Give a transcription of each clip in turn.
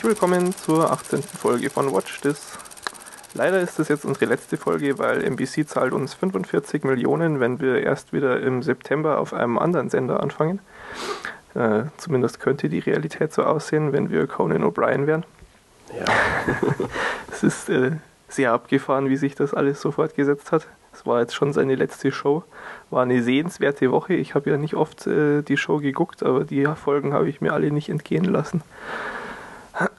Herzlich willkommen zur 18. Folge von Watch This. Leider ist das jetzt unsere letzte Folge, weil NBC zahlt uns 45 Millionen, wenn wir erst wieder im September auf einem anderen Sender anfangen. Äh, zumindest könnte die Realität so aussehen, wenn wir Conan O'Brien wären. Ja. Es ist äh, sehr abgefahren, wie sich das alles so fortgesetzt hat. Es war jetzt schon seine letzte Show. War eine sehenswerte Woche. Ich habe ja nicht oft äh, die Show geguckt, aber die Folgen habe ich mir alle nicht entgehen lassen.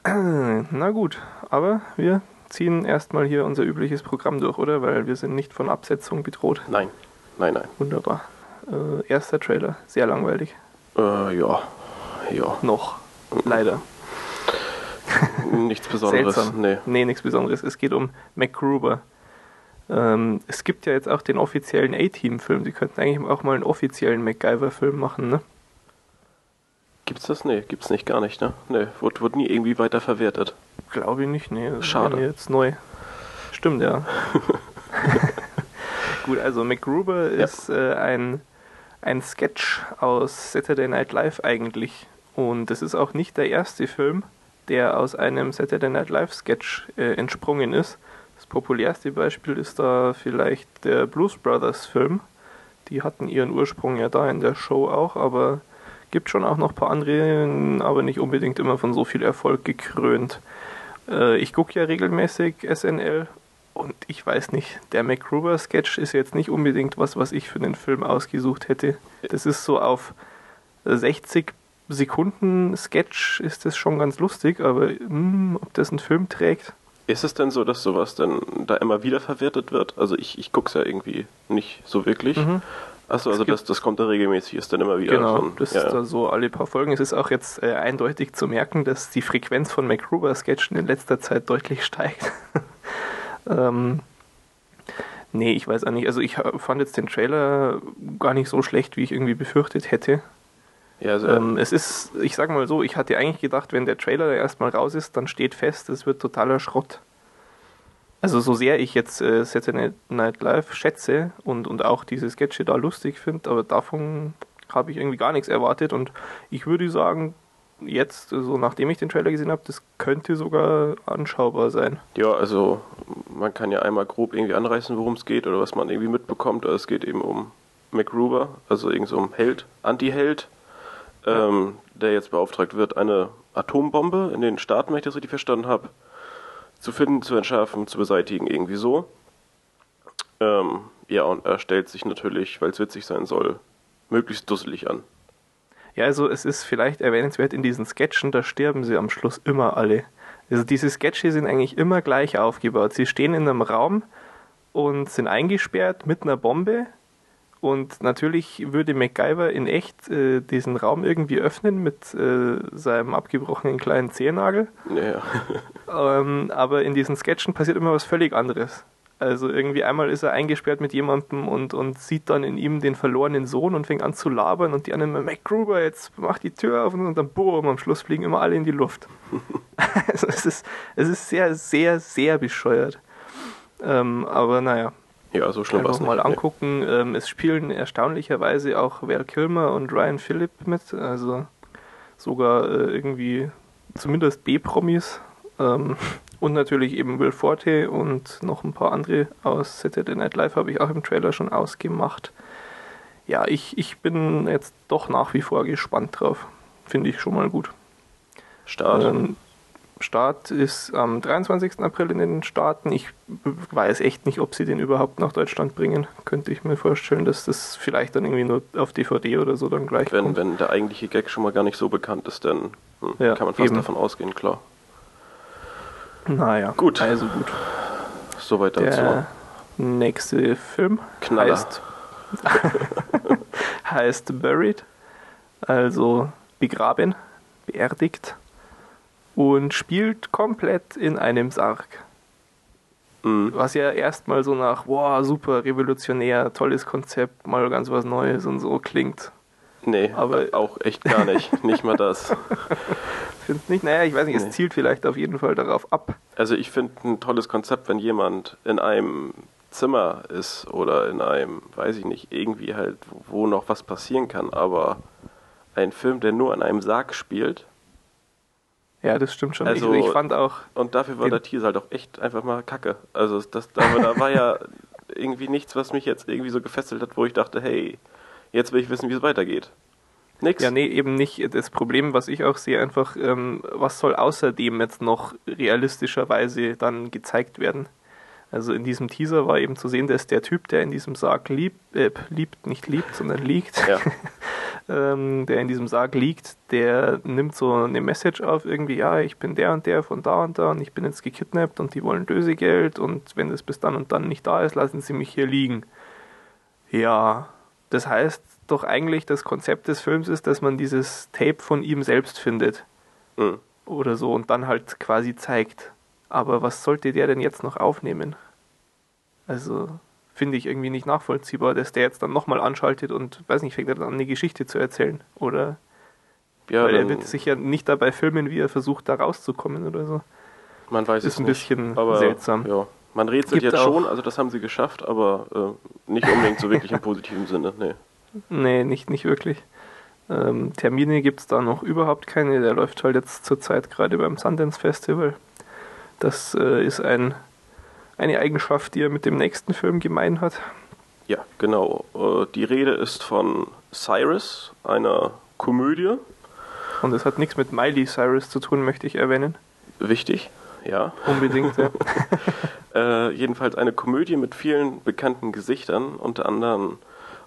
Na gut, aber wir ziehen erstmal hier unser übliches Programm durch, oder? Weil wir sind nicht von Absetzung bedroht. Nein, nein, nein. Wunderbar. Äh, erster Trailer, sehr langweilig. Äh, ja, ja. Noch. Leider. Nichts Besonderes. Seltsam. Nee. Nee, nichts Besonderes. Es geht um MacGruber. Ähm, es gibt ja jetzt auch den offiziellen A-Team-Film. Sie könnten eigentlich auch mal einen offiziellen MacGyver-Film machen, ne? Gibt's das? Nee, gibt's nicht, gar nicht, ne? Nee, wurde, wurde nie irgendwie weiter verwertet. Glaube ich nicht, nee. Das Schade. Jetzt neu. Stimmt, ja. Gut, also MacGruber Ja. ist äh, ein, ein Sketch aus Saturday Night Live eigentlich. Und es ist auch nicht der erste Film, der aus einem Saturday Night Live Sketch äh, entsprungen ist. Das populärste Beispiel ist da vielleicht der Blues Brothers Film. Die hatten ihren Ursprung ja da in der Show auch, aber gibt schon auch noch ein paar andere, aber nicht unbedingt immer von so viel Erfolg gekrönt. Äh, ich gucke ja regelmäßig SNL und ich weiß nicht, der MacGruber-Sketch ist jetzt nicht unbedingt was, was ich für den Film ausgesucht hätte. Das ist so auf 60 Sekunden Sketch ist das schon ganz lustig, aber hm, ob das einen Film trägt, Ist es denn so, dass sowas dann da immer wieder verwertet wird? Also ich, ich guck's ja irgendwie nicht so wirklich. Mhm. Achso, also das, das kommt da regelmäßig, ist dann immer wieder Genau, von. das ja, ist da so alle paar Folgen. Es ist auch jetzt äh, eindeutig zu merken, dass die Frequenz von MacGruber-Sketchen in letzter Zeit deutlich steigt. ähm, nee, ich weiß auch nicht. Also ich fand jetzt den Trailer gar nicht so schlecht, wie ich irgendwie befürchtet hätte. ja, also, Ähm, es ist, ich sag mal so, ich hatte eigentlich gedacht, wenn der Trailer erstmal raus ist, dann steht fest, es wird totaler Schrott. Also so sehr ich jetzt äh, Saturday Night Live schätze und, und auch diese Sketche da lustig finde, aber davon habe ich irgendwie gar nichts erwartet und ich würde sagen, jetzt, so nachdem ich den Trailer gesehen habe, das könnte sogar anschaubar sein. ja, also man kann ja einmal grob irgendwie anreißen, worum es geht oder was man irgendwie mitbekommt. Also es geht eben um MacGruber, also irgend so um Held, Anti-Held, ähm, der jetzt beauftragt wird, eine Atombombe in den Staaten, wenn ich das richtig verstanden habe, zu finden, zu entschärfen, zu beseitigen, irgendwie so. Ähm, ja, und er stellt sich natürlich, weil es witzig sein soll, möglichst dusselig an. Ja, also es ist vielleicht erwähnenswert in diesen Sketchen, da sterben sie am Schluss immer alle. Also diese Sketche sind eigentlich immer gleich aufgebaut. Sie stehen in einem Raum und sind eingesperrt mit einer Bombe. Und natürlich würde MacGyver in echt äh, diesen Raum irgendwie öffnen mit äh, seinem abgebrochenen kleinen Zehennagel. Ja, Ähm, aber in diesen Sketchen passiert immer was völlig anderes. Also irgendwie einmal ist er eingesperrt mit jemandem und, und sieht dann in ihm den verlorenen Sohn und fängt an zu labern und die anderen immer, MacGruber, jetzt mach die Tür auf und dann boom, am Schluss fliegen immer alle in die Luft. also es ist, es ist sehr, sehr, sehr bescheuert. Ähm, aber naja, ja so schlimm war's nicht. mal Nee. angucken. Ähm, es spielen erstaunlicherweise auch Val Kilmer und Ryan Phillip mit, also sogar äh, irgendwie zumindest B-Promis. Ähm, und natürlich eben Will Forte und noch ein paar andere aus Saturday Night Live habe ich auch im Trailer schon ausgemacht. Ja, ich, ich bin jetzt doch nach wie vor gespannt drauf. Finde ich schon mal gut. Start. Ähm, Start ist am 23. April in den Staaten. Ich weiß echt nicht, ob sie den überhaupt nach Deutschland bringen. Könnte ich mir vorstellen, dass das vielleicht dann irgendwie nur auf DVD oder so dann gleich wenn, kommt. wenn der eigentliche Gag schon mal gar nicht so bekannt ist, dann hm, Ja, kann man fast eben. davon ausgehen, klar. Naja, Gut. Also gut. Soweit dazu. Der nächste Film Knaller. heißt, heißt Buried, also begraben, beerdigt und spielt komplett in einem Sarg. Mhm. Was ja erstmal so nach, wow, super revolutionär, tolles Konzept, mal ganz was Neues und so klingt. Nee, Aber- auch echt gar nicht. nicht mal das. Finde nicht, naja, ich weiß nicht, Nee. es zielt vielleicht auf jeden Fall darauf ab. Also ich finde ein tolles Konzept, wenn jemand in einem Zimmer ist oder in einem, weiß ich nicht, irgendwie halt, wo noch was passieren kann, aber ein Film, der nur an einem Sarg spielt, Ja, das stimmt schon. Also, ich, ich fand auch. Und dafür war der Teaser halt auch echt einfach mal kacke. Also das, da, da war ja irgendwie nichts, was mich jetzt irgendwie so gefesselt hat, wo ich dachte, hey, jetzt will ich wissen, wie es weitergeht. Nix. Ja, nee, eben nicht. Das Problem, was ich auch sehe, einfach, ähm, was soll außerdem jetzt noch realistischerweise dann gezeigt werden? Also in diesem Teaser war eben zu sehen, dass der Typ, der in diesem Sarg liebt, äh, liebt, nicht liebt, sondern liegt, Ja. ähm, der in diesem Sarg liegt, der nimmt so eine Message auf, irgendwie, ja, ich bin der und der von da und da und ich bin jetzt gekidnappt und die wollen Lösegeld und wenn das bis dann und dann nicht da ist, lassen sie mich hier liegen. Ja, das heißt doch eigentlich, das Konzept des Films ist, dass man dieses Tape von ihm selbst findet Mhm. oder so und dann halt quasi zeigt. Aber was sollte der denn jetzt noch aufnehmen? Also finde ich irgendwie nicht nachvollziehbar, dass der jetzt dann nochmal anschaltet und, weiß nicht, fängt er dann an, eine Geschichte zu erzählen. Oder, Ja, weil er wird sich ja nicht dabei filmen, wie er versucht, da rauszukommen oder so. man weiß ist es ein nicht. bisschen aber, seltsam. Ja, man rätselt Gibt jetzt schon, also das haben sie geschafft, aber äh, nicht unbedingt so wirklich im positiven Sinne. Nee. Nee, nicht, nicht wirklich. Ähm, Termine gibt es da noch überhaupt keine. Der läuft halt jetzt zurzeit gerade beim Sundance Festival. Das äh, ist ein, eine Eigenschaft, die er mit dem nächsten Film gemein hat. Ja, genau. Äh, die Rede ist von Cyrus, einer Komödie. Und es hat nichts mit Miley Cyrus zu tun, möchte ich erwähnen. Wichtig, ja. Unbedingt, ja. Äh, jedenfalls eine Komödie mit vielen bekannten Gesichtern, unter anderem,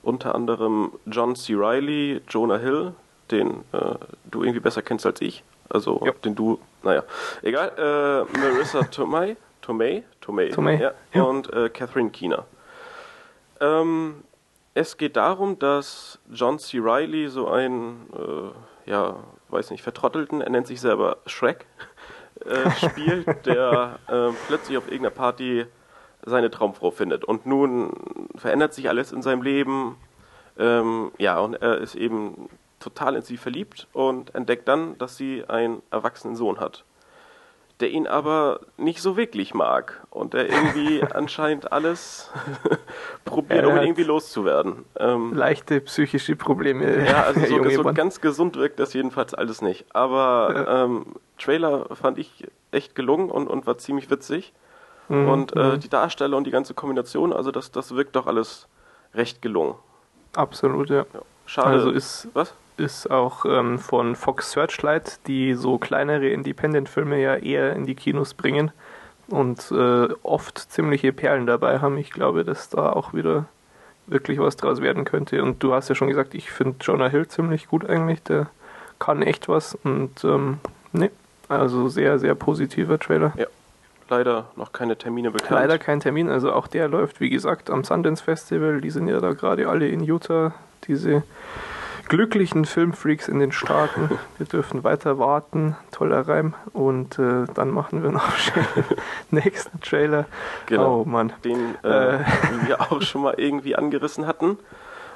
unter anderem John C. Reilly, Jonah Hill, den äh, du irgendwie besser kennst als ich. Also Ja. den du, naja, egal. Äh, Marissa Tomei, Tomei, Tomei, Tomei, ja, ja. und äh, Catherine Keener. Ähm, es geht darum, dass John C. Reilly so ein, äh, ja, weiß nicht, vertrottelten, er nennt sich selber Shrek, äh, spielt, der äh, plötzlich auf irgendeiner Party seine Traumfrau findet. Und nun verändert sich alles in seinem Leben. Ähm, ja, und er ist eben total in sie verliebt und entdeckt dann, dass sie einen erwachsenen Sohn hat, der ihn aber nicht so wirklich mag und der irgendwie anscheinend alles probiert, Er um ihn irgendwie loszuwerden. Ähm, Leichte psychische Probleme. ja, also so, so ganz gesund wirkt das jedenfalls alles nicht. Aber ähm, Trailer fand ich echt gelungen und, und war ziemlich witzig. Mhm, und äh, mhm. die Darsteller und die ganze Kombination, also das, das wirkt doch alles recht gelungen. Absolut, ja. Ja. Schade. Also ist, was? Ist auch ähm, von Fox Searchlight, die so kleinere Independent-Filme ja eher in die Kinos bringen und äh, oft ziemliche Perlen dabei haben. Ich glaube, dass da auch wieder wirklich was draus werden könnte. Und du hast ja schon gesagt, ich finde Jonah Hill ziemlich gut eigentlich. Der kann echt was und ähm, ne, also sehr, sehr positiver Trailer. Leider noch keine Termine bekannt. Leider kein Termin, also auch der läuft, wie gesagt, am Sundance Festival. Die sind ja da gerade alle in Utah, diese glücklichen Filmfreaks in den Staaten. Wir dürfen weiter warten, toller Reim. Und äh, dann machen wir noch nächsten Trailer. Genau. Oh Mann. den äh, Äh. wir auch schon mal irgendwie angerissen hatten.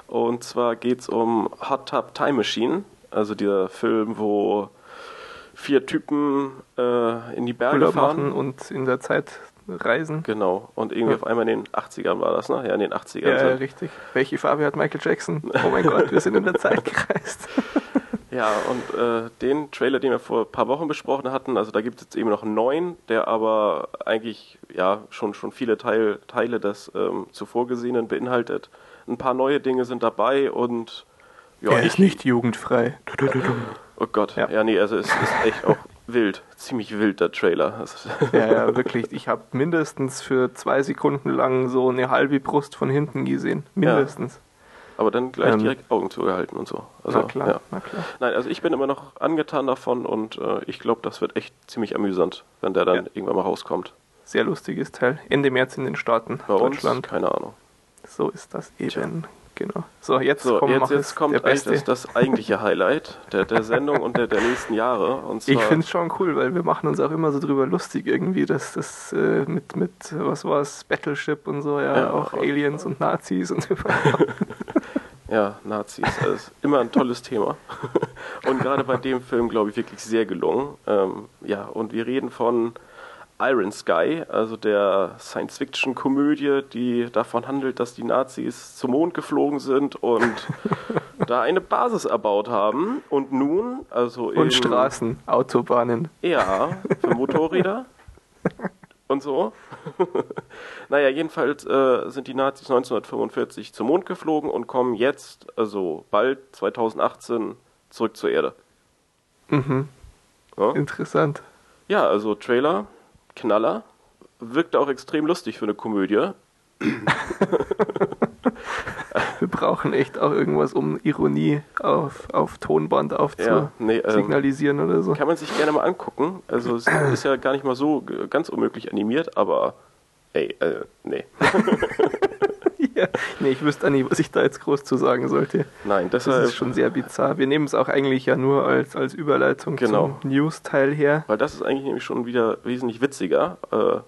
Und zwar geht es um Hot Tub Time Machine, also dieser Film, wo vier Typen äh, in die Berge Urlaub fahren. machen und in der Zeit reisen. Genau, und irgendwie Ja. auf einmal in den 80ern war das, ne? Ja, in den 80ern. Ja, sind- richtig. Welche Farbe hat Michael Jackson? Oh mein Gott, wir sind in der Zeit gereist. Ja, und äh, den Trailer, den wir vor ein paar Wochen besprochen hatten, also da gibt es jetzt eben noch einen neuen, der aber eigentlich ja schon, schon viele Teil, Teile des ähm, zuvor gesehenen beinhaltet. Ein paar neue Dinge sind dabei und ja, er ist nicht jugendfrei. Oh Gott, ja, Ja. nee, also es ist echt auch wild, ziemlich wild der Trailer. Ist- Ja, ja, wirklich. Ich habe mindestens für zwei Sekunden lang so eine halbe Brust von hinten gesehen. Mindestens. aber dann gleich Ähm. direkt Augen zugehalten und so. Also, na klar, Ja. na klar. Nein, also ich bin immer noch angetan davon und äh, ich glaube, das wird echt ziemlich amüsant, wenn der dann Ja. irgendwann mal rauskommt. Sehr lustiges Teil. Ende März in den Staaten, Bei uns, Deutschland. keine Ahnung. So ist das eben. Genau. So, jetzt, So, komm, jetzt, jetzt kommt der eigentlich Beste. das, das eigentliche Highlight der, der Sendung und der, der nächsten Jahre. Ich finde es schon cool, weil wir machen uns auch immer so drüber lustig irgendwie, dass das äh, mit, mit, was war es, Battleship und so, ja, Ja, auch und- Aliens und Nazis und überhaupt. Ja, Nazis, das ist immer ein tolles Thema. Und gerade bei dem Film, glaube ich, wirklich sehr gelungen. Ähm, ja, und wir reden von Iron Sky, also der Science-Fiction-Komödie, die davon handelt, dass die Nazis zum Mond geflogen sind und da eine Basis erbaut haben. Und nun, also Und Straßen, Autobahnen. Ja, für Motorräder und so. naja, jedenfalls äh, sind die Nazis 1945 zum Mond geflogen und kommen jetzt, also bald 2018, zurück zur Erde. Mhm. Ja? Interessant. Ja, also Trailer, Knaller, wirkt auch extrem lustig für eine Komödie. Wir brauchen echt auch irgendwas, um Ironie auf, auf Tonband Ja, nee, ähm, aufzusignalisieren oder so. kann man sich gerne mal angucken. Also es ist ja gar nicht mal so ganz unmöglich animiert, aber ey, äh, nee. ja. Nee, ich wüsste nicht, was ich da jetzt groß zu sagen sollte. Nein, Das deshalb, ist schon sehr bizarr. Wir nehmen es auch eigentlich ja nur als, als Überleitung Genau. zum News-Teil her. weil das ist eigentlich nämlich schon wieder wesentlich witziger. Äh,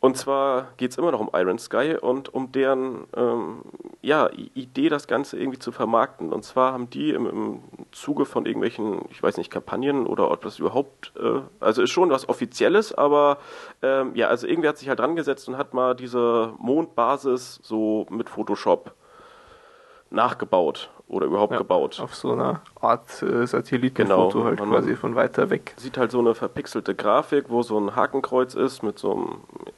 und zwar geht es immer noch um Iron Sky und um deren ähm, ja, Idee, das Ganze irgendwie zu vermarkten. Und zwar haben die im, im Zuge von irgendwelchen, ich weiß nicht, Kampagnen oder ob das überhaupt, äh, also ist schon was Offizielles, aber ähm, ja, also irgendwie hat sich halt dran gesetzt und hat mal diese Mondbasis so mit Photoshop nachgebaut oder überhaupt Ja, gebaut. Auf so einer Art äh, Satellitenfoto Genau. halt quasi von weiter weg. sieht halt so eine verpixelte Grafik, wo so ein Hakenkreuz ist mit so einem,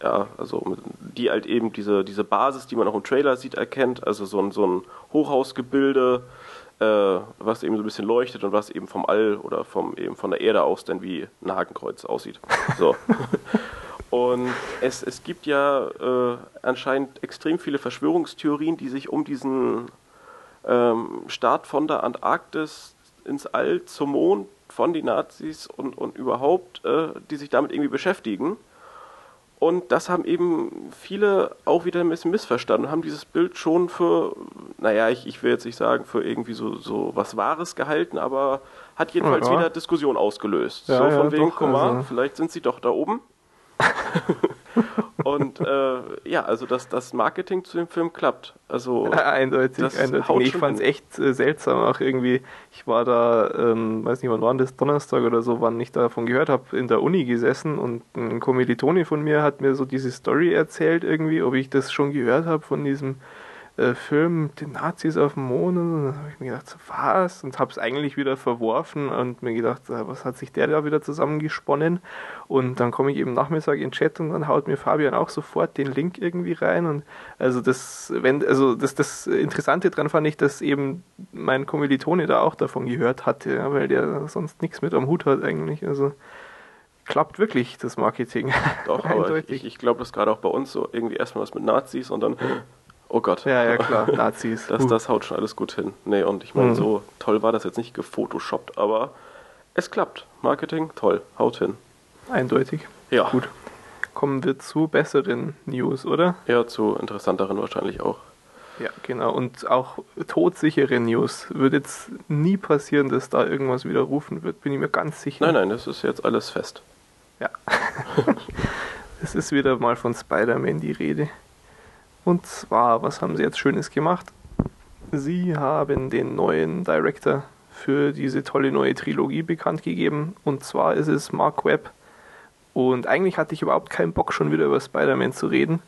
ja, also mit, die halt eben diese, diese Basis, die man auch im Trailer sieht, erkennt. Also so ein, so ein Hochhausgebilde, äh, was eben so ein bisschen leuchtet und was eben vom All oder vom, eben von der Erde aus dann wie ein Hakenkreuz aussieht. So. Und es, es gibt ja äh, anscheinend extrem viele Verschwörungstheorien, die sich um diesen ähm, Start von der Antarktis ins All zum Mond von den Nazis und, und überhaupt, äh, die sich damit irgendwie beschäftigen. Und das haben eben viele auch wieder ein bisschen missverstanden, haben dieses Bild schon für, naja, ich, ich will jetzt nicht sagen, für irgendwie so, so was Wahres gehalten, aber hat jedenfalls Ja. wieder Diskussion ausgelöst. Ja, so von ja, wegen, guck mal, also- vielleicht sind sie doch da oben. und äh, ja, also das, das Marketing zu dem Film klappt. Also eindeutig, das eindeutig. Nee, ich fand es echt äh, seltsam auch irgendwie. Ich war da, ähm, weiß nicht, wann war das, Donnerstag oder so, wann ich davon gehört habe, in der Uni gesessen und ein Kommilitone von mir hat mir so diese Story erzählt irgendwie, ob ich das schon gehört habe von diesem äh, Film mit den Nazis auf dem Mond und dann habe ich mir gedacht, so, was? Und habe es eigentlich wieder verworfen und mir gedacht, äh, was hat sich der da wieder zusammengesponnen? Und dann komme ich eben Nachmittag in den Chat und dann haut mir Fabian auch sofort den Link irgendwie rein und also das, wenn, also das, das Interessante dran fand ich, dass eben mein Kommilitone da auch davon gehört hatte, ja, weil der sonst nichts mit am Hut hat eigentlich. Also klappt wirklich das Marketing. Doch, aber ich, ich glaube, das gerade auch bei uns so irgendwie erstmal was mit Nazis und dann, oh Gott. ja, ja, klar, Nazis. Das, das haut schon alles gut hin. Nee, und ich meine, Mhm. so toll war das jetzt nicht gefotoshoppt, aber es klappt. Marketing, toll, haut hin. Eindeutig. Ja, Gut. Kommen wir zu besseren News, oder? eher zu interessanteren wahrscheinlich auch. Ja, genau. Und auch todsichere News. Wird jetzt nie passieren, dass da irgendwas widerrufen wird, bin ich mir ganz sicher. Nein, nein, das ist jetzt alles fest. Ja. es ist wieder mal von Spider-Man die Rede. Und zwar, was haben sie jetzt Schönes gemacht? Sie haben den neuen Director für diese tolle neue Trilogie bekannt gegeben. Und zwar ist es Mark Webb. Und eigentlich hatte ich überhaupt keinen Bock, schon wieder über Spider-Man zu reden.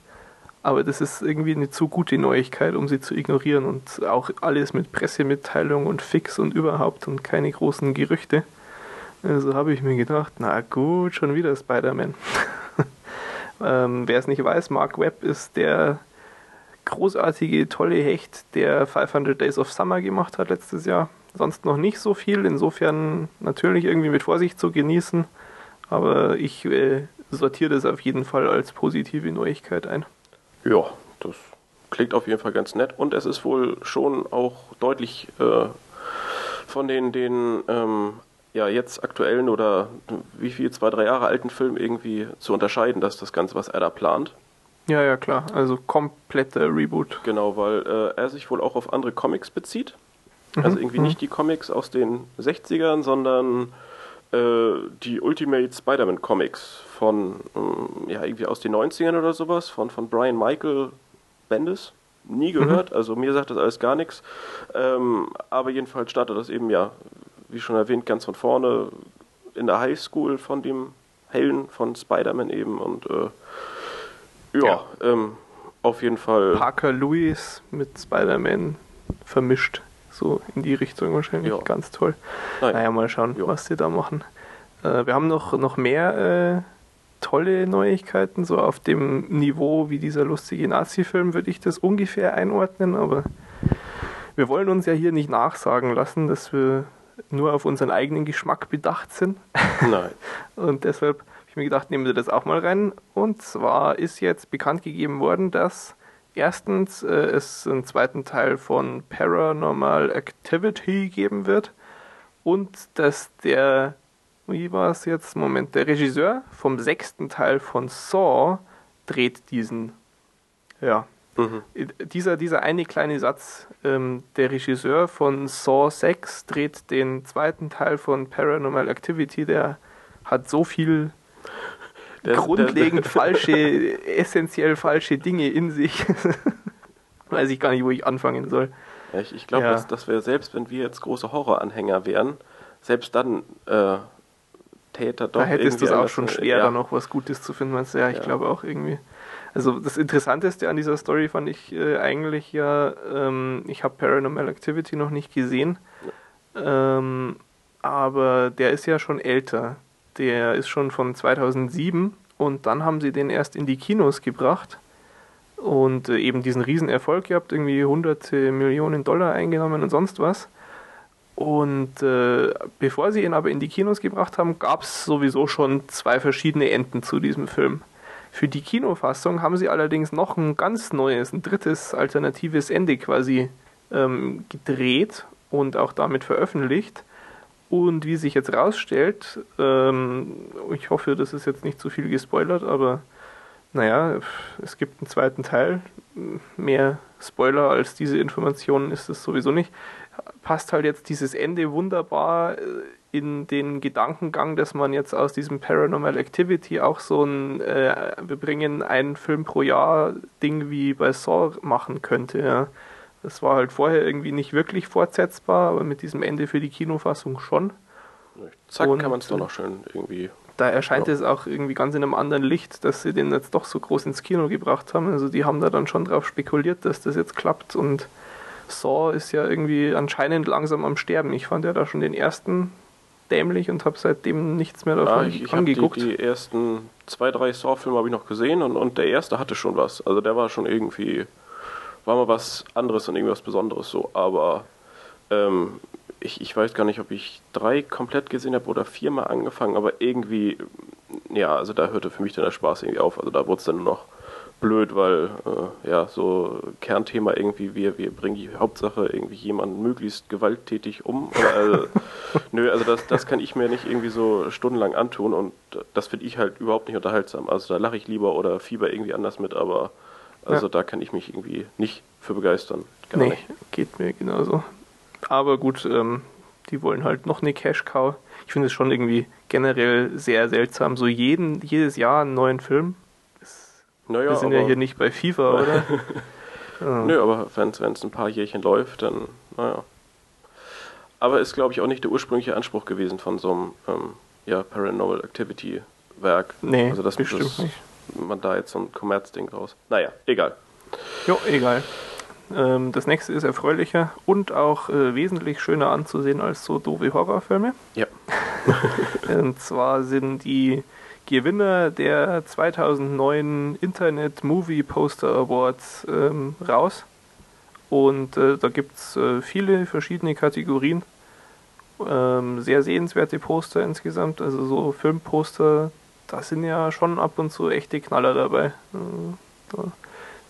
Aber das ist irgendwie eine zu gute Neuigkeit, um sie zu ignorieren. Und auch alles mit Pressemitteilung und Fix und überhaupt und keine großen Gerüchte. Also habe ich mir gedacht, na gut, schon wieder Spider-Man. ähm, Wer es nicht weiß, Mark Webb ist der großartige, tolle Hecht, der 500 Days of Summer gemacht hat letztes Jahr. Sonst noch nicht so viel, insofern natürlich irgendwie mit Vorsicht zu genießen. Aber ich äh, sortiere das auf jeden Fall als positive Neuigkeit ein. Ja, das klingt auf jeden Fall ganz nett und es ist wohl schon auch deutlich äh, von den, den ähm, ja, jetzt aktuellen oder wie viel, zwei, drei Jahre alten Filmen irgendwie zu unterscheiden, dass das Ganze, was er da plant. Ja, ja, klar. Also kompletter Reboot. Genau, weil äh, er sich wohl auch auf andere Comics bezieht. Also irgendwie nicht die Comics aus den 60ern, sondern äh, die Ultimate Spider-Man Comics von, ähm, ja, irgendwie aus den 90ern oder sowas, von, von Brian Michael Bendis. Nie gehört, also mir sagt das alles gar nichts. Ähm, aber jedenfalls startet das eben ja, wie schon erwähnt, ganz von vorne in der Highschool von dem Hellen von Spider-Man eben und äh, ja, ja. Ähm, auf jeden Fall. Parker Lewis mit Spider-Man vermischt. So in die Richtung wahrscheinlich. Ja. Ganz toll. Nein. Naja, mal schauen, ja. was die da machen. Äh, wir haben noch, noch mehr äh, tolle Neuigkeiten. So auf dem Niveau wie dieser lustige Nazi-Film würde ich das ungefähr einordnen, aber wir wollen uns ja hier nicht nachsagen lassen, dass wir nur auf unseren eigenen Geschmack bedacht sind. Nein. Und deshalb ich mir gedacht, nehmen wir das auch mal rein. Und zwar ist jetzt bekannt gegeben worden, dass erstens äh, es einen zweiten Teil von Paranormal Activity geben wird und dass der, wie war es jetzt, Moment, der Regisseur vom sechsten Teil von Saw dreht diesen. Ja. Mhm. Dieser, dieser eine kleine Satz, ähm, der Regisseur von Saw 6 dreht den zweiten Teil von Paranormal Activity, der hat so viel der, grundlegend der, falsche, essentiell falsche Dinge in sich. Weiß ich gar nicht, wo ich anfangen soll. Ja, ich, ich glaube, ja. dass, dass wir selbst, wenn wir jetzt große Horroranhänger wären, selbst dann äh, Täter doch. Da hättest du es auch schon schwer, ja. da noch was Gutes zu finden. Meinst du? Ja, ich ja. glaube auch irgendwie. Also das Interessanteste an dieser Story fand ich äh, eigentlich ja, ähm, ich habe Paranormal Activity noch nicht gesehen, ähm, aber der ist ja schon älter. Der ist schon von 2007 und dann haben sie den erst in die Kinos gebracht und äh, eben diesen Riesenerfolg gehabt, irgendwie hunderte Millionen Dollar eingenommen und sonst was. Und äh, bevor sie ihn aber in die Kinos gebracht haben, gab es sowieso schon zwei verschiedene Enden zu diesem Film. Für die Kinofassung haben sie allerdings noch ein ganz neues, ein drittes alternatives Ende quasi ähm, gedreht und auch damit veröffentlicht. Und wie sich jetzt rausstellt, ähm, ich hoffe, das ist jetzt nicht zu viel gespoilert, aber naja, es gibt einen zweiten Teil. Mehr Spoiler als diese Informationen ist es sowieso nicht. Passt halt jetzt dieses Ende wunderbar äh, in den Gedankengang, dass man jetzt aus diesem Paranormal Activity auch so ein äh, wir bringen einen Film pro Jahr Ding wie bei Saw machen könnte. Ja. Das war halt vorher irgendwie nicht wirklich fortsetzbar, aber mit diesem Ende für die Kinofassung schon. Zack, Und kann man es doch noch schön irgendwie. Da erscheint ja. es auch irgendwie ganz in einem anderen Licht, dass sie den jetzt doch so groß ins Kino gebracht haben. Also die haben da dann schon drauf spekuliert, dass das jetzt klappt. Und Saw ist ja irgendwie anscheinend langsam am Sterben. Ich fand ja da schon den ersten dämlich und habe seitdem nichts mehr davon ja, ich, ich angeguckt. Die, die ersten zwei, drei Saw-Filme habe ich noch gesehen und, und der erste hatte schon was. Also der war schon irgendwie war mal was anderes und irgendwas Besonderes so. Aber ähm, ich, ich weiß gar nicht, ob ich drei komplett gesehen habe oder viermal angefangen, aber irgendwie, ja, also da hörte für mich dann der Spaß irgendwie auf. Also da wurde es dann nur noch blöd, weil äh, ja, so Kernthema irgendwie, wir, wir bringen die Hauptsache irgendwie jemanden möglichst gewalttätig um. Oder, also, nö, also das, das kann ich mir nicht irgendwie so stundenlang antun und das finde ich halt überhaupt nicht unterhaltsam. Also da lache ich lieber oder fieber irgendwie anders mit, aber also ja. da kann ich mich irgendwie nicht für begeistern. Gar nee, nicht. geht mir genauso. Aber gut, ähm, die wollen halt noch eine Cash-Cow. Ich finde es schon irgendwie generell sehr seltsam. So jeden, jedes Jahr einen neuen Film. naja, wir sind ja hier nicht bei FIFA, oder? ja. Nö, aber wenn es ein paar Jährchen läuft, dann, naja. Aber ist, glaube ich, auch nicht der ursprüngliche Anspruch gewesen von so einem ähm, ja, Paranormal Activity Werk. Nee, also das, bestimmt das, nicht man da jetzt so ein Kommerzding raus. Naja, egal. Jo, egal. Ähm, das nächste ist erfreulicher und auch äh, wesentlich schöner anzusehen als so doofe Horrorfilme. Ja. und zwar sind die Gewinner der 2009 Internet Movie Poster Awards ähm, raus. Und äh, da gibt es äh, viele verschiedene Kategorien. Ähm, sehr sehenswerte Poster insgesamt, also so Filmposter, da sind ja schon ab und zu echte Knaller dabei. Da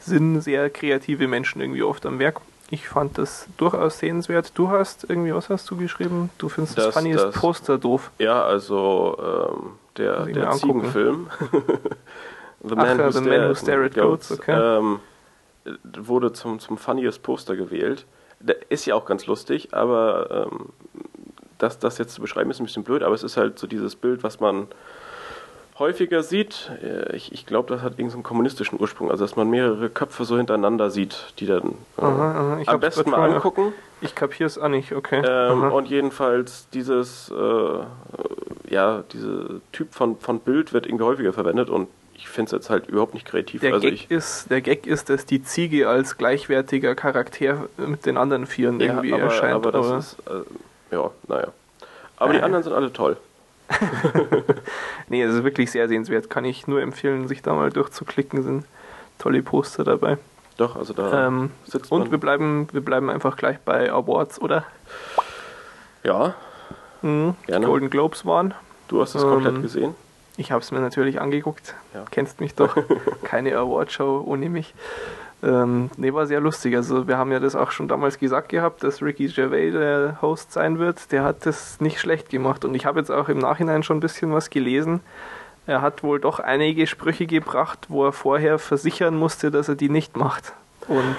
sind sehr kreative Menschen irgendwie oft am Werk. Ich fand das durchaus sehenswert. Du hast irgendwie, was hast du geschrieben? Du findest das, das funniest das, Poster doof. Ja, also ähm, der, der Ziegenfilm. The Man, Ach, Who, The Man Who Stared Goats, okay. Ähm, wurde zum, zum funniest Poster gewählt. Der ist ja auch ganz lustig, aber ähm, das, das jetzt zu beschreiben ist ein bisschen blöd, aber es ist halt so dieses Bild, was man häufiger sieht. Äh, ich, ich glaube, das hat irgendeinen kommunistischen Ursprung, also dass man mehrere Köpfe so hintereinander sieht, die dann äh, aha, aha. am besten mal angucken. Ich kapiere es auch nicht, okay. Ähm, und jedenfalls dieses, äh, ja, dieser Typ von, von Bild wird irgendwie häufiger verwendet und ich finde es jetzt halt überhaupt nicht kreativ. Der, also Gag ist, der Gag ist, dass die Ziege als gleichwertiger Charakter mit den anderen Vieren ja, irgendwie aber, erscheint. aber das ist, äh, ja, naja. Aber die Äh. anderen sind alle toll. nee, es ist wirklich sehr sehenswert. Kann ich nur empfehlen, sich da mal durchzuklicken. Sind tolle Poster dabei. Doch, also da Ähm, sitzt und man. wir bleiben, wir bleiben einfach gleich bei Awards, oder? ja, Mhm. Gerne. Golden Globes waren. du hast es komplett Ähm, gesehen. Ich habe es mir natürlich angeguckt. Ja. Kennst mich doch. Keine Awardshow ohne mich. Ähm, nee, war sehr lustig. Also wir haben ja das auch schon damals gesagt gehabt, dass Ricky Gervais der Host sein wird. Der hat das nicht schlecht gemacht. Und ich habe jetzt auch im Nachhinein schon ein bisschen was gelesen. Er hat wohl doch einige Sprüche gebracht, wo er vorher versichern musste, dass er die nicht macht. Und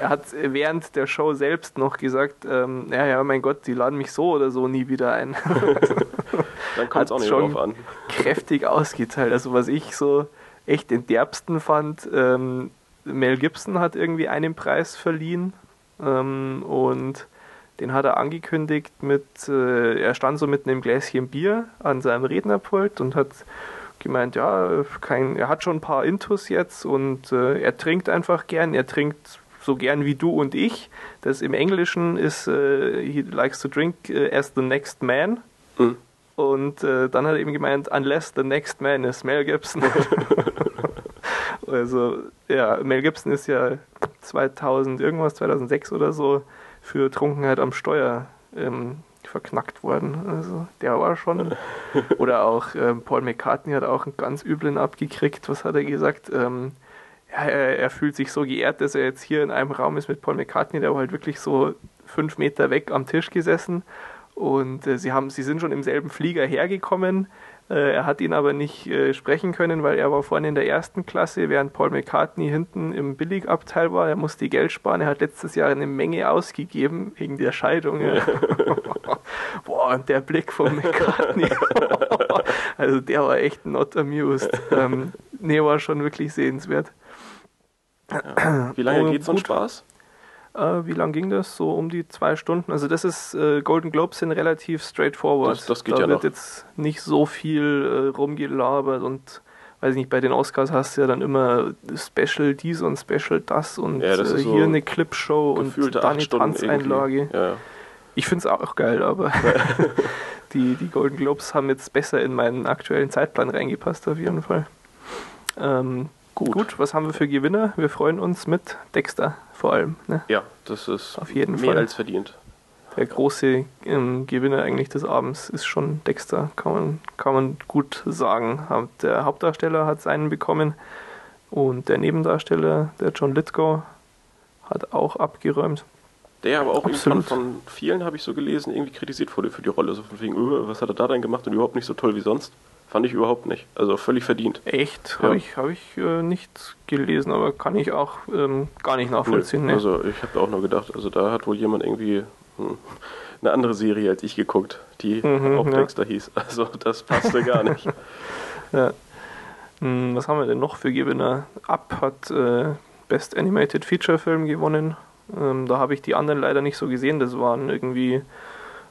er hat während der Show selbst noch gesagt, ähm, ja, ja, mein Gott, die laden mich so oder so nie wieder ein. Dann kommt es auch nicht schon- drauf an. kräftig ausgeteilt. Also was ich so echt den derbsten fand, ähm, Mel Gibson hat irgendwie einen Preis verliehen ähm, und den hat er angekündigt mit, äh, er stand so mit einem Gläschen Bier an seinem Rednerpult und hat gemeint, ja, kein, er hat schon ein paar Intus jetzt und äh, er trinkt einfach gern, er trinkt so gern wie du und ich. Das im Englischen ist, äh, he likes to drink äh, as the next man. Mhm. Und äh, dann hat er eben gemeint, unless the next man is Mel Gibson. also, ja, Mel Gibson ist ja 2000 irgendwas, 2006 oder so, für Trunkenheit am Steuer ähm, verknackt worden. Also, der war schon. Oder auch ähm, Paul McCartney hat auch einen ganz üblen abgekriegt. Was hat er gesagt? Ähm, ja, er, er fühlt sich so geehrt, dass er jetzt hier in einem Raum ist mit Paul McCartney, der war halt wirklich so fünf Meter weg am Tisch gesessen. Und äh, sie, haben, sie sind schon im selben Flieger hergekommen. Äh, er hat ihn aber nicht äh, sprechen können, weil er war vorne in der ersten Klasse, während Paul McCartney hinten im Billigabteil war. Er musste Geld sparen. Er hat letztes Jahr eine Menge ausgegeben wegen der Scheidung. Boah, und der Blick von McCartney. also der war echt not amused. Ähm, nee, war schon wirklich sehenswert. Ja. Wie lange Oh, geht so. Spaß? Äh, wie lang ging das? So um die zwei Stunden. Also das ist, äh, Golden Globes sind relativ straightforward. Das- das geht da ja wird noch. jetzt nicht so viel äh, rumgelabert und weiß nicht, bei den Oscars hast du ja dann immer Special dies und Special das und Ja, das äh, ist so hier eine Clipshow und Gefühlte da acht eine Tanzeinlage. Ja, ja. Ich finde es auch geil, aber die, die Golden Globes haben jetzt besser in meinen aktuellen Zeitplan reingepasst, auf jeden Fall. Ähm, Gut. gut. was haben wir für Gewinner? Wir freuen uns mit Dexter vor allem. Ne? ja, das ist Auf jeden mehr Fall. als verdient. Der große ähm, Gewinner eigentlich des Abends ist schon Dexter, kann man, kann man gut sagen. Der Hauptdarsteller hat seinen bekommen und der Nebendarsteller, der John Lithgow, hat auch abgeräumt. Der aber auch Absolut. von vielen, habe ich so gelesen, irgendwie kritisiert wurde für die Rolle. So von wegen, öh, was hat er da denn gemacht und überhaupt nicht so toll wie sonst. Fand ich überhaupt nicht. Also völlig verdient. Echt? Ja. Habe ich, hab ich äh, nicht gelesen, aber kann ich auch ähm, gar nicht nachvollziehen. Nö. ne? Also ich habe auch nur gedacht, also da hat wohl jemand irgendwie hm, eine andere Serie als ich geguckt, die Mhm, auch ja. Dexter hieß. Also das passte gar nicht. Ja. Hm, was haben wir denn noch für Gewinner? Up hat äh, Best Animated Feature Film gewonnen. Ähm, da habe ich die anderen leider nicht so gesehen. Das waren irgendwie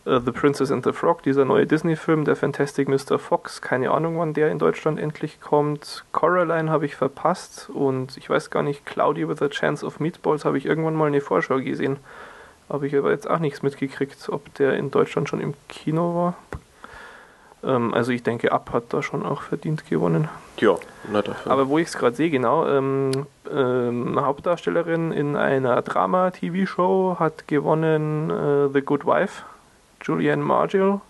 The Princess and the Frog, dieser neue Disney-Film, der Fantastic Mr. Fox. Keine Ahnung, wann der in Deutschland endlich kommt. Coraline habe ich verpasst und ich weiß gar nicht, Cloudy with a Chance of Meatballs habe ich irgendwann mal eine Vorschau gesehen. Habe ich aber jetzt auch nichts mitgekriegt, ob der in Deutschland schon im Kino war. Ähm, also ich denke, Up hat da schon auch verdient gewonnen. ja, na dafür. Aber wo ich es gerade sehe, genau, ähm, ähm, Hauptdarstellerin in einer Drama-TV-Show hat gewonnen äh, The Good Wife, Julianne Margill.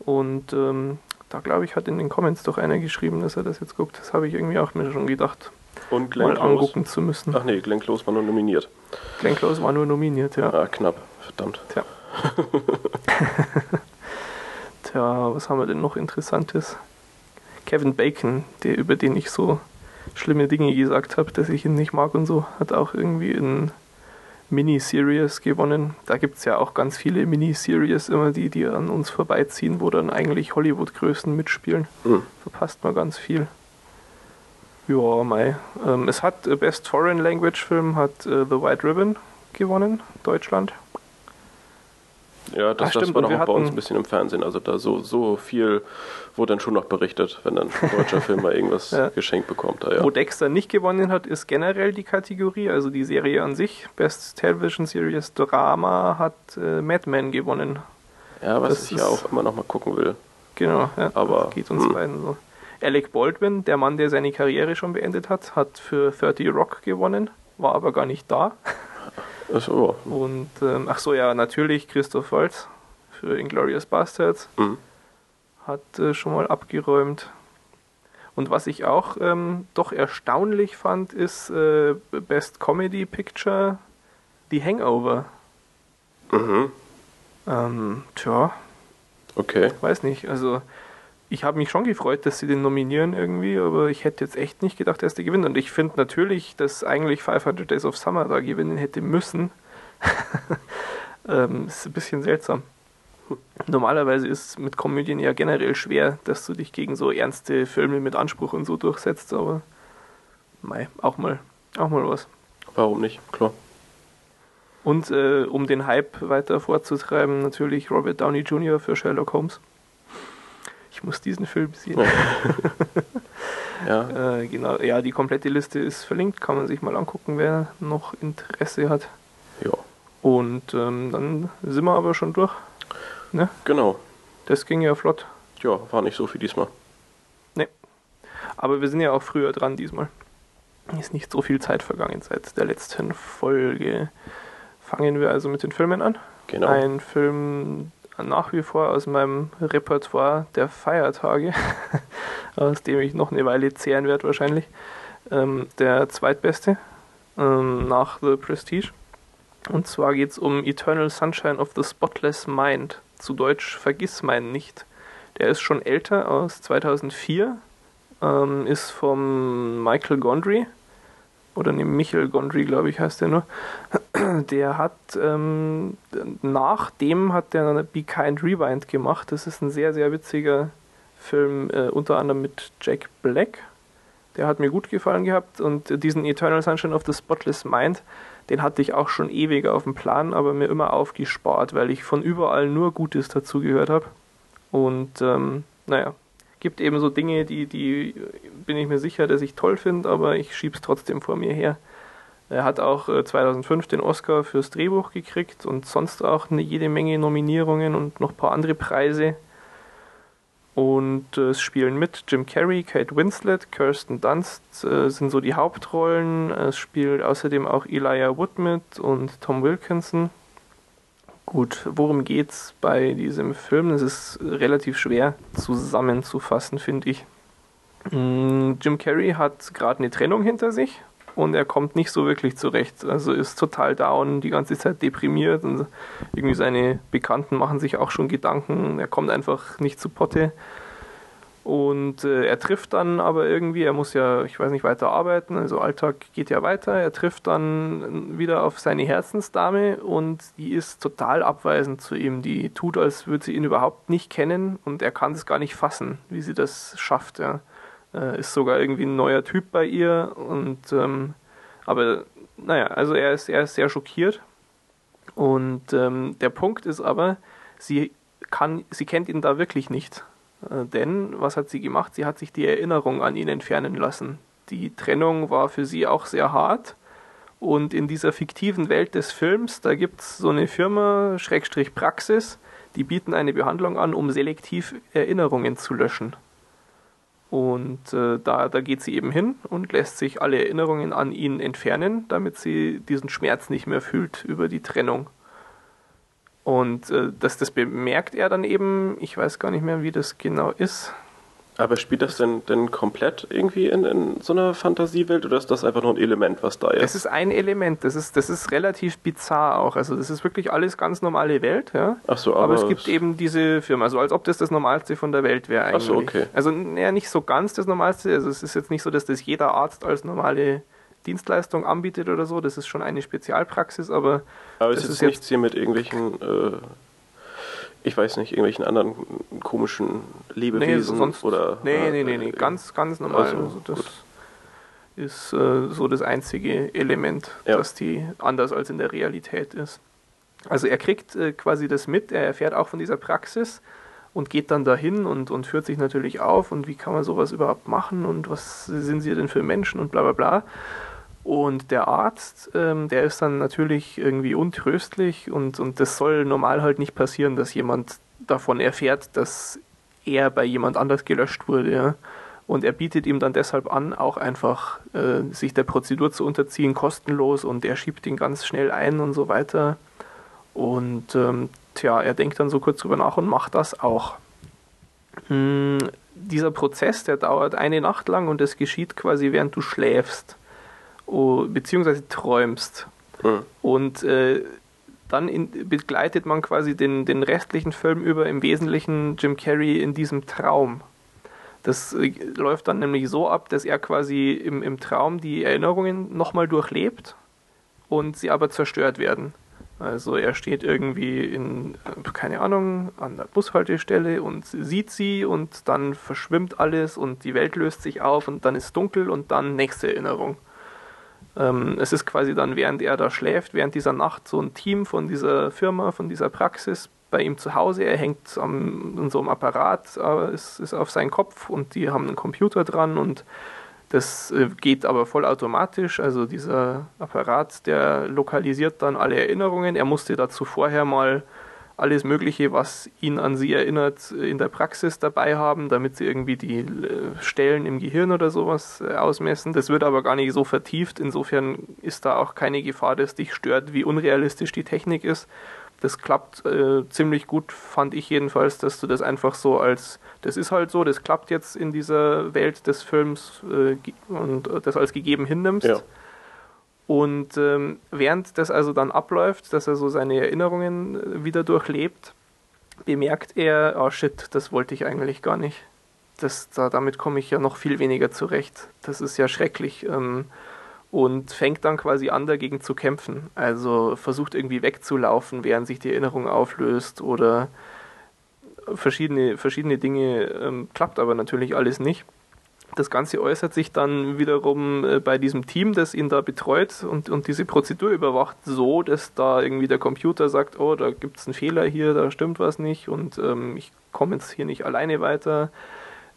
Und ähm, da glaube ich, hat in den Comments doch einer geschrieben, dass er das jetzt guckt. Das habe ich irgendwie auch mir schon gedacht, und Glenn mal Close. angucken zu müssen. Ach nee, Glenn Close war nur nominiert. Glenn Close war nur nominiert, ja. Ah, knapp. Verdammt. Tja. Tja, was haben wir denn noch Interessantes? Kevin Bacon, der, über den ich so schlimme Dinge gesagt habe, dass ich ihn nicht mag und so, hat auch irgendwie in Miniseries gewonnen. Da gibt es ja auch ganz viele Miniseries immer, die, die an uns vorbeiziehen, wo dann eigentlich Hollywood-Größen mitspielen. Hm. Verpasst man ganz viel. Ja, Mai. Ähm, es hat äh, Best Foreign Language Film hat äh, The White Ribbon gewonnen, Deutschland. Ja, das, Ah, das war doch wir auch bei uns ein bisschen im Fernsehen. Also da so, so viel wurde dann schon noch berichtet, wenn dann ein deutscher Film mal irgendwas Ja. geschenkt bekommt. Da, ja. Wo Dexter nicht gewonnen hat, ist generell die Kategorie, also die Serie an sich. Best Television Series Drama hat äh, Mad Men gewonnen. ja, was das ich ja auch immer noch mal gucken will. Genau, ja, Aber, geht uns hm. beiden so. Alec Baldwin, der Mann, der seine Karriere schon beendet hat, hat für 30 Rock gewonnen, war aber gar nicht da. Achso, Und ähm, ach so, ja, natürlich Christoph Waltz für Inglourious Bastards mhm. hat äh, schon mal abgeräumt. Und was ich auch ähm, doch erstaunlich fand, ist äh, Best Comedy Picture The Hangover. Mhm. Ähm, tja, okay. weiß nicht. Also ich habe mich schon gefreut, dass sie den nominieren irgendwie, aber ich hätte jetzt echt nicht gedacht, dass der gewinnt. Und ich finde natürlich, dass eigentlich 500 Days of Summer da gewinnen hätte müssen. ähm, ist ein bisschen seltsam. Normalerweise ist es mit Komödien ja generell schwer, dass du dich gegen so ernste Filme mit Anspruch und so durchsetzt, aber mei, auch mal, auch mal was. Warum nicht? Klar. Und äh, um den Hype weiter vorzutreiben, natürlich Robert Downey Jr. für Sherlock Holmes. Ich muss diesen Film sehen. Ja, Äh, genau, ja, die komplette Liste ist verlinkt, kann man sich mal angucken, wer noch Interesse hat. ja. Und ähm, dann sind wir aber schon durch. Ne? Genau. Das ging ja flott. Ja, war nicht so viel diesmal. Aber wir sind ja auch früher dran diesmal. Ist nicht so viel Zeit vergangen seit der letzten Folge. Fangen wir also mit den Filmen an. Genau. Ein Film nach wie vor aus meinem Repertoire der Feiertage, aus dem ich noch eine Weile zehren werde wahrscheinlich. Ähm, der zweitbeste ähm, nach The Prestige. Und zwar geht es um Eternal Sunshine of the Spotless Mind. Zu Deutsch Vergiss mein nicht. Der ist schon älter, aus 2004. Ähm, ist vom Michael Gondry. Oder ne, Michael Gondry, glaube ich, heißt der nur. Der hat, ähm, nach dem hat der Be Kind Rewind gemacht. Das ist ein sehr, sehr witziger Film, äh, unter anderem mit Jack Black. Der hat mir gut gefallen gehabt und diesen Eternal Sunshine of the Spotless Mind, den hatte ich auch schon ewig auf dem Plan, aber mir immer aufgespart, weil ich von überall nur Gutes dazu gehört habe. Und ähm, naja, gibt eben so Dinge, die, die bin ich mir sicher, dass ich toll finde, aber ich schieb's trotzdem vor mir her. Er hat auch äh, 2005 den Oscar fürs Drehbuch gekriegt und sonst auch eine jede Menge Nominierungen und noch ein paar andere Preise. Und äh, es spielen mit Jim Carrey, Kate Winslet, Kirsten Dunst äh, sind so die Hauptrollen. Es spielt außerdem auch Elijah Wood mit und Tom Wilkinson. Gut, worum geht's bei diesem Film? Es ist relativ schwer zusammenzufassen, finde ich. Mm, Jim Carrey hat gerade eine Trennung hinter sich und er kommt nicht so wirklich zurecht. Also ist total down, die ganze Zeit deprimiert und irgendwie seine Bekannten machen sich auch schon Gedanken. Er kommt einfach nicht zu Potte. Und äh, er trifft dann aber irgendwie, er muss ja, ich weiß nicht, weiter arbeiten, also Alltag geht ja weiter. Er trifft dann wieder auf seine Herzensdame und die ist total abweisend zu ihm. Die tut, als würde sie ihn überhaupt nicht kennen und er kann es gar nicht fassen, wie sie das schafft. Ja. Äh, ist sogar irgendwie ein neuer Typ bei ihr und ähm, aber naja, also er ist, er ist sehr schockiert. Und ähm, der Punkt ist aber, sie kann, sie kennt ihn da wirklich nicht. Äh, denn was hat sie gemacht? Sie hat sich die Erinnerung an ihn entfernen lassen. Die Trennung war für sie auch sehr hart. Und in dieser fiktiven Welt des Films, da gibt es so eine Firma, Schrägstrich Praxis, die bieten eine Behandlung an, um selektiv Erinnerungen zu löschen. Und äh, da, da geht sie eben hin und lässt sich alle Erinnerungen an ihn entfernen, damit sie diesen Schmerz nicht mehr fühlt über die Trennung. Und äh, das, das bemerkt er dann eben, ich weiß gar nicht mehr, wie das genau ist. Aber spielt das denn, denn komplett irgendwie in, in so einer Fantasiewelt oder ist das einfach nur ein Element, was da Das ist? ist ein Element, das ist, das ist relativ bizarr auch. Also das ist wirklich alles ganz normale Welt, ja. Ach so, Aber, aber, es gibt eben diese Firma, also als ob das das Normalste von der Welt wäre eigentlich. Ach so, okay. Also ja, nicht so ganz das Normalste. Also es ist jetzt nicht so, dass das jeder Arzt als normale Dienstleistung anbietet oder so. Das ist schon eine Spezialpraxis, aber Aber das ist jetzt nichts hier mit irgendwelchen, äh, ich weiß nicht, irgendwelchen anderen komischen Lebewesen sonst, oder. nee, äh, nee, nee, nee, äh, ganz, ganz normal. also, Also, das gut. ist äh, so das einzige Element, Ja. das die anders als in der Realität ist. Also er kriegt äh, quasi das mit, er erfährt auch von dieser Praxis und geht dann dahin und, und führt sich natürlich auf und wie kann man sowas überhaupt machen und was sind sie denn für Menschen und bla bla bla. Und der Arzt, ähm, der ist dann natürlich irgendwie untröstlich und, und das soll normal halt nicht passieren, dass jemand davon erfährt, dass er bei jemand anders gelöscht wurde. Ja. Und er bietet ihm dann deshalb an, auch einfach äh, sich der Prozedur zu unterziehen, kostenlos und er schiebt ihn ganz schnell ein und so weiter. Und ähm, tja, er denkt dann so kurz drüber nach und macht das auch. Hm, dieser Prozess, der dauert eine Nacht lang und es geschieht quasi während du schläfst oh, beziehungsweise träumst. Mhm. Und äh, dann in, begleitet man quasi den, den restlichen Film über im Wesentlichen Jim Carrey in diesem Traum. Das äh, läuft dann nämlich so ab, dass er quasi im, im Traum die Erinnerungen nochmal durchlebt und sie aber zerstört werden. Also er steht irgendwie in, äh, keine Ahnung, an der Bushaltestelle und sieht sie und dann verschwimmt alles und die Welt löst sich auf und dann ist dunkel und dann nächste Erinnerung. Ähm, es ist quasi dann, während er da schläft, während dieser Nacht so ein Team von dieser Firma, von dieser Praxis bei ihm zu Hause. Er hängt am, in so einem Apparat, äh, ist, ist auf seinen Kopf und die haben einen Computer dran und das äh, geht aber vollautomatisch. Also dieser Apparat, der lokalisiert dann alle Erinnerungen. Er musste dazu vorher mal alles Mögliche, was ihn an sie erinnert, in der Praxis dabei haben, damit sie irgendwie die äh, Stellen im Gehirn oder sowas äh, ausmessen. Das wird aber gar nicht so vertieft. Insofern ist da auch keine Gefahr, dass dich stört, wie unrealistisch die Technik ist. Das klappt äh, ziemlich gut, fand ich jedenfalls, dass du das einfach so als, das ist halt so, das klappt jetzt in dieser Welt des Films äh, und das als gegeben hinnimmst. Ja. Und ähm, während das also dann abläuft, dass er so seine Erinnerungen äh, wieder durchlebt, bemerkt er, oh shit, das wollte ich eigentlich gar nicht. Das, da, damit komme ich ja noch viel weniger zurecht. Das ist ja schrecklich. Ähm, und fängt dann quasi an, dagegen zu kämpfen. Also versucht irgendwie wegzulaufen, während sich die Erinnerung auflöst oder verschiedene, verschiedene Dinge, ähm, klappt aber natürlich alles nicht. Das Ganze äußert sich dann wiederum äh, bei diesem Team, das ihn da betreut und, und diese Prozedur überwacht, so, dass da irgendwie der Computer sagt, oh, da gibt es einen Fehler hier, da stimmt was nicht und ähm, ich komme jetzt hier nicht alleine weiter.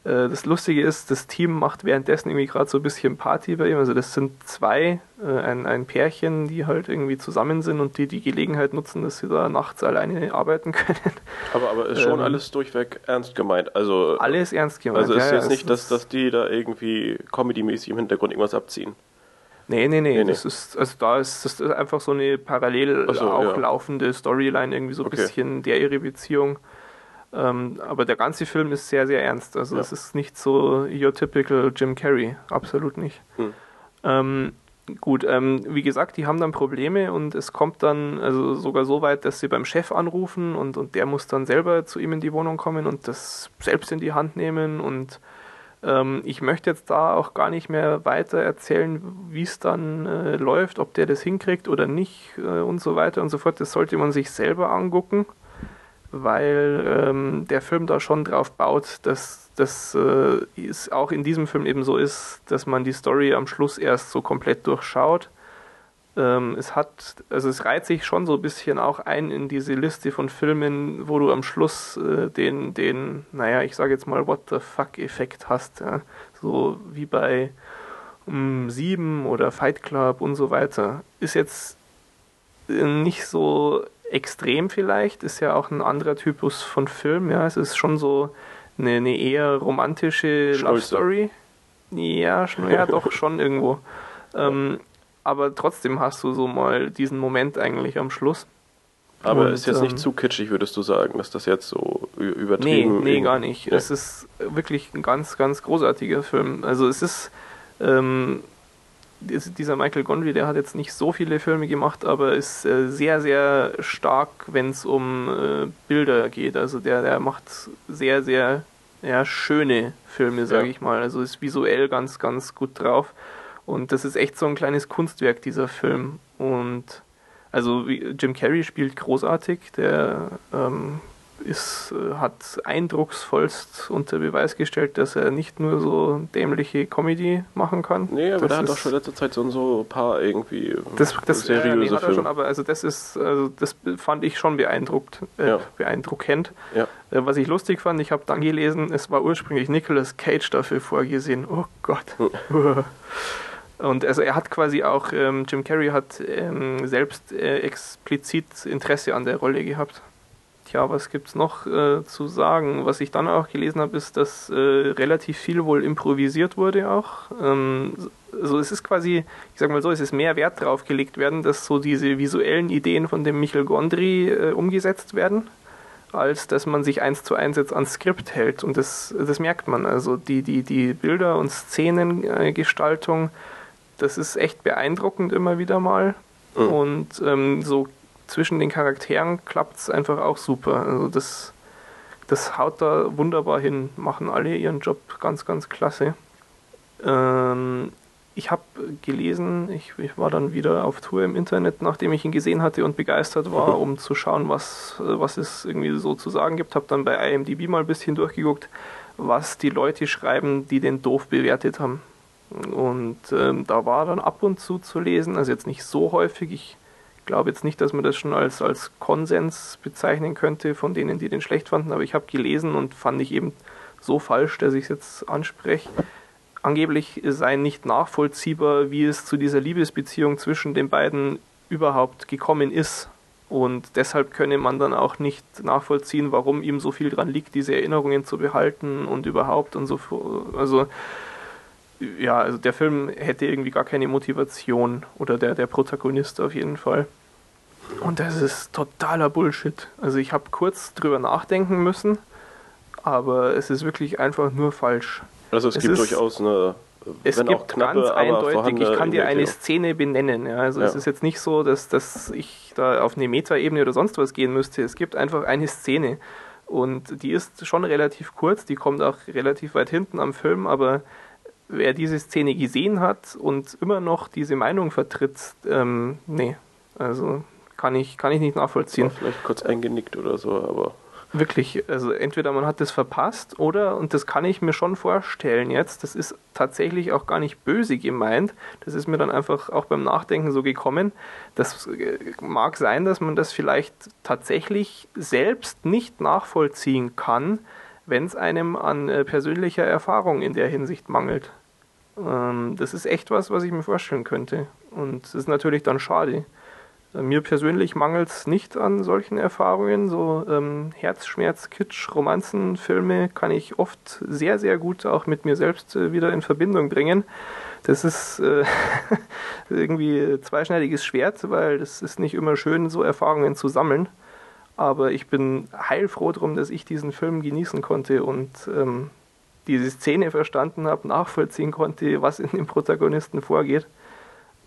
Äh, das Lustige ist, das Team macht währenddessen irgendwie gerade so ein bisschen Party bei ihm. Also das sind zwei, äh, ein, ein Pärchen, die halt irgendwie zusammen sind und die die Gelegenheit nutzen, dass sie da nachts alleine arbeiten können. Aber, aber ist schon ähm, alles durchweg ernst gemeint. Also, alles ernst gemeint. Also ist ja, jetzt nicht, dass, dass die da irgendwie comedy-mäßig im Hintergrund irgendwas abziehen. Nee, nee, nee, nee, das nee. ist, also da ist das ist einfach so eine parallel so, auch ja. laufende Storyline, irgendwie so ein okay. bisschen der ihre Beziehung. Ähm, aber der ganze Film ist sehr, sehr ernst. Also es ist nicht so your typical Jim Carrey, absolut nicht. Hm. Ähm, gut, ähm, wie gesagt, die haben dann Probleme und es kommt dann also sogar so weit, dass sie beim Chef anrufen und, und der muss dann selber zu ihm in die Wohnung kommen und das selbst in die Hand nehmen und ähm, ich möchte jetzt da auch gar nicht mehr weiter erzählen, wie es dann äh, läuft, ob der das hinkriegt oder nicht äh, und so weiter und so fort. Das sollte man sich selber angucken weil ähm, der Film da schon drauf baut, dass das äh, auch in diesem Film eben so ist, dass man die Story am Schluss erst so komplett durchschaut. Ähm, es hat, also es reiht sich schon so ein bisschen auch ein in diese Liste von Filmen, wo du am Schluss äh, den, den, naja, ich sage jetzt mal What the fuck-Effekt hast. Ja? So wie bei um, Sieben oder Fight Club und so weiter. Ist jetzt äh, nicht so extrem vielleicht, ist ja auch ein anderer Typus von Film, ja, es ist schon so eine, eine eher romantische Schnulze. Love Story. Ja, ja, doch schon irgendwo. Ähm, aber trotzdem hast du so mal diesen Moment eigentlich am Schluss. Aber Und, ist jetzt nicht ähm, zu kitschig, würdest du sagen, dass das jetzt so übertrieben ist? Nee, nee, gar nicht. Ja. Es ist wirklich ein ganz, ganz großartiger Film. Also es ist ähm, dieser Michael Gondry, der hat jetzt nicht so viele Filme gemacht, aber ist äh, sehr, sehr stark, wenn es um äh, Bilder geht. Also der, der macht sehr, sehr ja, schöne Filme, sage ja. ich mal. Also ist visuell ganz, ganz gut drauf. Und das ist echt so ein kleines Kunstwerk, dieser Film. Und also Jim Carrey spielt großartig, der ähm, ist, äh, hat eindrucksvollst unter Beweis gestellt, dass er nicht nur so dämliche Comedy machen kann. Nee, aber das der hat doch schon letzte Zeit so ein so paar irgendwie das, das seriöse äh, nee, hat er Filme. schon, aber also das ist, also das fand ich schon beeindruckt, äh, Ja. beeindruckend. Ja. Äh, was ich lustig fand, ich habe dann gelesen, es war ursprünglich Nicolas Cage dafür vorgesehen. Oh Gott. Und also er hat quasi auch, ähm, Jim Carrey hat ähm, selbst äh, explizit Interesse an der Rolle gehabt. Tja, was gibt's noch äh, zu sagen? Was ich dann auch gelesen habe, ist, dass äh, relativ viel wohl improvisiert wurde auch. Ähm, so es ist quasi, ich sag mal so, es ist mehr Wert drauf gelegt werden, dass so diese visuellen Ideen von dem Michel Gondry äh, umgesetzt werden, als dass man sich eins zu eins jetzt ans Skript hält. Und das, das merkt man. Also die, die, die Bilder- und Szenengestaltung, das ist echt beeindruckend immer wieder mal. Mhm. Und ähm, so zwischen den Charakteren klappt es einfach auch super. Also das, das haut da wunderbar hin, machen alle ihren Job ganz, ganz klasse. Ähm, ich habe gelesen, ich, ich war dann wieder auf Tour im Internet, nachdem ich ihn gesehen hatte und begeistert war, Mhm. um zu schauen, was, was es irgendwie so zu sagen gibt. Habe dann bei IMDb mal ein bisschen durchgeguckt, was die Leute schreiben, die den doof bewertet haben. Und ähm, da war dann ab und zu zu lesen, also jetzt nicht so häufig. Ich glaube jetzt nicht, dass man das schon als, als Konsens bezeichnen könnte von denen, die den schlecht fanden, aber ich habe gelesen und fand ich eben so falsch, dass ich es jetzt anspreche. Angeblich sei nicht nachvollziehbar, wie es zu dieser Liebesbeziehung zwischen den beiden überhaupt gekommen ist. Und deshalb könne man dann auch nicht nachvollziehen, warum ihm so viel dran liegt, diese Erinnerungen zu behalten und überhaupt und so. Also ja, also der Film hätte irgendwie gar keine Motivation oder der, der Protagonist auf jeden Fall. Und das ist totaler Bullshit. Also ich habe kurz drüber nachdenken müssen, aber es ist wirklich einfach nur falsch. Also es, Es gibt durchaus eine, Es wenn gibt auch knappe, ganz eindeutig, ich kann dir eine. Szene benennen. Ja. Also es Ja. ist jetzt nicht so, dass, dass ich da auf eine Metaebene oder sonst was gehen müsste. Es gibt einfach eine Szene. Und die ist schon relativ kurz, die kommt auch relativ weit hinten am Film, aber wer diese Szene gesehen hat und immer noch diese Meinung vertritt, ähm, nee, also kann ich, kann ich nicht nachvollziehen. Vielleicht kurz eingenickt oder so, aber Wirklich, also entweder man hat das verpasst oder, und das kann ich mir schon vorstellen jetzt, das ist tatsächlich auch gar nicht böse gemeint, das ist mir dann einfach auch beim Nachdenken so gekommen, das äh, mag sein, dass man das vielleicht tatsächlich selbst nicht nachvollziehen kann, wenn es einem an äh, persönlicher Erfahrung in der Hinsicht mangelt. Ähm, das ist echt was, was ich mir vorstellen könnte. Und das ist natürlich dann schade. Äh, Mir persönlich mangelt es nicht an solchen Erfahrungen. So ähm, Herzschmerz, Kitsch, Romanzenfilme kann ich oft sehr, sehr gut auch mit mir selbst äh, wieder in Verbindung bringen. Das ist äh, irgendwie zweischneidiges Schwert, weil das ist nicht immer schön, so Erfahrungen zu sammeln. Aber ich bin heilfroh drum, dass ich diesen Film genießen konnte und ähm, diese Szene verstanden habe, nachvollziehen konnte, was in dem Protagonisten vorgeht.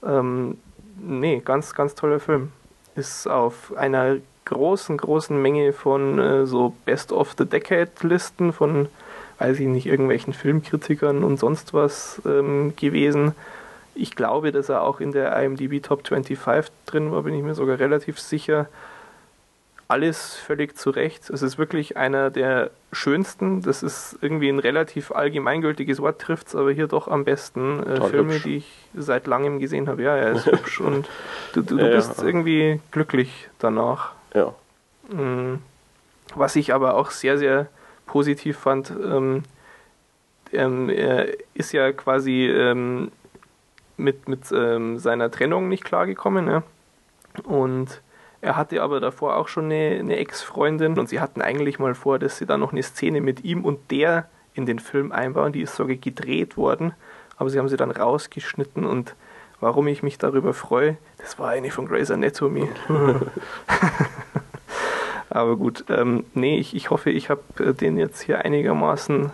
Ähm, nee, ganz, ganz toller Film. Ist auf einer großen, großen Menge von äh, so Best of the Decade-Listen von, weiß ich nicht, irgendwelchen Filmkritikern und sonst was ähm, gewesen. Ich glaube, dass er auch in der IMDb Top 25 drin war, bin ich mir sogar relativ sicher. Alles völlig zu Recht. Es ist wirklich einer der schönsten. Das ist irgendwie ein relativ allgemeingültiges Wort, trifft es aber hier doch am besten. Äh, Filme, hübsch. die ich seit langem gesehen habe. Ja, er ist hübsch und du, du, du Ja, ja. bist irgendwie glücklich danach. ja. Mm, Was ich aber auch sehr, sehr positiv fand, ähm, ähm, er ist ja quasi ähm, mit, mit ähm, seiner Trennung nicht klargekommen. Ne? Und er hatte aber davor auch schon eine, eine Ex-Freundin und sie hatten eigentlich mal vor, dass sie da noch eine Szene mit ihm und der in den Film einbauen. Die ist sogar gedreht worden, aber sie haben sie dann rausgeschnitten und warum ich mich darüber freue, das war eine von Grey's Anatomy. Aber gut, ähm, nee, ich, ich hoffe, ich habe äh, den jetzt hier einigermaßen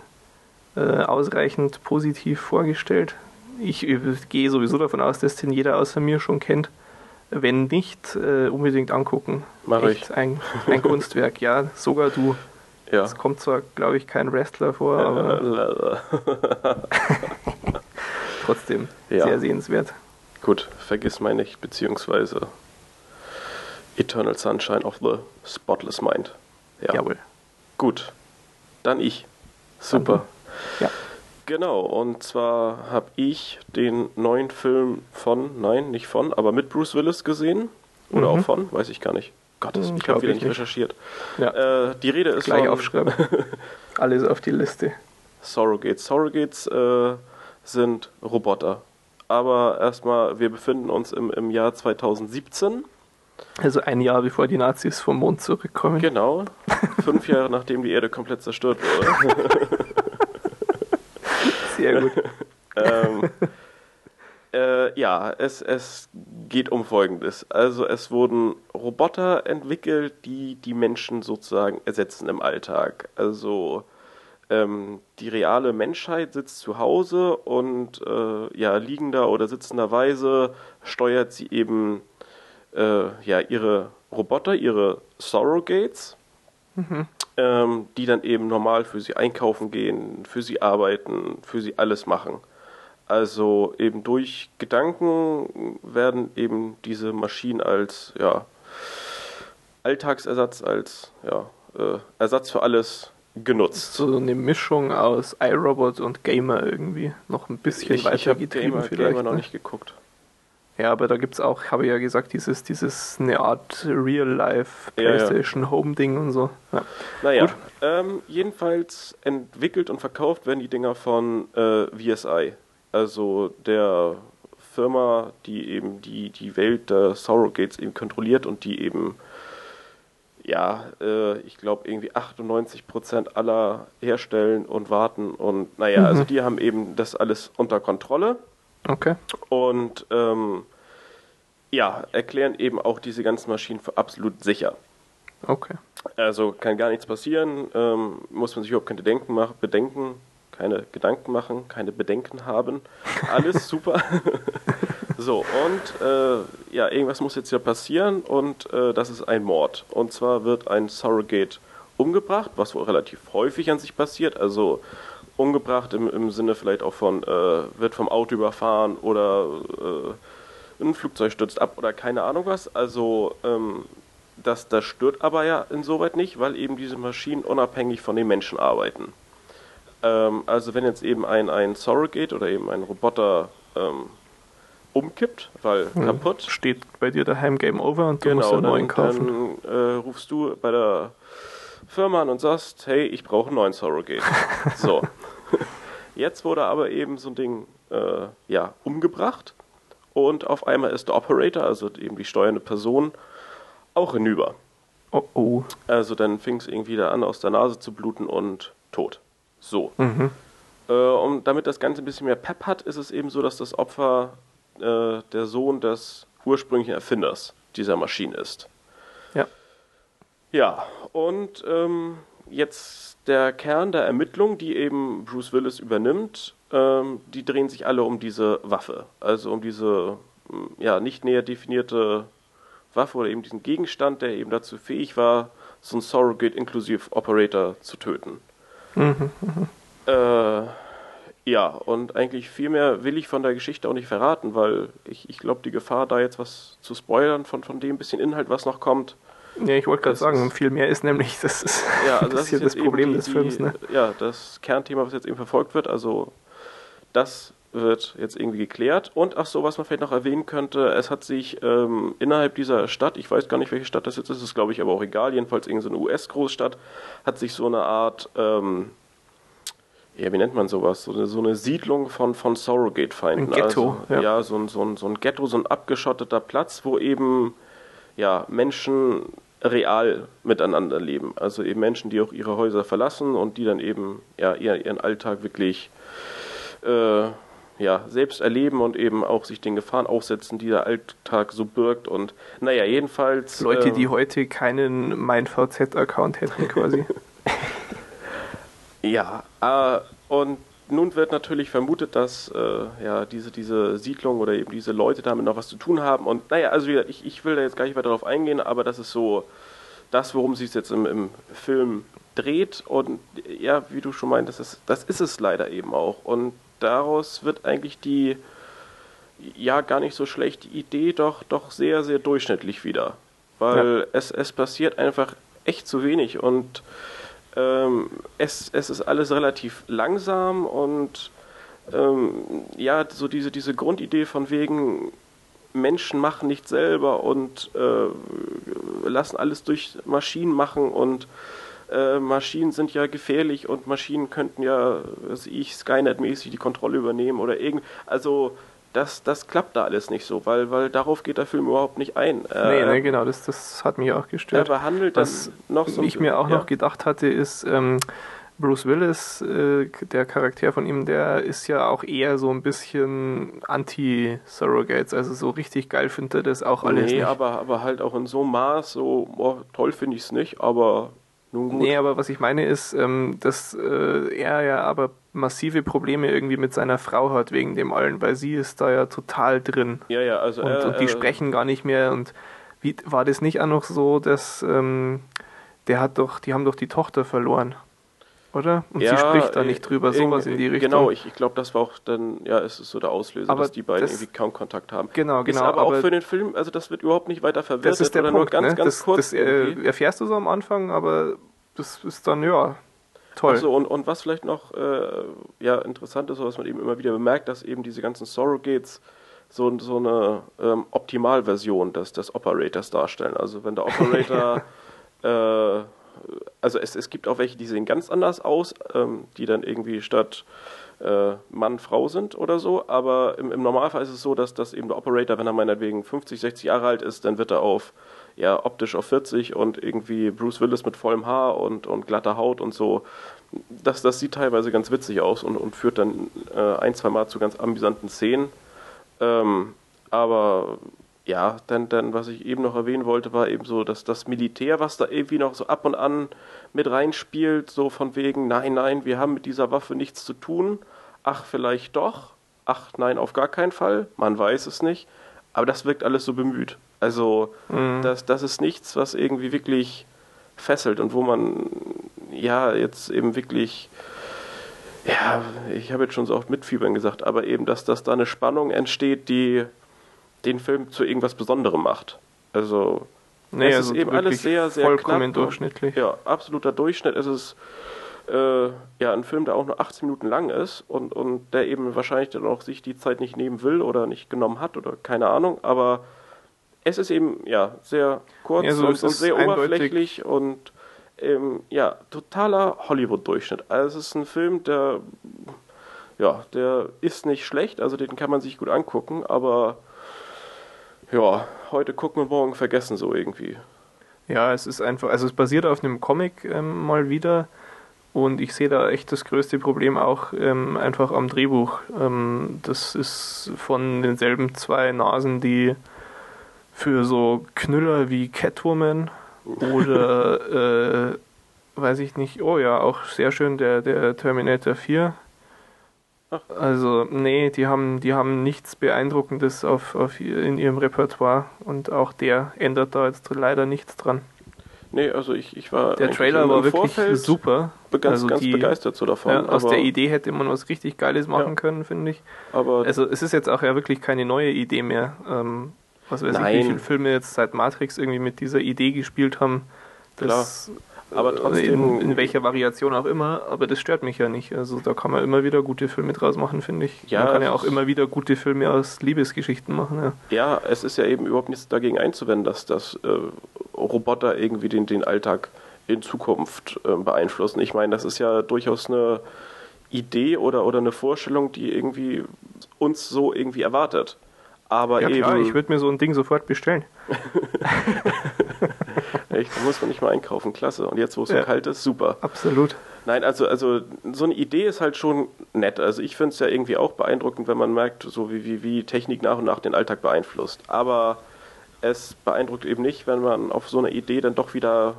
äh, ausreichend positiv vorgestellt. Ich äh, gehe sowieso davon aus, dass den jeder außer mir schon kennt. Wenn nicht, äh, unbedingt angucken. Mach Echt ich. Ein, ein Kunstwerk, ja, sogar du. Ja. Es kommt zwar, glaube ich, kein Wrestler vor, aber trotzdem Ja. sehr sehenswert. Gut, vergiss mal nicht, beziehungsweise Eternal Sunshine of the Spotless Mind. Ja. Jawohl. Gut, dann ich. Super. Ja. Genau, und zwar habe ich den neuen Film von, nein, nicht von, aber mit Bruce Willis gesehen. Oder Mhm. auch von, weiß ich gar nicht. Gottes, Hm, ich habe wieder ich nicht nicht. recherchiert. Ja. Äh, die Rede ist Gleich von aufschreiben. Alles auf die Liste. Surrogates. Surrogates äh, sind Roboter. Aber erstmal, wir befinden uns im, im Jahr 2017. Also ein Jahr bevor die Nazis vom Mond zurückkommen. Genau. Fünf Jahre nachdem die Erde komplett zerstört wurde. Sehr gut. ähm, äh, ja, es, es geht um Folgendes. Also es wurden Roboter entwickelt, die die Menschen sozusagen ersetzen im Alltag. Also ähm, die reale Menschheit sitzt zu Hause und äh, ja, liegender oder sitzenderweise steuert sie eben äh, ja, ihre Roboter, ihre Surrogates, ähm, die dann eben normal für sie einkaufen gehen, für sie arbeiten, für sie alles machen. Also eben durch Gedanken werden eben diese Maschinen als ja, Alltagsersatz, als ja, äh, Ersatz für alles genutzt. So eine Mischung aus iRobot und Gamer irgendwie. Noch ein bisschen ich ich habe weitergetrieben Gamer, vielleicht. Gamer noch ne? nicht geguckt. Ja, aber da gibt's auch, habe ich ja gesagt, dieses, dieses eine Art Real-Life Ja, ja. PlayStation Home-Ding und so. Ja. Naja, ähm, jedenfalls entwickelt und verkauft werden die Dinger von äh, VSI, also der Firma, die eben die, die Welt der Surrogates eben kontrolliert und die eben, ja, äh, ich glaube irgendwie 98% aller herstellen und warten und naja, also die haben eben das alles unter Kontrolle Okay. und ähm, ja, erklären eben auch diese ganzen Maschinen für absolut sicher. Okay. Also kann gar nichts passieren, ähm, muss man sich überhaupt keine Denken machen, Bedenken, keine Gedanken machen, keine Bedenken haben. Alles super. so, und äh, ja, irgendwas muss jetzt ja passieren und äh, das ist ein Mord. Und zwar wird ein Surrogate umgebracht, was wohl relativ häufig an sich passiert. Also umgebracht im, im Sinne vielleicht auch von, äh, wird vom Auto überfahren oder äh, ein Flugzeug stürzt ab oder keine Ahnung was. Also ähm, das, das stört aber ja insoweit nicht, weil eben diese Maschinen unabhängig von den Menschen arbeiten. Ähm, also wenn jetzt eben ein, ein Surrogate oder eben ein Roboter ähm, umkippt, weil Mhm. kaputt, Steht bei dir daheim Game Over und du musst genau, einen neuen dann, kaufen. dann äh, rufst du bei der Firma an und sagst, hey, ich brauche einen neuen Surrogate. so. Jetzt wurde aber eben so ein Ding äh, ja, umgebracht und auf einmal ist der Operator, also eben die steuernde Person, auch hinüber. Oh oh. Also dann fing es irgendwie da an, aus der Nase zu bluten und tot. So. Mhm. Äh, und damit das Ganze ein bisschen mehr Pep hat, ist es eben so, dass das Opfer äh, der Sohn des ursprünglichen Erfinders dieser Maschine ist. Ja. Ja, und ähm, jetzt der Kern der Ermittlung, die eben Bruce Willis übernimmt, ähm, die drehen sich alle um diese Waffe. Also um diese m, ja, nicht näher definierte Waffe oder eben diesen Gegenstand, der eben dazu fähig war, so einen Surrogate Inclusive Operator zu töten. Mhm. Äh, ja, und eigentlich viel mehr will ich von der Geschichte auch nicht verraten, weil ich, ich glaube, die Gefahr, da jetzt was zu spoilern von, von dem bisschen Inhalt, was noch kommt, Ja, ich wollte gerade sagen, viel mehr ist nämlich, das ist, ja, also das das ist das Problem die, des Films. Ne? Ja, das Kernthema, was jetzt eben verfolgt wird, also das wird jetzt irgendwie geklärt. Und ach so, was man vielleicht noch erwähnen könnte, es hat sich ähm, innerhalb dieser Stadt, ich weiß gar nicht, welche Stadt das jetzt ist, ist glaube ich aber auch egal, jedenfalls irgendeine so US-Großstadt, hat sich so eine Art, ähm, ja, wie nennt man sowas? So eine, so eine Siedlung von, von Surrogate-Feinden. Ein Ghetto, also, ja. ja. so ein, so, ein, so ein Ghetto, so ein abgeschotteter Platz, wo eben ja, Menschen real miteinander leben. Also eben Menschen, die auch ihre Häuser verlassen und die dann eben ja, ihr- ihren Alltag wirklich äh, ja, selbst erleben und eben auch sich den Gefahren aussetzen, die der Alltag so birgt. Und naja, jedenfalls. Leute, äh, die heute keinen MeinVZ-Account hätten quasi. Ja, äh, und nun wird natürlich vermutet, dass äh, ja, diese, diese Siedlung oder eben diese Leute damit noch was zu tun haben. Und naja, also wie gesagt, ich, ich will da jetzt gar nicht weiter darauf eingehen, aber das ist so das, worum es sich jetzt im, im Film dreht. Und ja, wie du schon meintest, das, das ist es leider eben auch. Und daraus wird eigentlich die ja gar nicht so schlechte Idee doch, doch sehr, sehr durchschnittlich wieder. Weil es, es passiert einfach echt zu wenig und ähm, es, es ist alles relativ langsam und ähm, ja, so diese, diese Grundidee von wegen Menschen machen nicht selber und äh, lassen alles durch Maschinen machen und äh, Maschinen sind ja gefährlich und Maschinen könnten ja, was ich, Skynet-mäßig die Kontrolle übernehmen oder irgend. Also das, das klappt da alles nicht so, weil, weil darauf geht der Film überhaupt nicht ein. Äh, nee, nee, genau, das, das hat mich auch gestört. Er behandelt Was noch so. ich mir auch ja. noch gedacht hatte, ist, ähm, Bruce Willis, äh, der Charakter von ihm, der ist ja auch eher so ein bisschen anti-Surrogates, also so richtig geil findet er das auch alles nee, nicht. aber, aber halt auch in so einem Maß, so oh, toll finde ich es nicht, aber nun gut. Nee, aber was ich meine ist, ähm, dass äh, er ja aber massive Probleme irgendwie mit seiner Frau hat wegen dem allen, weil sie ist da ja total drin. Ja, ja, also. Und, äh, und die äh, sprechen gar nicht mehr und wie, war das nicht auch noch so, dass ähm, der hat doch, die haben doch die Tochter verloren oder? Und ja, sie spricht da nicht drüber, sowas in die Richtung. Genau, ich, ich glaube, das war auch dann, ja, es ist so der Auslöser, aber dass die beiden irgendwie kaum Kontakt haben. Genau, genau. Ist aber, aber, auch für den Film, also das wird überhaupt nicht weiter verwertet das ist der oder Punkt, nur ganz, ne? ganz das, kurz. Das äh, erfährst du so am Anfang, aber das ist dann, ja, toll. Also und, und was vielleicht noch äh, ja, interessant ist, was man eben immer wieder bemerkt, dass eben diese ganzen Surrogates so, so eine ähm, Optimalversion des, des Operators darstellen. Also wenn der Operator äh, also es, es gibt auch welche, die sehen ganz anders aus, ähm, die dann irgendwie statt äh, Mann, Frau sind oder so, aber im, im, Normalfall ist es so, dass, dass eben der Operator, wenn er meinetwegen 50, 60 Jahre alt ist, dann wird er auf, ja, optisch auf 40 und irgendwie Bruce Willis mit vollem Haar und, und glatter Haut und so. Das, das sieht teilweise ganz witzig aus und, und führt dann äh, ein, zwei Mal zu ganz amüsanten Szenen. Ähm, aber ja, dann, dann, was ich eben noch erwähnen wollte, war eben so, dass das Militär, was da irgendwie noch so ab und an mit reinspielt, so von wegen, nein, nein, wir haben mit dieser Waffe nichts zu tun, ach, vielleicht doch, ach, nein, auf gar keinen Fall, man weiß es nicht, aber das wirkt alles so bemüht. Also, mhm. das, das ist nichts, was irgendwie wirklich fesselt und wo man, ja, jetzt eben wirklich, ja, ich habe jetzt schon so oft mitfiebern gesagt, aber eben, dass, dass da eine Spannung entsteht, die den Film zu irgendwas Besonderem macht. Also nee, es also ist eben alles sehr, sehr vollkommen knapp. durchschnittlich. Ja, absoluter Durchschnitt. Es ist äh, ja ein Film, der auch nur 18 Minuten lang ist und, und der eben wahrscheinlich dann auch sich die Zeit nicht nehmen will oder nicht genommen hat oder keine Ahnung, aber es ist eben ja sehr kurz ja, so und, und, sehr oberflächlich und ähm, ja, totaler Hollywood-Durchschnitt. Also es ist ein Film, der ja, der ist nicht schlecht, also den kann man sich gut angucken, aber ja, heute gucken und morgen vergessen so irgendwie. Ja, es ist einfach, also es basiert auf einem Comic ähm, mal wieder und ich sehe da echt das größte Problem auch ähm, einfach am Drehbuch. Ähm, das ist von denselben zwei Nasen, die für so Knüller wie Catwoman oder äh, weiß ich nicht, oh ja, auch sehr schön der, der Terminator 4 also, nee, die haben, die haben nichts Beeindruckendes auf, auf, in ihrem Repertoire und auch der ändert da jetzt leider nichts dran. Nee, also ich, ich war. Der Trailer war wirklich Vorfeld super. Ganz, also ganz die, begeistert so davon. Ja, aus der Idee hätte man was richtig Geiles machen ja. können, finde ich. Aber also es ist jetzt auch ja wirklich keine neue Idee mehr. Ähm, was weiß Nein. ich, wie viele Filme jetzt seit Matrix irgendwie mit dieser Idee gespielt haben. Das Klar. Aber trotzdem. In, welcher Variation auch immer, aber das stört mich ja nicht. Also da kann man immer wieder gute Filme draus machen, finde ich. Ja, man kann ja auch immer wieder gute Filme aus Liebesgeschichten machen. Ja, ja es ist ja eben überhaupt nichts dagegen einzuwenden, dass, dass äh, Roboter irgendwie den, den Alltag in Zukunft äh, beeinflussen. Ich meine, das ist ja durchaus eine Idee oder, oder eine Vorstellung, die irgendwie uns so irgendwie erwartet. Aber ja, eben. Klar, ich würde mir so ein Ding sofort bestellen. Echt, da muss man nicht mal einkaufen, klasse. Und jetzt, wo es ja, so kalt ist, super. Absolut. Nein, also, also so eine Idee ist halt schon nett. Also ich finde es ja irgendwie auch beeindruckend, wenn man merkt, so wie, wie, wie Technik nach und nach den Alltag beeinflusst. Aber es beeindruckt eben nicht, wenn man auf so eine Idee dann doch wieder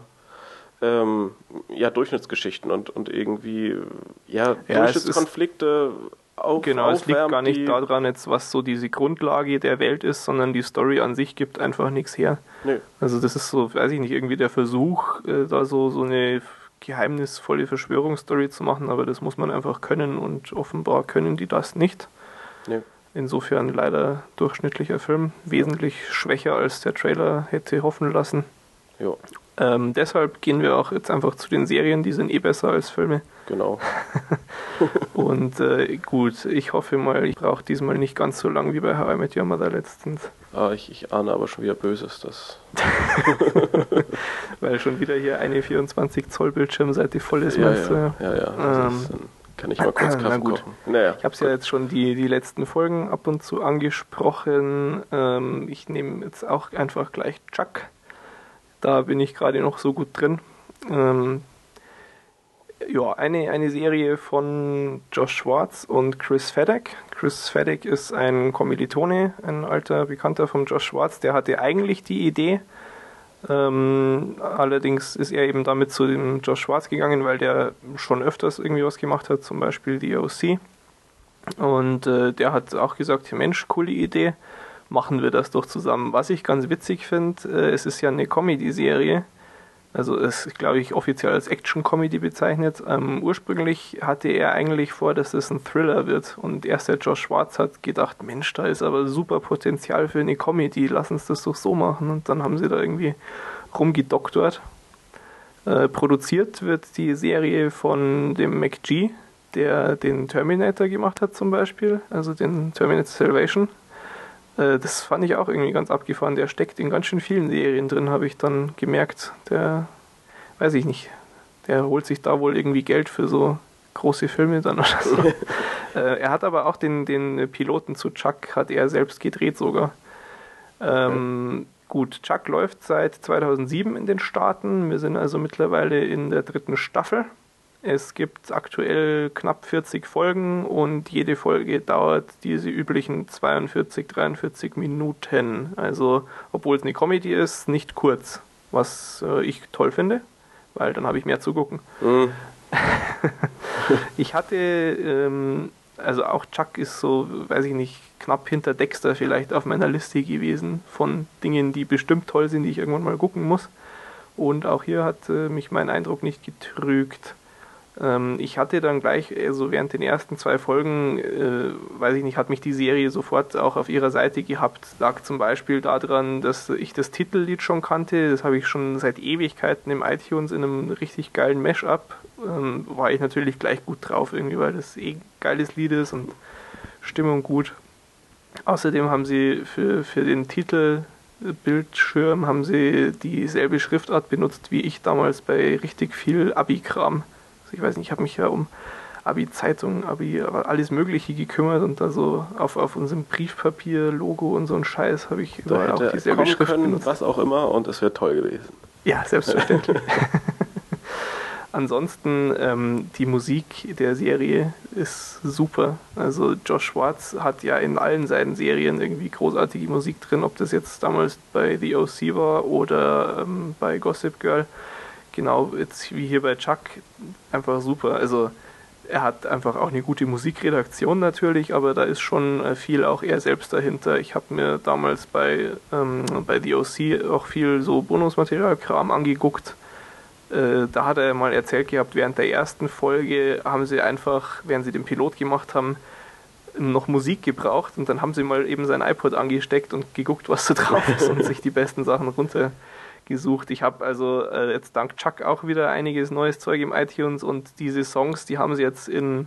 ähm, ja, Durchschnittsgeschichten und, und irgendwie ja, ja Durchschnittskonflikte auf, Genau, es liegt gar nicht daran, jetzt, was so diese Grundlage der Welt ist, sondern die Story an sich gibt einfach nichts her. Nee. Also das ist so, weiß ich nicht, irgendwie der Versuch, äh, da so, so eine geheimnisvolle Verschwörungsstory zu machen, aber das muss man einfach können und offenbar können die das nicht. Nee. Insofern leider durchschnittlicher Film, wesentlich schwächer als der Trailer hätte hoffen lassen. Ja. Ähm, deshalb gehen wir auch jetzt einfach zu den Serien, die sind eh besser als Filme. Genau. Und äh, gut, ich hoffe mal, ich brauche diesmal nicht ganz so lang wie bei How I Met Your Mother letztens. Ah, ich, ich ahne aber schon wieder Böses, das. Weil schon wieder hier eine 24 Zoll Bildschirmseite voll ist, ja, meinst du? ja, ja, ja. Ähm, kann ich mal kurz na Kaffee gut. kochen. Naja. Ich habe es ja jetzt schon die, die letzten Folgen ab und zu angesprochen. Ähm, ich nehme jetzt auch einfach gleich Chuck. Da bin ich gerade noch so gut drin. Ähm, ja, eine, eine Serie von Josh Schwartz und Chris Fedek. Chris Fedek ist ein Kommilitone, ein alter Bekannter von Josh Schwartz. Der hatte eigentlich die Idee, ähm, allerdings ist er eben damit zu dem Josh Schwartz gegangen, weil der schon öfters irgendwie was gemacht hat, zum Beispiel die OC. Und äh, der hat auch gesagt, Mensch, coole Idee, machen wir das doch zusammen. Was ich ganz witzig finde, äh, es ist ja eine Comedy-Serie, also ist, glaube ich, offiziell als Action-Comedy bezeichnet. Ähm, ursprünglich hatte er eigentlich vor, dass es ein Thriller wird. Und erst der Josh Schwartz hat gedacht, Mensch, da ist aber super Potenzial für eine Comedy, lass uns das doch so machen. Und dann haben sie da irgendwie rumgedoktort. Äh, produziert wird die Serie von dem McG, der den Terminator gemacht hat zum Beispiel, also den Terminator Salvation. Äh, das fand ich auch irgendwie ganz abgefahren. Der steckt in ganz schön vielen Serien drin, habe ich dann gemerkt. Der, weiß ich nicht, der holt sich da wohl irgendwie Geld für so große Filme dann oder so. äh, er hat aber auch den, den Piloten zu Chuck, hat er selbst gedreht sogar. Ähm, Gut, Chuck läuft seit 2007 in den Staaten. Wir sind also mittlerweile in der dritten Staffel. Es gibt aktuell knapp 40 Folgen und jede Folge dauert diese üblichen 42, 43 Minuten. Also, obwohl es eine Comedy ist, nicht kurz. Was äh, ich toll finde, weil dann habe ich mehr zu gucken. Mhm. Ich hatte, ähm, also auch Chuck ist so, weiß ich nicht, knapp hinter Dexter vielleicht auf meiner Liste gewesen von Dingen, die bestimmt toll sind, die ich irgendwann mal gucken muss. Und auch hier hat äh, mich mein Eindruck nicht getrügt. Ähm, ich hatte dann gleich, also während den ersten zwei Folgen, äh, weiß ich nicht, hat mich die Serie sofort auch auf ihrer Seite gehabt. Lag zum Beispiel daran, dass ich das Titellied schon kannte. Das habe ich schon seit Ewigkeiten im iTunes in einem richtig geilen Mashup. Ähm, war ich natürlich gleich gut drauf irgendwie, weil das eh geiles Lied ist und Stimmung gut. Außerdem haben sie für, für den Titelbildschirm haben sie dieselbe Schriftart benutzt wie ich damals bei richtig viel Abi-Kram. Also ich weiß nicht, ich habe mich ja um Abi-Zeitung, Abi, alles Mögliche gekümmert und da so auf, auf unserem Briefpapier, Logo und so ein Scheiß habe ich Da überall auch dieselbe Schrift können, benutzt. was auch immer, und es wäre toll gewesen. Ja, selbstverständlich. Ansonsten, ähm, die Musik der Serie ist super. Also Josh Schwartz hat ja in allen seinen Serien irgendwie großartige Musik drin, ob das jetzt damals bei The OC war oder ähm, bei Gossip Girl. Genau, jetzt wie hier bei Chuck, einfach super. Also er hat einfach auch eine gute Musikredaktion natürlich, aber da ist schon äh, viel auch er selbst dahinter. Ich habe mir damals bei, ähm, bei The OC auch viel so Bonusmaterial-Kram angeguckt. Äh, da hat er mal erzählt gehabt, während der ersten Folge haben sie einfach, während sie den Pilot gemacht haben, noch Musik gebraucht und dann haben sie mal eben sein iPod angesteckt und geguckt, was da drauf ist und sich die besten Sachen runtergesucht. Ich habe also äh, jetzt dank Chuck auch wieder einiges neues Zeug im iTunes und diese Songs, die haben sie jetzt in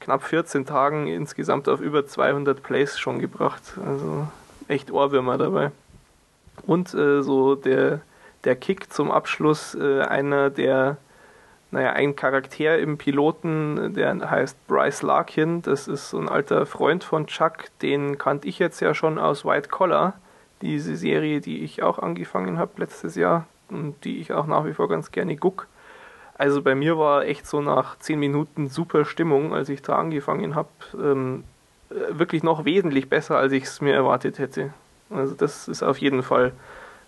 knapp 14 Tagen insgesamt auf über 200 Plays schon gebracht. Also echt Ohrwürmer dabei. Und äh, so der, der Kick zum Abschluss, äh, einer der, naja, ein Charakter im Piloten, der heißt Bryce Larkin, das ist so ein alter Freund von Chuck, den kannte ich jetzt ja schon aus White Collar, diese Serie, die ich auch angefangen habe letztes Jahr und die ich auch nach wie vor ganz gerne guck. Also bei mir war echt so nach 10 Minuten super Stimmung, als ich da angefangen habe. Ähm, äh, wirklich noch wesentlich besser, als ich es mir erwartet hätte. Also das ist auf jeden Fall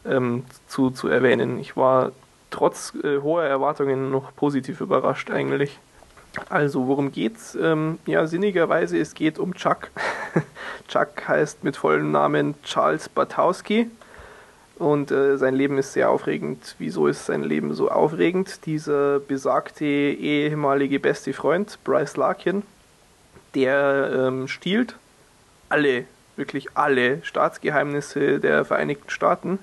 ähm, zu, zu erwähnen. Ich war trotz äh, hoher Erwartungen noch positiv überrascht eigentlich. Also, worum geht's? Ähm, ja, sinnigerweise, es geht um Chuck. Chuck heißt mit vollem Namen Charles Bartowski und äh, sein Leben ist sehr aufregend. Wieso ist sein Leben so aufregend? Dieser besagte ehemalige beste Freund, Bryce Larkin, der ähm, stiehlt alle, wirklich alle Staatsgeheimnisse der Vereinigten Staaten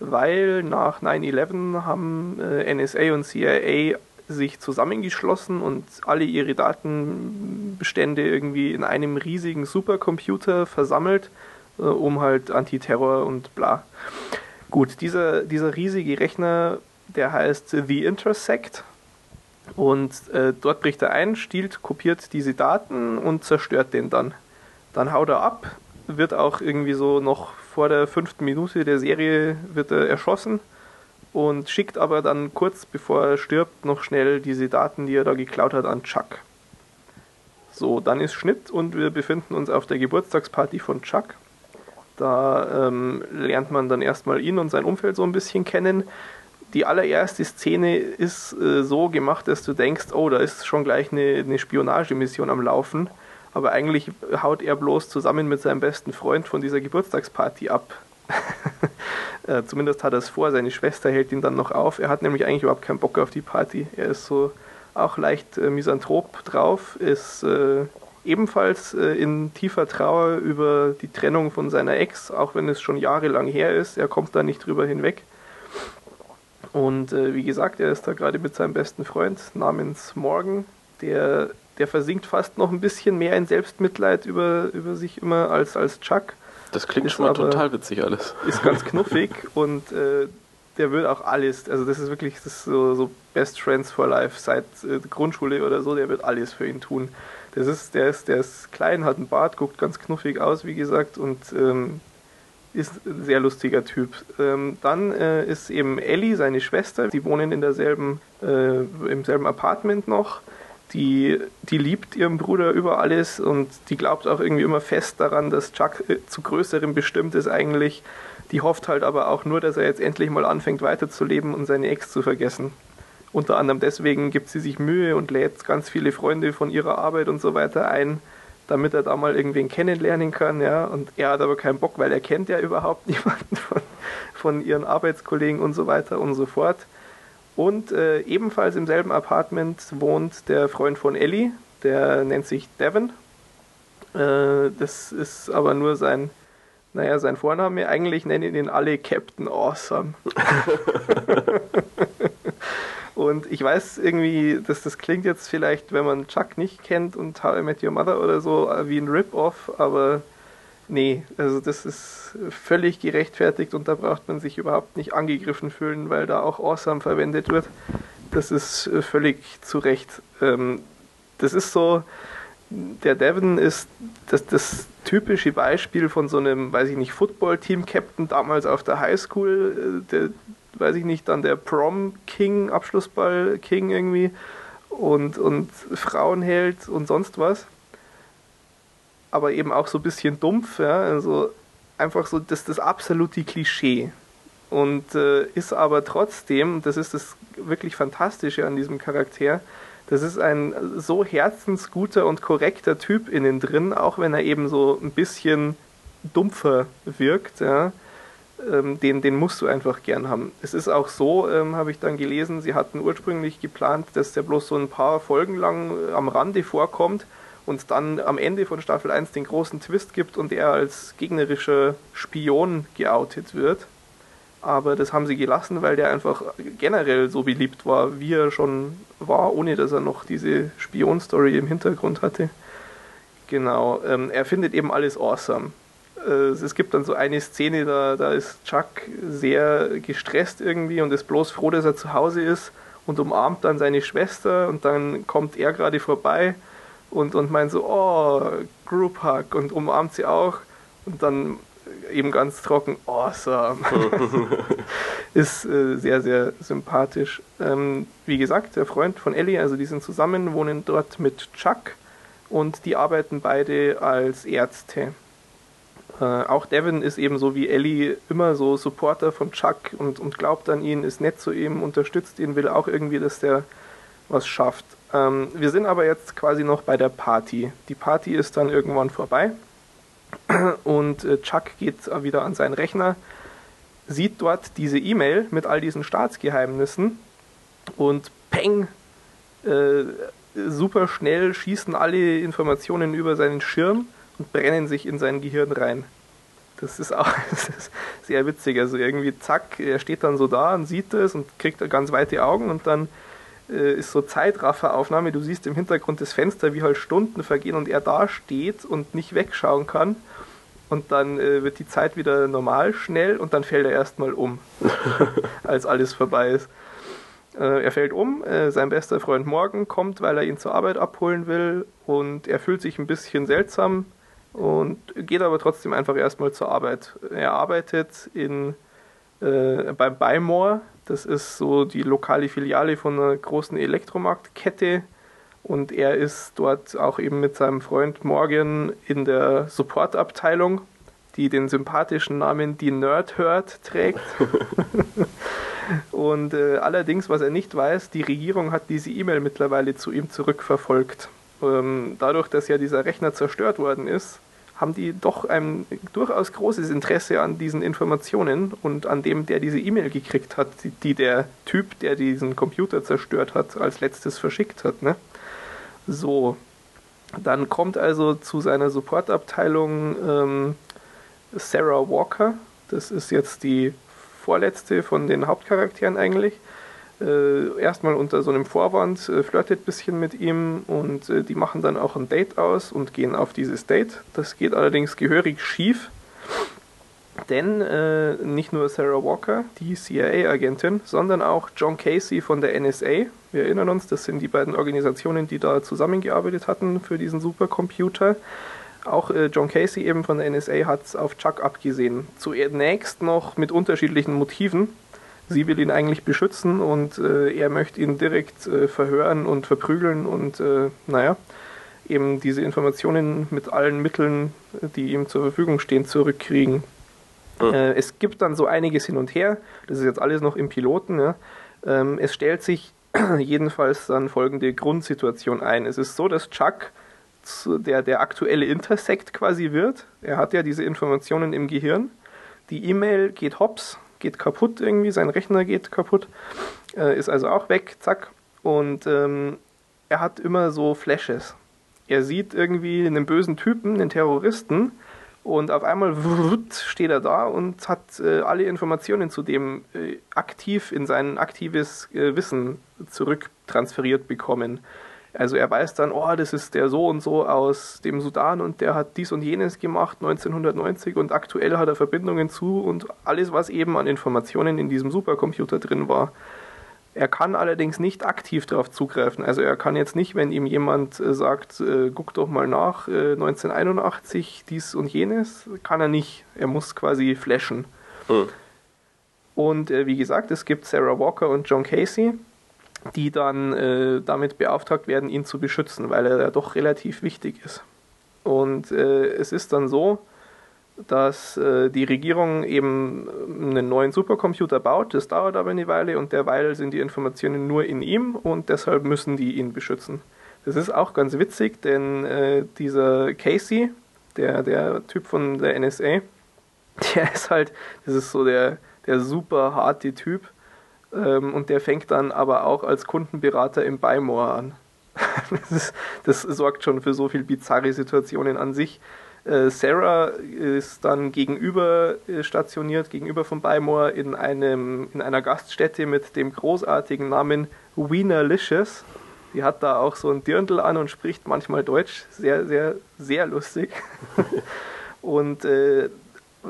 weil nach 9-11 haben äh, NSA und CIA sich zusammengeschlossen und alle ihre Datenbestände irgendwie in einem riesigen Supercomputer versammelt, äh, um halt Antiterror und bla. Gut, dieser, dieser riesige Rechner, der heißt The Intersect und äh, dort bricht er ein, stiehlt, kopiert diese Daten und zerstört den dann. Dann haut er ab, wird auch irgendwie so noch vor der fünften Minute der Serie wird er erschossen und schickt aber dann kurz bevor er stirbt noch schnell diese Daten, die er da geklaut hat, an Chuck. So, dann ist Schnitt und wir befinden uns auf der Geburtstagsparty von Chuck. Da ähm, lernt man dann erstmal ihn und sein Umfeld so ein bisschen kennen. Die allererste Szene ist äh, so gemacht, dass du denkst, oh, da ist schon gleich eine, eine Spionagemission am Laufen. Aber eigentlich haut er bloß zusammen mit seinem besten Freund von dieser Geburtstagsparty ab. Äh, zumindest hat er es vor, seine Schwester hält ihn dann noch auf. Er hat nämlich eigentlich überhaupt keinen Bock auf die Party. Er ist so auch leicht äh, misanthrop drauf, ist äh, ebenfalls äh, in tiefer Trauer über die Trennung von seiner Ex, auch wenn es schon jahrelang her ist. Er kommt da nicht drüber hinweg. Und äh, wie gesagt, er ist da gerade mit seinem besten Freund namens Morgan, der, der versinkt fast noch ein bisschen mehr in Selbstmitleid über, über sich immer als, als Chuck das klingt schon mal total witzig alles. Ist ganz knuffig und äh, der will auch alles. Also das ist wirklich das ist so, so, Best Friends for Life seit äh, Grundschule oder so. Der wird alles für ihn tun. Das ist, der ist, der ist klein, hat einen Bart, guckt ganz knuffig aus, wie gesagt, und ähm, ist ein sehr lustiger Typ. Ähm, dann äh, ist eben Ellie, seine Schwester. Die wohnen in derselben, äh, im selben Apartment noch die, die liebt ihren Bruder über alles und die glaubt auch irgendwie immer fest daran, dass Chuck äh, zu Größerem bestimmt ist eigentlich. Die hofft halt aber auch nur, dass er jetzt endlich mal anfängt weiterzuleben und seine Ex zu vergessen. Unter anderem deswegen gibt sie sich Mühe und lädt ganz viele Freunde von ihrer Arbeit und so weiter ein, damit er da mal irgendwen kennenlernen kann, ja. Und er hat aber keinen Bock, weil er kennt ja überhaupt niemanden von, von ihren Arbeitskollegen und so weiter und so fort. Und äh, ebenfalls im selben Apartment wohnt der Freund von Ellie, der nennt sich Devon. Äh, das ist aber nur sein, naja, sein Vorname. Eigentlich nennen ihn alle Captain Awesome. und ich weiß irgendwie, dass das klingt jetzt vielleicht, wenn man Chuck nicht kennt und How I Met Your Mother oder so, wie ein Rip-Off, aber Nee, also das ist völlig gerechtfertigt und da braucht man sich überhaupt nicht angegriffen fühlen, weil da auch Awesome verwendet wird. Das ist äh, völlig zu Recht. Ähm, das ist so, der Devon ist das, das typische Beispiel von so einem, weiß ich nicht, Football-Team-Captain damals auf der Highschool, äh, der, weiß ich nicht, dann der Prom-King, Abschlussball-King irgendwie und, und Frauenheld und sonst was aber eben auch so ein bisschen dumpf, ja, also einfach so das, das absolute Klischee. Und äh, ist aber trotzdem, das ist das wirklich Fantastische an diesem Charakter, das ist ein so herzensguter und korrekter Typ innen drin, auch wenn er eben so ein bisschen dumpfer wirkt, ja. Ähm, den, den musst du einfach gern haben. Es ist auch so, ähm, habe ich dann gelesen, sie hatten ursprünglich geplant, dass der bloß so ein paar Folgen lang äh, am Rande vorkommt und dann am Ende von Staffel 1 den großen Twist gibt und er als gegnerischer Spion geoutet wird. Aber das haben sie gelassen, weil der einfach generell so beliebt war, wie er schon war, ohne dass er noch diese Spion-Story im Hintergrund hatte. Genau, ähm, er findet eben alles awesome. Äh, es gibt dann so eine Szene, da, da ist Chuck sehr gestresst irgendwie und ist bloß froh, dass er zu Hause ist und umarmt dann seine Schwester und dann kommt er gerade vorbei und, und meint so, oh, Group Hug und umarmt sie auch und dann eben ganz trocken, awesome. ist äh, sehr, sehr sympathisch. Ähm, wie gesagt, der Freund von Ellie, also die sind zusammen, wohnen dort mit Chuck und die arbeiten beide als Ärzte. Äh, auch Devin ist ebenso wie Ellie immer so Supporter von Chuck und, und glaubt an ihn, ist nett zu ihm, unterstützt ihn, will auch irgendwie, dass der was schafft. Ähm, wir sind aber jetzt quasi noch bei der Party. Die Party ist dann irgendwann vorbei und äh, Chuck geht wieder an seinen Rechner, sieht dort diese E-Mail mit all diesen Staatsgeheimnissen und peng, äh, super schnell schießen alle Informationen über seinen Schirm und brennen sich in sein Gehirn rein. Das ist auch das ist sehr witzig. Also irgendwie zack, er steht dann so da und sieht das und kriegt ganz weite Augen und dann ist so Zeitrafferaufnahme. Du siehst im Hintergrund das Fenster, wie halt Stunden vergehen und er da steht und nicht wegschauen kann. Und dann äh, wird die Zeit wieder normal schnell und dann fällt er erstmal um, als alles vorbei ist. Äh, er fällt um, äh, sein bester Freund Morgan kommt, weil er ihn zur Arbeit abholen will und er fühlt sich ein bisschen seltsam und geht aber trotzdem einfach erstmal zur Arbeit. Er arbeitet in, äh, beim Bymore, das ist so die lokale Filiale von einer großen Elektromarktkette. Und er ist dort auch eben mit seinem Freund Morgan in der Supportabteilung, die den sympathischen Namen Die Nerd Herd trägt. und äh, allerdings, was er nicht weiß, die Regierung hat diese E-Mail mittlerweile zu ihm zurückverfolgt. Ähm, dadurch, dass ja dieser Rechner zerstört worden ist, haben die doch ein durchaus großes Interesse an diesen Informationen und an dem, der diese E-Mail gekriegt hat, die, der Typ, der diesen Computer zerstört hat, als letztes verschickt hat. Ne? So, dann kommt also zu seiner Supportabteilung ähm, Sarah Walker. Das ist jetzt die vorletzte von den Hauptcharakteren eigentlich äh, erstmal unter so einem Vorwand, äh, flirtet ein bisschen mit ihm und äh, die machen dann auch ein Date aus und gehen auf dieses Date. Das geht allerdings gehörig schief, denn äh, nicht nur Sarah Walker, die CIA-Agentin, sondern auch John Casey von der NSA. Wir erinnern uns, das sind die beiden Organisationen, die da zusammengearbeitet hatten für diesen Supercomputer. Auch äh, John Casey eben von der NSA hat auf Chuck abgesehen. Zunächst noch mit unterschiedlichen Motiven sie will ihn eigentlich beschützen und äh, er möchte ihn direkt äh, verhören und verprügeln und äh, naja, eben diese Informationen mit allen Mitteln, die ihm zur Verfügung stehen, zurückkriegen. Mhm. es gibt dann so einiges hin und her, das ist jetzt alles noch im Piloten. Ja. Ähm, es stellt sich jedenfalls dann folgende Grundsituation ein. Es ist so, dass Chuck der, der aktuelle Intersekt quasi wird. Er hat ja diese Informationen im Gehirn. Die E-Mail geht hops, geht kaputt irgendwie, sein Rechner geht kaputt, äh, ist also auch weg, zack. Und ähm, er hat immer so Flashes. Er sieht irgendwie einen bösen Typen, einen Terroristen, und auf einmal steht er da und hat äh, alle Informationen zu dem äh, aktiv in sein aktives äh, Wissen zurücktransferiert bekommen. Also er weiß dann, oh, das ist der so und so aus dem Sudan und der hat dies und jenes gemacht 1990 und aktuell hat er Verbindungen zu und alles, was eben an Informationen in diesem Supercomputer drin war. Er kann allerdings nicht aktiv darauf zugreifen. Also er kann jetzt nicht, wenn ihm jemand äh, sagt, äh, guck doch mal nach, äh, 1981 dies und jenes, kann er nicht. Er muss quasi flashen. Hm. Und äh, wie gesagt, es gibt Sarah Walker und John Casey die dann äh, damit beauftragt werden, ihn zu beschützen, weil er ja doch relativ wichtig ist. Und äh, es ist dann so, dass äh, die Regierung eben einen neuen Supercomputer baut. Das dauert aber eine Weile und derweil sind die Informationen nur in ihm und deshalb müssen die ihn beschützen. Das ist auch ganz witzig, denn äh, dieser Casey, der, der Typ von der NSA, der ist halt, das ist so der, der super harte Typ ähm, und der fängt dann aber auch als Kundenberater im Bymore an. das, das, sorgt schon für so viel bizarre Situationen an sich. Äh, Sarah ist dann gegenüber äh, stationiert, gegenüber von Bymore in, einem, in einer Gaststätte mit dem großartigen Namen Wienerlicious. Die hat da auch so ein Dirndl an und spricht manchmal Deutsch. Sehr, sehr, sehr lustig. und äh,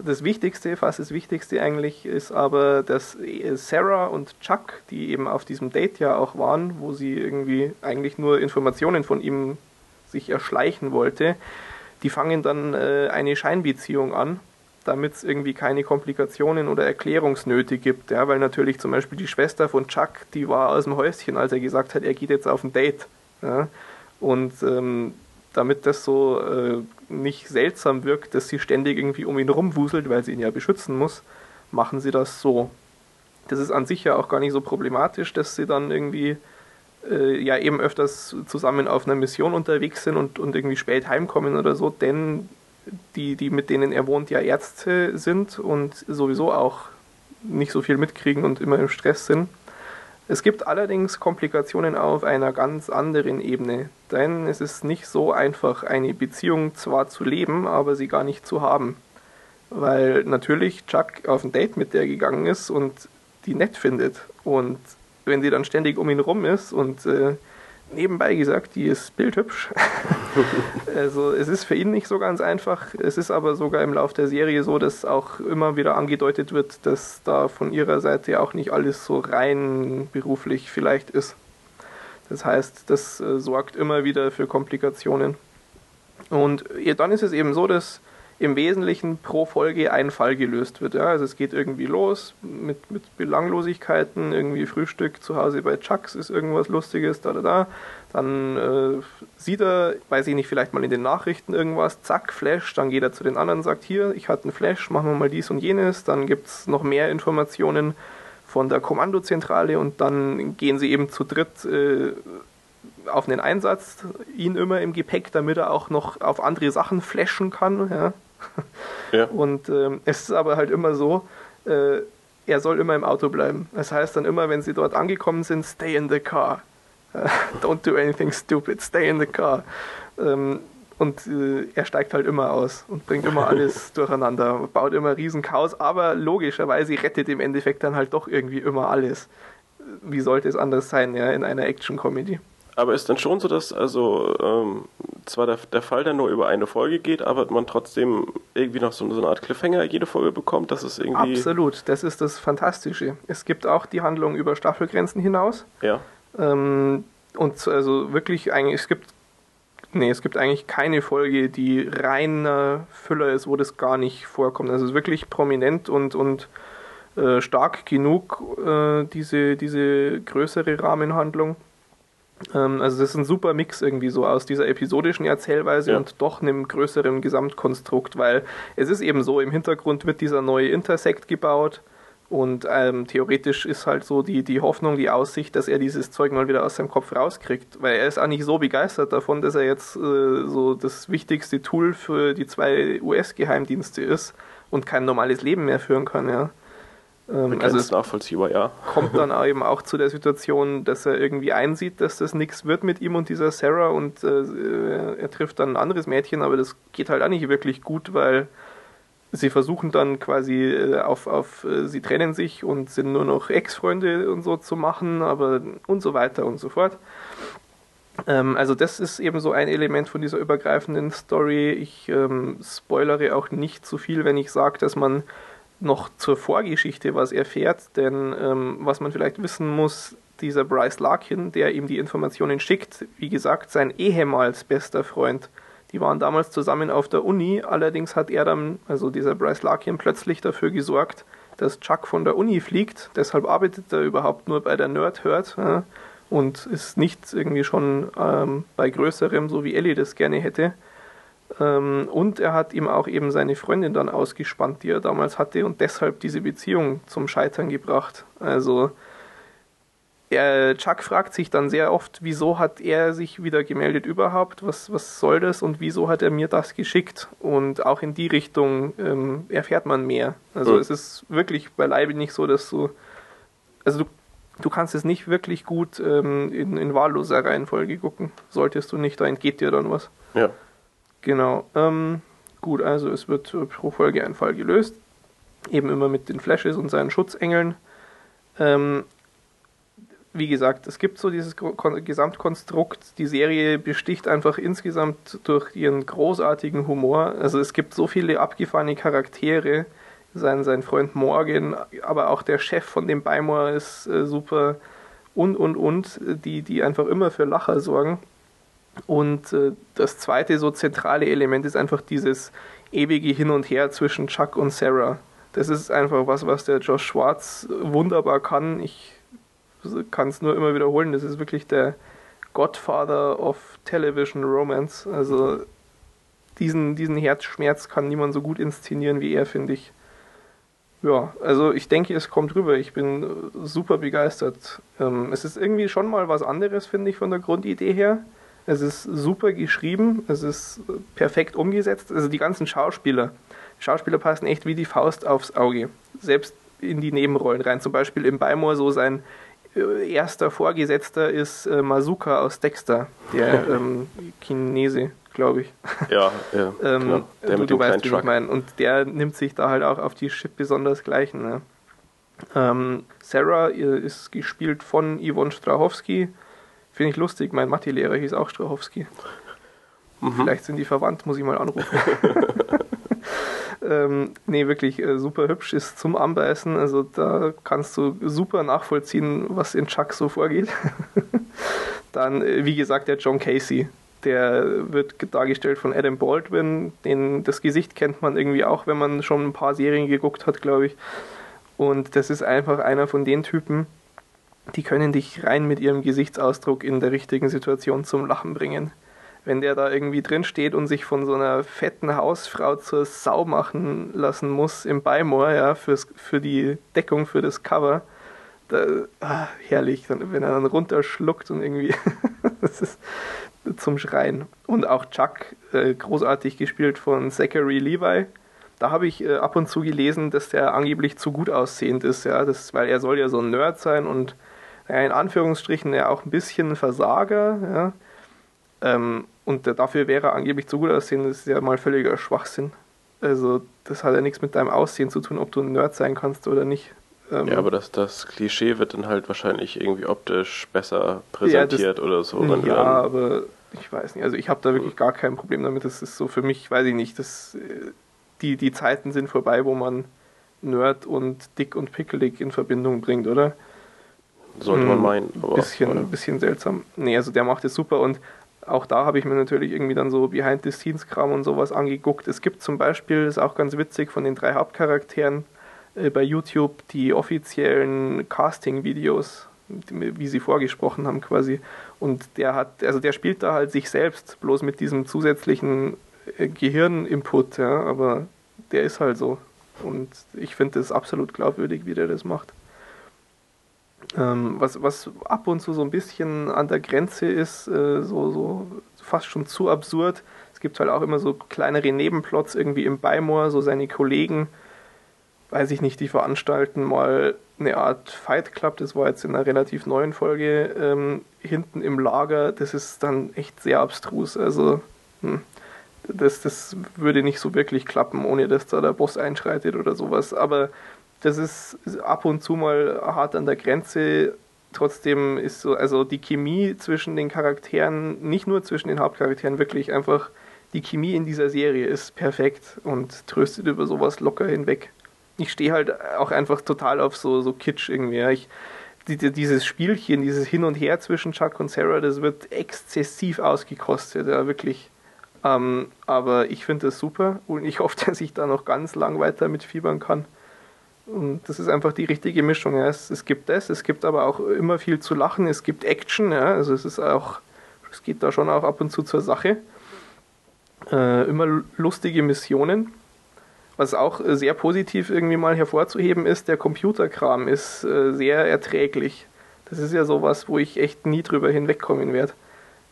das Wichtigste, fast das Wichtigste eigentlich, ist aber, dass Sarah und Chuck, die eben auf diesem Date ja auch waren, wo sie irgendwie eigentlich nur Informationen von ihm sich erschleichen wollte, die fangen dann äh, eine Scheinbeziehung an, damit es irgendwie keine Komplikationen oder Erklärungsnöte gibt. Ja, weil natürlich zum Beispiel die Schwester von Chuck, die war aus dem Häuschen, als er gesagt hat, er geht jetzt auf ein Date. Ja, und ähm, damit das so äh, nicht seltsam wirkt, dass sie ständig irgendwie um ihn rumwuselt, weil sie ihn ja beschützen muss, machen sie das so. Das ist an sich ja auch gar nicht so problematisch, dass sie dann irgendwie äh, ja eben öfters zusammen auf einer Mission unterwegs sind und, und irgendwie spät heimkommen oder so, denn die, die mit denen er wohnt, ja Ärzte sind und sowieso auch nicht so viel mitkriegen und immer im Stress sind. Es gibt allerdings Komplikationen auf einer ganz anderen Ebene, denn es ist nicht so einfach, eine Beziehung zwar zu leben, aber sie gar nicht zu haben. weil natürlich Chuck auf ein Date mit der gegangen ist und die nett findet. Und wenn sie dann ständig um ihn rum ist und äh, nebenbei gesagt, die ist bildhübsch. also es ist für ihn nicht so ganz einfach. Es ist aber sogar im Lauf der Serie so, dass auch immer wieder angedeutet wird, dass da von ihrer Seite auch nicht alles so rein beruflich vielleicht ist. Das heißt, das äh, sorgt immer wieder für Komplikationen. Und dann ist es eben so, dass im Wesentlichen pro Folge ein Fall gelöst wird. Ja? Also es geht irgendwie los mit, mit Belanglosigkeiten, irgendwie Frühstück zu Hause bei Chucks ist irgendwas Lustiges, da, da, da. Dann äh, sieht er, weiß ich nicht, vielleicht mal in den Nachrichten irgendwas, zack, Flash, dann geht er zu den anderen, sagt, hier, ich hatte einen Flash, machen wir mal dies und jenes, dann gibt es noch mehr Informationen von der Kommandozentrale und dann gehen sie eben zu dritt äh, auf einen Einsatz, ihn immer im Gepäck, damit er auch noch auf andere Sachen flashen kann. Ja. ja. Und ähm, es ist aber halt immer so, äh, er soll immer im Auto bleiben. Das heißt dann immer, wenn sie dort angekommen sind, stay in the car. Don't do anything stupid, stay in the car. Ähm, und äh, er steigt halt immer aus und bringt immer alles durcheinander, baut immer riesen Chaos, aber logischerweise rettet im Endeffekt dann halt doch irgendwie immer alles. Wie sollte es anders sein, ja, in einer Action-Comedy? Aber ist dann schon so, dass also ähm, zwar der, der Fall dann nur über eine Folge geht, aber man trotzdem irgendwie noch so, so eine Art Cliffhanger jede Folge bekommt, dass es irgendwie. Absolut, das ist das Fantastische. Es gibt auch die Handlung über Staffelgrenzen hinaus. Ja. Ähm, und also wirklich eigentlich, es gibt Nee, es gibt eigentlich keine Folge, die reiner Füller ist, wo das gar nicht vorkommt. Also es ist wirklich prominent und, und äh, stark genug, äh, diese, diese größere Rahmenhandlung. Ähm, also das ist ein super Mix irgendwie so aus dieser episodischen Erzählweise ja. und doch einem größeren Gesamtkonstrukt, weil es ist eben so, im Hintergrund wird dieser neue Intersekt gebaut und ähm, theoretisch ist halt so die, die Hoffnung, die Aussicht, dass er dieses Zeug mal wieder aus seinem Kopf rauskriegt. Weil er ist auch nicht so begeistert davon, dass er jetzt äh, so das wichtigste Tool für die zwei US-Geheimdienste ist und kein normales Leben mehr führen kann, ja. Ähm, also es nachvollziehbar, ja. kommt dann eben auch zu der Situation, dass er irgendwie einsieht, dass das nichts wird mit ihm und dieser Sarah und äh, er trifft dann ein anderes Mädchen, aber das geht halt auch nicht wirklich gut, weil sie versuchen dann quasi äh, auf, auf äh, sie trennen sich und sind nur noch Ex-Freunde und so zu machen, aber und so weiter und so fort. Ähm, also das ist eben so ein Element von dieser übergreifenden Story. Ich ähm, spoilere auch nicht zu viel, wenn ich sage, dass man noch zur Vorgeschichte was erfährt, denn ähm, was man vielleicht wissen muss, dieser Bryce Larkin, der ihm die Informationen schickt, wie gesagt, sein ehemals bester Freund, die waren damals zusammen auf der Uni, allerdings hat er dann, also dieser Bryce Larkin, plötzlich dafür gesorgt, dass Chuck von der Uni fliegt. Deshalb arbeitet er überhaupt nur bei der Nerd Herd ja, und ist nicht irgendwie schon ähm, bei größerem, so wie Ellie das gerne hätte. Ähm, und er hat ihm auch eben seine Freundin dann ausgespannt, die er damals hatte, und deshalb diese Beziehung zum Scheitern gebracht. Also er, Chuck fragt sich dann sehr oft, wieso hat er sich wieder gemeldet überhaupt, was, was soll das und wieso hat er mir das geschickt? Und auch in die Richtung ähm, erfährt man mehr. Also mhm. es ist wirklich beileibe nicht so, dass du, also du, du kannst es nicht wirklich gut ähm, in, in wahlloser Reihenfolge gucken. Solltest du nicht, da entgeht dir dann was. Ja. Genau. Ähm, gut, also es wird pro Folge ein Fall gelöst. Eben immer mit den Flashes und seinen Schutzengeln. Ähm, wie gesagt, es gibt so dieses Gesamtkonstrukt. Die Serie besticht einfach insgesamt durch ihren großartigen Humor. Also es gibt so viele abgefahrene Charaktere. Sein, sein Freund Morgan, aber auch der Chef von dem Beimor ist äh, super. Und, und, und, die, die einfach immer für Lacher sorgen. Und äh, das zweite so zentrale Element ist einfach dieses ewige Hin und Her zwischen Chuck und Sarah. Das ist einfach was, was der Josh Schwartz wunderbar kann. Ich kann es nur immer wiederholen. Das ist wirklich der Godfather of Television Romance. Also diesen, diesen Herzschmerz kann niemand so gut inszenieren wie er, finde ich. Ja, also ich denke, es kommt rüber. Ich bin super begeistert. Ähm, es ist irgendwie schon mal was anderes, finde ich, von der Grundidee her. Es ist super geschrieben, es ist perfekt umgesetzt. Also die ganzen Schauspieler. Schauspieler passen echt wie die Faust aufs Auge. Selbst in die Nebenrollen rein. Zum Beispiel im Beimor so sein äh, erster Vorgesetzter ist äh, Masuka aus Dexter, der ähm, Chinese, glaube ich. Ja, ja. ähm. Der du, du weißt, wie ich meine. Und der nimmt sich da halt auch auf die Chip besonders gleichen. Ne? Ähm, Sarah ihr ist gespielt von Yvonne Strachowski. Finde ich lustig, mein Mathelehrer hieß auch Strachowski. Mhm. Vielleicht sind die verwandt, muss ich mal anrufen. ähm, nee, wirklich äh, super hübsch, ist zum Anbeißen. Also da kannst du super nachvollziehen, was in Chuck so vorgeht. Dann, äh, wie gesagt, der John Casey. Der wird dargestellt von Adam Baldwin. Den, das Gesicht kennt man irgendwie auch, wenn man schon ein paar Serien geguckt hat, glaube ich. Und das ist einfach einer von den Typen, die können dich rein mit ihrem Gesichtsausdruck in der richtigen Situation zum Lachen bringen. Wenn der da irgendwie drin steht und sich von so einer fetten Hausfrau zur Sau machen lassen muss im Beimoor, ja, fürs, für die Deckung für das Cover, da, ah, herrlich, wenn er dann runterschluckt und irgendwie, das ist zum Schreien. Und auch Chuck, äh, großartig gespielt von Zachary Levi. Da habe ich äh, ab und zu gelesen, dass der angeblich zu gut aussehend ist, ja, das, weil er soll ja so ein Nerd sein und in Anführungsstrichen ja auch ein bisschen Versager, ja. Ähm, und dafür wäre er angeblich zu gut aussehen, das ist ja mal völliger Schwachsinn. Also, das hat ja nichts mit deinem Aussehen zu tun, ob du ein Nerd sein kannst oder nicht. Ähm, Ja, aber das, das Klischee wird dann halt wahrscheinlich irgendwie optisch besser präsentiert oder so. wenn ja, dann- aber ich weiß nicht. Also ich habe da wirklich gar kein Problem damit. Das ist so für mich, weiß ich nicht, das, äh, die, die Zeiten sind vorbei, wo man Nerd und dick und pickelig in Verbindung bringt, oder? Sollte man Hm, meinen. Aber, bisschen, ja. bisschen seltsam. Nee, also der macht es super und auch da habe ich mir natürlich irgendwie dann so Behind-the-Scenes-Kram und sowas angeguckt. Es gibt zum Beispiel, ist auch ganz witzig, von den drei Hauptcharakteren äh, bei YouTube die offiziellen Casting-Videos, wie sie vorgesprochen haben quasi. Und der hat, also der spielt da halt sich selbst, bloß mit diesem zusätzlichen äh, Gehirninput, ja, aber der ist halt so. Und ich finde es absolut glaubwürdig, wie der das macht. Ähm, was, was ab und zu so ein bisschen an der Grenze ist, äh, so, so fast schon zu absurd. Es gibt halt auch immer so kleinere Nebenplots irgendwie im Beimoor, so seine Kollegen, weiß ich nicht, die veranstalten mal eine Art Fight Club, das war jetzt in einer relativ neuen Folge, ähm, hinten im Lager, das ist dann echt sehr abstrus. Also, hm, das, das würde nicht so wirklich klappen, ohne dass da der Boss einschreitet oder sowas. Aber das ist ab und zu mal hart an der Grenze. Trotzdem ist so, also die Chemie zwischen den Charakteren, nicht nur zwischen den Hauptcharakteren, wirklich einfach die Chemie in dieser Serie ist perfekt und tröstet über sowas locker hinweg. Ich stehe halt auch einfach total auf so, so Kitsch irgendwie. Ich, die, die, dieses Spielchen, dieses Hin und Her zwischen Chuck und Sarah, das wird exzessiv ausgekostet, ja, wirklich. Ähm, aber ich finde das super und ich hoffe, dass ich da noch ganz lang weiter mitfiebern kann. Und das ist einfach die richtige Mischung. Ja. Es, es gibt das, es gibt aber auch immer viel zu lachen, es gibt Action, ja. also es ist auch, es geht da schon auch ab und zu zur Sache. Äh, immer lustige Missionen. Was auch sehr positiv irgendwie mal hervorzuheben ist, der Computerkram ist äh, sehr erträglich. Das ist ja sowas, wo ich echt nie drüber hinwegkommen werde.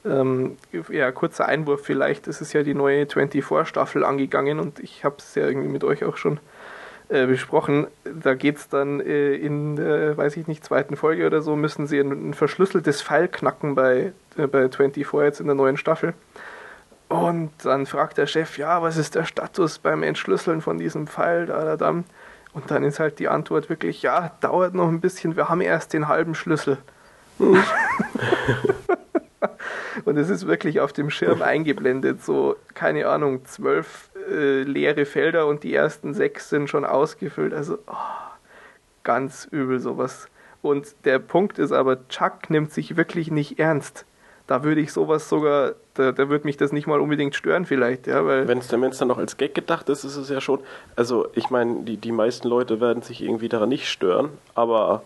Ähm, ja, kurzer Einwurf vielleicht, es ist ja die neue 24-Staffel angegangen und ich habe es ja irgendwie mit euch auch schon äh, besprochen. Da geht es dann äh, in, äh, weiß ich nicht, zweiten Folge oder so, müssen sie ein, ein verschlüsseltes File knacken bei, äh, bei 24 jetzt in der neuen Staffel. Und dann fragt der Chef, ja, was ist der Status beim Entschlüsseln von diesem Pfeil, da, da, da. Und dann ist halt die Antwort wirklich, ja, dauert noch ein bisschen, wir haben erst den halben Schlüssel. Und es ist wirklich auf dem Schirm eingeblendet, so, keine Ahnung, zwölf äh, leere Felder und die ersten sechs sind schon ausgefüllt. Also, oh, ganz übel sowas. Und der Punkt ist aber, Chuck nimmt sich wirklich nicht ernst. Da würde ich sowas sogar, da, da würde mich das nicht mal unbedingt stören vielleicht, ja, weil Wenn es dann noch als Gag gedacht ist, ist es ja schon. Also, ich meine, die, die meisten Leute werden sich irgendwie daran nicht stören, aber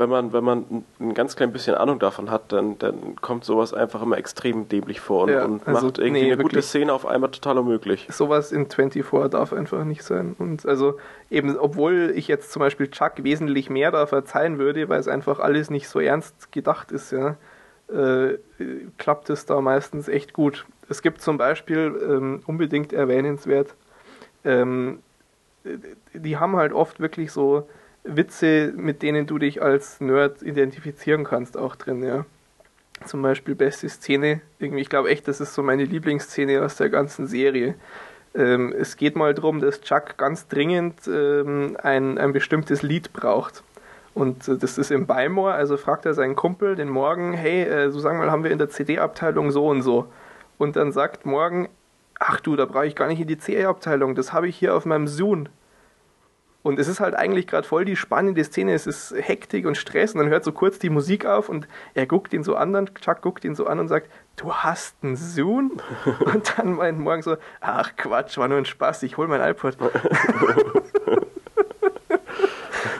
wenn man, wenn man ein ganz klein bisschen Ahnung davon hat, dann, dann kommt sowas einfach immer extrem dämlich vor und, Ja, und also, macht irgendwie nee, eine gute wirklich. Szene auf einmal total unmöglich. sowas in 24 darf einfach nicht sein. Und also eben, obwohl ich jetzt zum Beispiel Chuck wesentlich mehr da verzeihen würde, weil es einfach alles nicht so ernst gedacht ist, ja, äh, klappt es da meistens echt gut. Es gibt zum Beispiel ähm, unbedingt erwähnenswert, ähm, die haben halt oft wirklich so Witze, mit denen du dich als Nerd identifizieren kannst, auch drin, ja. Zum Beispiel beste Szene, irgendwie, ich glaube echt, das ist so meine Lieblingsszene aus der ganzen Serie. Ähm, es geht mal darum, dass Chuck ganz dringend ähm, ein, ein bestimmtes Lied braucht. Und äh, das ist im Beimor, also fragt er seinen Kumpel den Morgen, hey, äh, so sagen mal, haben wir in der CD-Abteilung so und so. Und dann sagt Morgen, ach du, da brauche ich gar nicht in die CD-Abteilung, das habe ich hier auf meinem Zoom. Und es ist halt eigentlich gerade voll die spannende Szene. Es ist Hektik und Stress. Und dann hört so kurz die Musik auf und er guckt ihn so an, und Chuck guckt ihn so an und sagt, du hast einen Zoom? Und dann meint morgen so, ach Quatsch, war nur ein Spaß, ich hol mein iPod.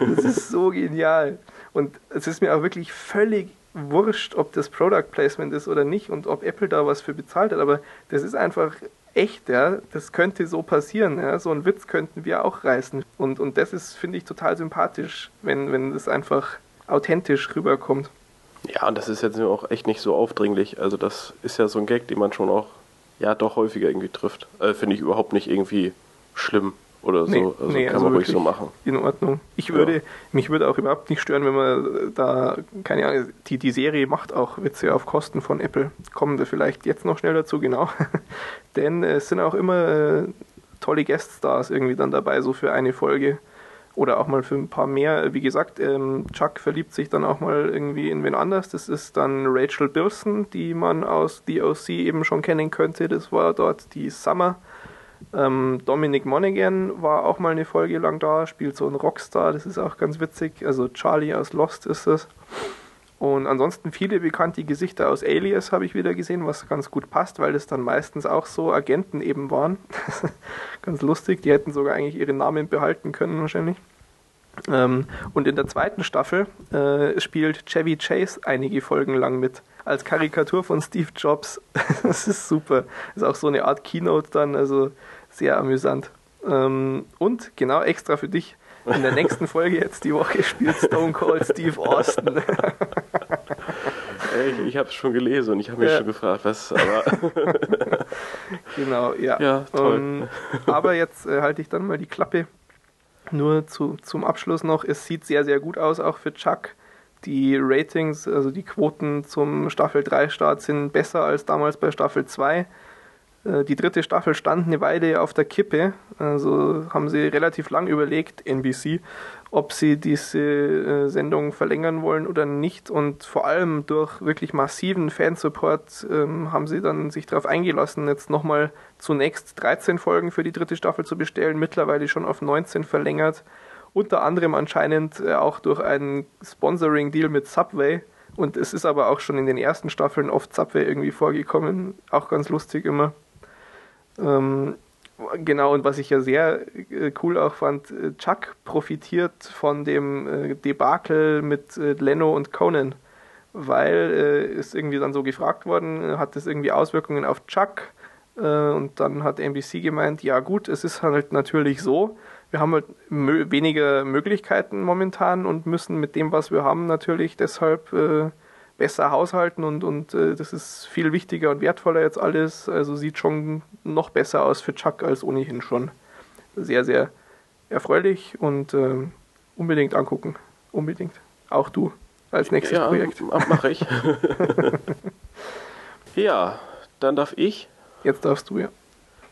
das ist so genial. Und es ist mir auch wirklich völlig wurscht, ob das Product Placement ist oder nicht und ob Apple da was für bezahlt hat. Aber das ist einfach echt, ja. Das könnte so passieren, ja. So einen Witz könnten wir auch reißen. Und, und das ist, finde ich, total sympathisch, wenn, wenn das einfach authentisch rüberkommt. Ja, und das ist jetzt auch echt nicht so aufdringlich. Also das ist ja so ein Gag, den man schon auch, ja, doch häufiger irgendwie trifft. Also finde ich überhaupt nicht irgendwie schlimm oder so. Nee, also nee, kann also man ruhig so machen. In Ordnung. Ich würde, Ja. mich würde auch überhaupt nicht stören, wenn man da, keine Ahnung, die, die Serie macht auch Witze auf Kosten von Apple. Kommen wir vielleicht jetzt noch schnell dazu, genau. Denn es sind auch immer äh, tolle Gueststars irgendwie dann dabei, so für eine Folge. Oder auch mal für ein paar mehr. Wie gesagt, ähm, Chuck verliebt sich dann auch mal irgendwie in wen anders. Das ist dann Rachel Bilson, die man aus The OC eben schon kennen könnte. Das war dort die Summer. Ähm, Dominic Monaghan war auch mal eine Folge lang da, spielt so einen Rockstar, das ist auch ganz witzig. Also Charlie aus Lost ist das. Und ansonsten viele bekannte Gesichter aus Alias habe ich wieder gesehen, was ganz gut passt, weil das dann meistens auch so Agenten eben waren. ganz lustig, die hätten sogar eigentlich ihre Namen behalten können wahrscheinlich. Ähm, und in der zweiten Staffel äh, spielt Chevy Chase einige Folgen lang mit. Als Karikatur von Steve Jobs. das ist super. Ist auch so eine Art Keynote dann, also sehr amüsant. Ähm, und genau extra für dich. In der nächsten Folge jetzt die Woche spielt Stone Cold Steve Austin. Ey, ich habe es schon gelesen und ich habe mich Ja. schon gefragt, was, aber genau, ja. Ja, toll. Ähm, aber jetzt äh, halte ich dann mal die Klappe. Nur zu, zum Abschluss noch, es sieht sehr, sehr gut aus, auch für Chuck. Die Ratings, also die Quoten zum Staffel 3 Start sind besser als damals bei Staffel 2. Äh, Die dritte Staffel stand eine Weile auf der Kippe, also haben sie relativ lang überlegt, NBC, ob sie diese äh, Sendung verlängern wollen oder nicht. Und vor allem durch wirklich massiven Fansupport ähm, haben sie dann sich darauf eingelassen, jetzt nochmal zunächst 13 Folgen für die dritte Staffel zu bestellen, mittlerweile schon auf 19 verlängert. Unter anderem anscheinend äh, auch durch einen Sponsoring-Deal mit Subway. Und es ist aber auch schon in den ersten Staffeln oft Subway irgendwie vorgekommen. Auch ganz lustig immer. Ähm, genau, und was ich ja sehr äh, cool auch fand, äh, Chuck profitiert von dem äh, Debakel mit äh, Leno und Conan. Weil äh, ist irgendwie dann so gefragt worden, äh, hat das irgendwie Auswirkungen auf Chuck? Und dann hat NBC gemeint, ja gut, es ist halt natürlich so, wir haben halt mö weniger Möglichkeiten momentan und müssen mit dem, was wir haben, natürlich deshalb besser haushalten und, und äh, das ist viel wichtiger und wertvoller jetzt alles. Also sieht schon noch besser aus für Chuck als ohnehin schon. Sehr, sehr erfreulich und äh, unbedingt angucken. Unbedingt. Auch du als nächstes ja, Projekt. mache ich. ja, dann darf ich Jetzt darfst du ja.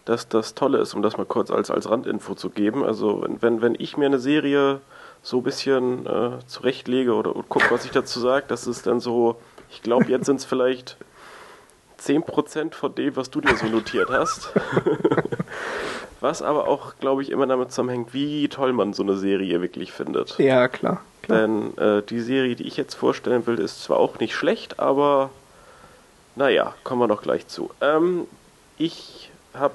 dass das Tolle ist, um das mal kurz als, als Randinfo zu geben. Also wenn, wenn, wenn ich mir eine Serie so ein bisschen äh, zurechtlege oder gucke, was ich dazu sage, das ist dann so, ich glaube, jetzt sind es vielleicht 10% von dem, was du dir so notiert hast. was aber auch, glaube ich, immer damit zusammenhängt, wie toll man so eine Serie wirklich findet. Ja, klar. klar. Denn äh, die Serie, die ich jetzt vorstellen will, ist zwar auch nicht schlecht, aber naja, kommen wir noch gleich zu. Ähm, ich habe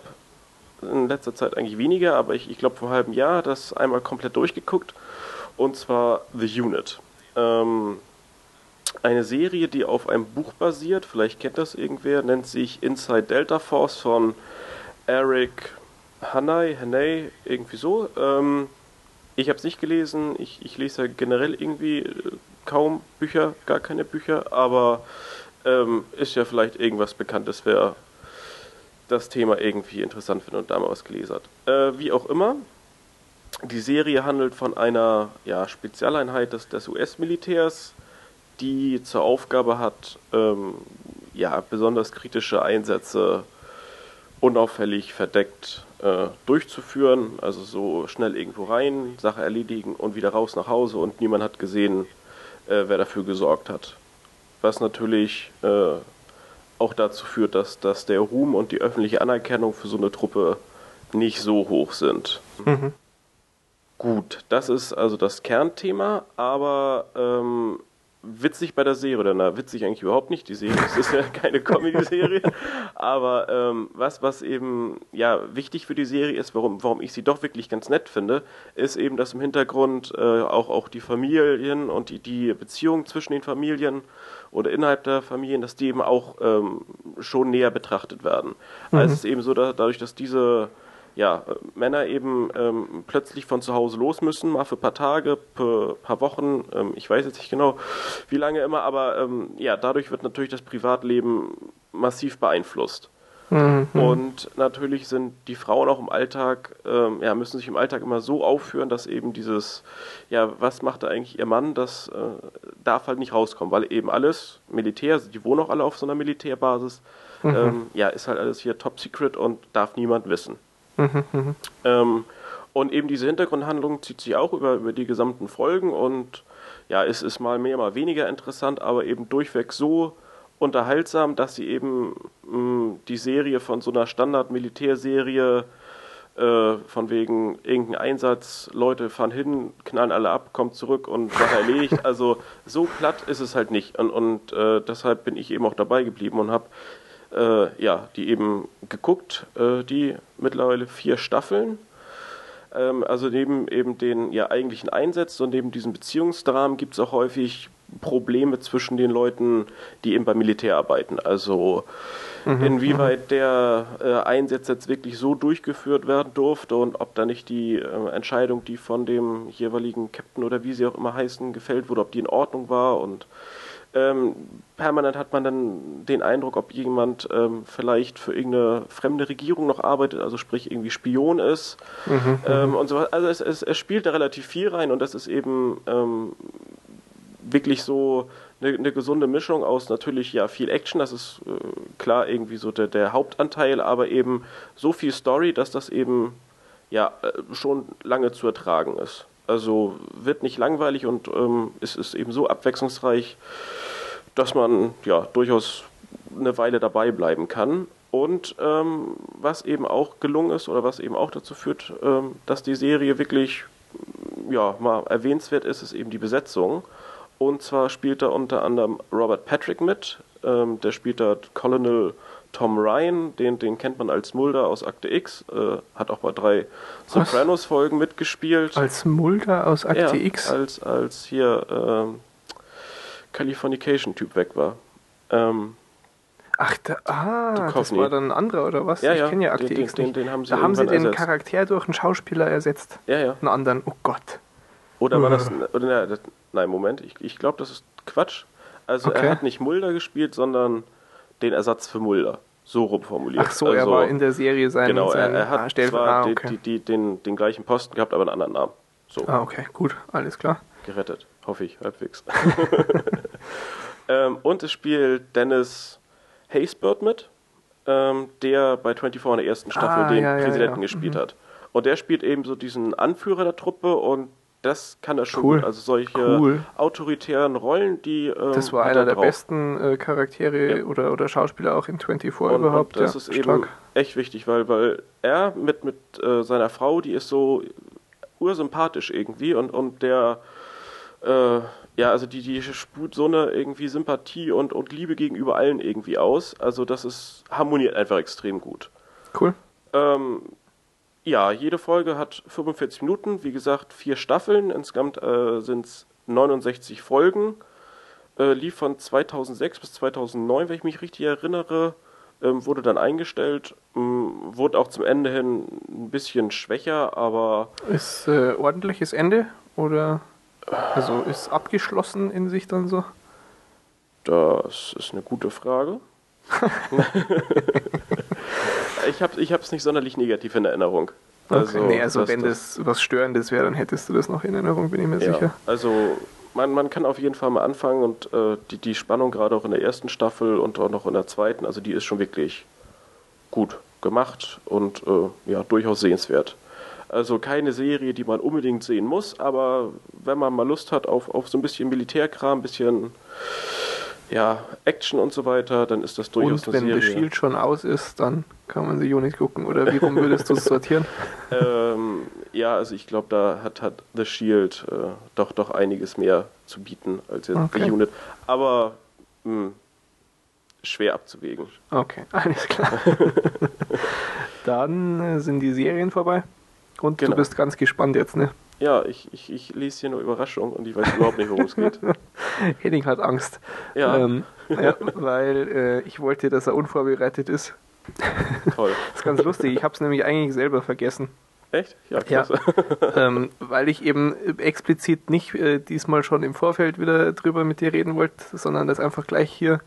in letzter Zeit eigentlich weniger, aber ich, ich glaube vor einem halben Jahr das einmal komplett durchgeguckt. Und zwar The Unit. Ähm, eine Serie, die auf einem Buch basiert, vielleicht kennt das irgendwer, nennt sich Inside Delta Force von Eric Hanay, Hanay, irgendwie so. Ähm, ich habe es nicht gelesen, ich, ich lese ja generell irgendwie äh, kaum Bücher, gar keine Bücher, aber ähm, ist ja vielleicht irgendwas Bekanntes, wer das Thema irgendwie interessant findet und da mal was gelesen hat. Äh, wie auch immer, die Serie handelt von einer ja, Spezialeinheit des, des US-Militärs, die zur Aufgabe hat, ähm, ja, besonders kritische Einsätze unauffällig verdeckt äh, durchzuführen. Also so schnell irgendwo rein, Sache erledigen und wieder raus nach Hause und niemand hat gesehen, äh, wer dafür gesorgt hat. Was natürlich äh, auch dazu führt, dass, dass der Ruhm und die öffentliche Anerkennung für so eine Truppe nicht so hoch sind. Mhm. Gut, das ist also das Kernthema, aber ähm, witzig bei der Serie, oder na, witzig eigentlich überhaupt nicht, die Serie, es ist ja keine Comedy-Serie, aber ähm, was, was eben ja wichtig für die Serie ist, warum, warum ich sie doch wirklich ganz nett finde, ist eben, dass im Hintergrund äh, auch, auch die Familien und die, die Beziehungen zwischen den Familien oder innerhalb der Familien, dass die eben auch ähm, schon näher betrachtet werden. Mhm. Also es ist eben so, dass, dadurch, dass diese ja, Männer eben ähm, plötzlich von zu Hause los müssen, mal für ein paar Tage, paar, paar Wochen, ähm, ich weiß jetzt nicht genau, wie lange immer, aber ähm, ja, dadurch wird natürlich das Privatleben massiv beeinflusst. Mhm. Und natürlich sind die Frauen auch im Alltag, ähm, ja, müssen sich im Alltag immer so aufführen, dass eben dieses, ja, was macht da eigentlich ihr Mann, das äh, darf halt nicht rauskommen, weil eben alles Militär, also die wohnen auch alle auf so einer Militärbasis, mhm. ähm, ja, ist halt alles hier top secret und darf niemand wissen. Mhm, ähm, und eben diese Hintergrundhandlung zieht sich auch über, über die gesamten Folgen und ja, es ist mal mehr, mal weniger interessant, aber eben durchweg so unterhaltsam, dass sie eben mh, die Serie von so einer Standard-Militärserie äh, von wegen irgendein Einsatz, Leute fahren hin, knallen alle ab, kommt zurück und Sache erledigt. Also so platt ist es halt nicht. Und, und äh, deshalb bin ich eben auch dabei geblieben und habe äh, ja, die eben geguckt, äh, die mittlerweile vier Staffeln. Ähm, also neben eben den ja eigentlichen Einsätzen und neben diesen Beziehungsdramen gibt es auch häufig Probleme zwischen den Leuten, die eben beim Militär arbeiten. Also mhm, inwieweit mhm. der äh, Einsatz jetzt wirklich so durchgeführt werden durfte und ob da nicht die äh, Entscheidung, die von dem jeweiligen Captain oder wie sie auch immer heißen, gefällt wurde, ob die in Ordnung war und ähm, permanent hat man dann den Eindruck, ob jemand ähm, vielleicht für irgendeine fremde Regierung noch arbeitet, also sprich irgendwie Spion ist mhm, ähm, mhm. und so Also es, es, es, spielt da relativ viel rein und das ist eben ähm, wirklich so eine, eine, gesunde Mischung aus natürlich ja viel Action, das ist äh, klar irgendwie so der, der Hauptanteil, aber eben so viel Story, dass das eben ja äh, schon lange zu ertragen ist. Also wird nicht langweilig und ähm, es ist eben so abwechslungsreich, dass man ja durchaus eine Weile dabei bleiben kann. Und ähm, was eben auch gelungen ist oder was eben auch dazu führt, ähm, dass die Serie wirklich ja, mal erwähnenswert ist, ist eben die Besetzung. Und zwar spielt da unter anderem Robert Patrick mit. Ähm, der spielt da Colonel Tom Ryan, den, den kennt man als Mulder aus Akte X, äh, hat auch bei drei Sopranos-Folgen mitgespielt. Als Mulder aus Akte ja, X? Als, als hier ähm, Californication-Typ weg war. Ähm, Ach, da, ah, das war dann ein anderer oder was? Ja, ich ja, kenne ja Akte den, X den, nicht. Den, haben sie da haben sie den ersetzt. Charakter durch einen Schauspieler ersetzt. Ja, ja. Einen anderen, oh Gott. Oder war das, oder, na, nein, Moment, ich, ich glaube, das ist Quatsch. Also okay. er hat nicht Mulder gespielt, sondern den Ersatz für Mulder. So rumformuliert. Ach so, also, er war in der Serie sein Genau, sein er, er hat zwar ah, okay. die, die, den, den gleichen Posten gehabt, aber einen anderen Namen. So. Ah, okay, gut, alles klar. Gerettet, hoffe ich, halbwegs. ähm, und es spielt Dennis Haysbert mit, ähm, der bei 24 in der ersten Staffel ah, den ja, Präsidenten ja, ja. gespielt mhm. hat. Und der spielt eben so diesen Anführer der Truppe und das kann er schon cool. gut. Also solche cool. autoritären Rollen, die. Ähm, das war einer der besten äh, Charaktere ja. oder, oder Schauspieler auch in 24 und, überhaupt. Und das ja, ist stark. eben echt wichtig, weil, weil er mit, mit äh, seiner Frau, die ist so ursympathisch irgendwie und, und der. Äh, ja, also die, die sput so eine irgendwie Sympathie und, und Liebe gegenüber allen irgendwie aus. Also das ist harmoniert einfach extrem gut. Cool. Ähm, ja, jede Folge hat 45 Minuten, wie gesagt, vier Staffeln. Insgesamt äh, sind es 69 Folgen. Äh, lief von 2006 bis 2009, wenn ich mich richtig erinnere. Ähm, wurde dann eingestellt. Ähm, wurde auch zum Ende hin ein bisschen schwächer, aber. Ist äh, ordentliches Ende? Oder. Also ist abgeschlossen in sich dann so? Das ist eine gute Frage. ich habe es ich nicht sonderlich negativ in Erinnerung. Also, okay. nee, also wenn das, das was Störendes wäre, dann hättest du das noch in Erinnerung, bin ich mir ja, sicher. Also man, man kann auf jeden Fall mal anfangen und äh, die, die Spannung gerade auch in der ersten Staffel und auch noch in der zweiten, also die ist schon wirklich gut gemacht und äh, ja, durchaus sehenswert. Also keine Serie, die man unbedingt sehen muss, aber wenn man mal Lust hat auf, auf so ein bisschen Militärkram, ein bisschen ja, Action und so weiter, dann ist das durchaus und eine Serie. wenn The Shield schon aus ist, dann kann man sie auch nicht gucken. Oder wie rum würdest du es sortieren? ähm, ja, also ich glaube, da hat, hat The Shield äh, doch, doch einiges mehr zu bieten als jetzt okay. The Unit. Aber mh, hm, schwer abzuwägen. Okay, alles klar. dann äh, sind die Serien vorbei. Und genau. du bist ganz gespannt jetzt, ne? Ja, ich, ich, ich lese hier nur Überraschung und ich weiß überhaupt nicht, worum es geht. Henning hat Angst. Ja. Ähm, ja weil äh, ich wollte, dass er unvorbereitet ist. Toll. das ist ganz lustig. Ich habe es nämlich eigentlich selber vergessen. Echt? Ja, klasse. Ja, ähm, weil ich eben explizit nicht äh, diesmal schon im Vorfeld wieder drüber mit dir reden wollte, sondern das einfach gleich hier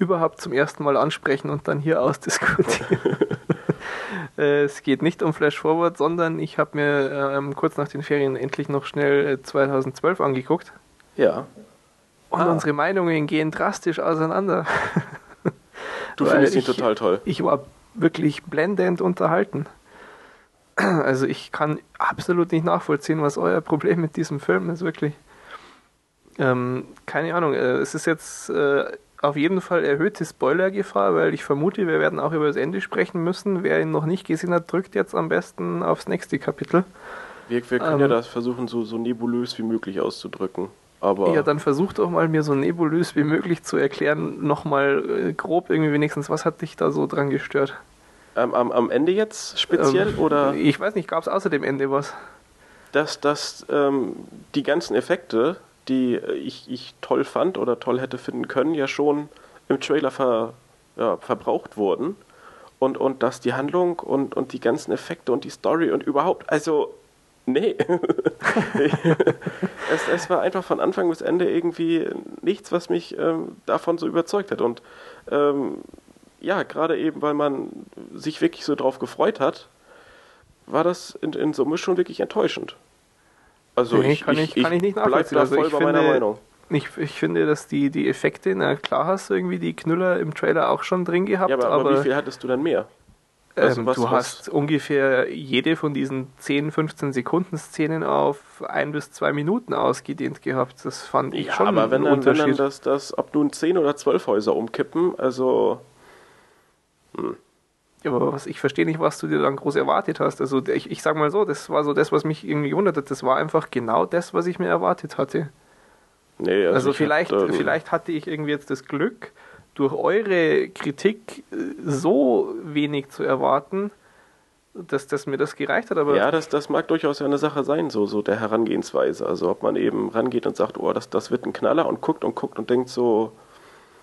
überhaupt zum ersten Mal ansprechen und dann hier ausdiskutieren. Es geht nicht um Flash Forward, sondern ich habe mir ähm, kurz nach den Ferien endlich noch schnell 2012 äh, angeguckt. Ja. Und ah. unsere Meinungen gehen drastisch auseinander. Du findest ihn total toll. Ich war wirklich blendend unterhalten. Also ich kann absolut nicht nachvollziehen, was euer Problem mit diesem Film ist, wirklich. Ähm, keine Ahnung, äh, es ist jetzt äh, auf jeden Fall erhöhte Spoilergefahr, weil ich vermute, wir werden auch über das Ende sprechen müssen. Wer ihn noch nicht gesehen hat, drückt jetzt am besten aufs nächste Kapitel. Wir, wir können ähm, ja das versuchen, so, so nebulös wie möglich auszudrücken. Aber ja, dann versuch doch mal, mir so nebulös wie möglich zu erklären, nochmal äh, grob irgendwie wenigstens, was hat dich da so dran gestört? Ähm, am, am Ende jetzt speziell ähm, oder? Ich weiß nicht, gab es außer dem Ende was? Dass, dass ähm, die ganzen Effekte, die ich, ich toll fand oder toll hätte finden können, ja schon im Trailer ver, ja, verbraucht wurden. Und, und dass die Handlung und, und die ganzen Effekte und die Story und überhaupt, also Nee. es, es, war einfach von Anfang bis Ende irgendwie nichts, was mich ähm, davon so überzeugt hat. Und ähm, ja, gerade eben, weil man sich wirklich so drauf gefreut hat, war das in, in Summe schon wirklich enttäuschend. Also nee, ich, kann ich, ich, kann ich nicht nachvollziehen. Da also voll bei finde, meiner Meinung. Ich, ich finde, dass die, die Effekte, na klar hast du irgendwie die Knüller im Trailer auch schon drin gehabt. Ja, aber, aber, aber wie viel hattest du dann mehr? Also was, du was? hast ungefähr jede von diesen 10, 15 Sekunden Szenen auf ein bis zwei Minuten ausgedehnt gehabt. Das fand ich ja, schon aber wenn dann, wenn dann das, das, ob nun 10 oder 12 Häuser umkippen, also... Hm. Ja, aber was, ich verstehe nicht, was du dir dann groß erwartet hast. Also ich, ich sag mal so, das war so das, was mich irgendwie gewundert hat. Das war einfach genau das, was ich mir erwartet hatte. Nee, also, also vielleicht, hab, vielleicht hatte ich irgendwie jetzt das Glück, durch eure Kritik äh, so wenig zu erwarten, dass, dass mir das gereicht hat. Aber ja, das, das mag durchaus eine Sache sein, so, so der Herangehensweise. Also ob man eben rangeht und sagt, oh, das, das wird ein Knaller und guckt und guckt und denkt so,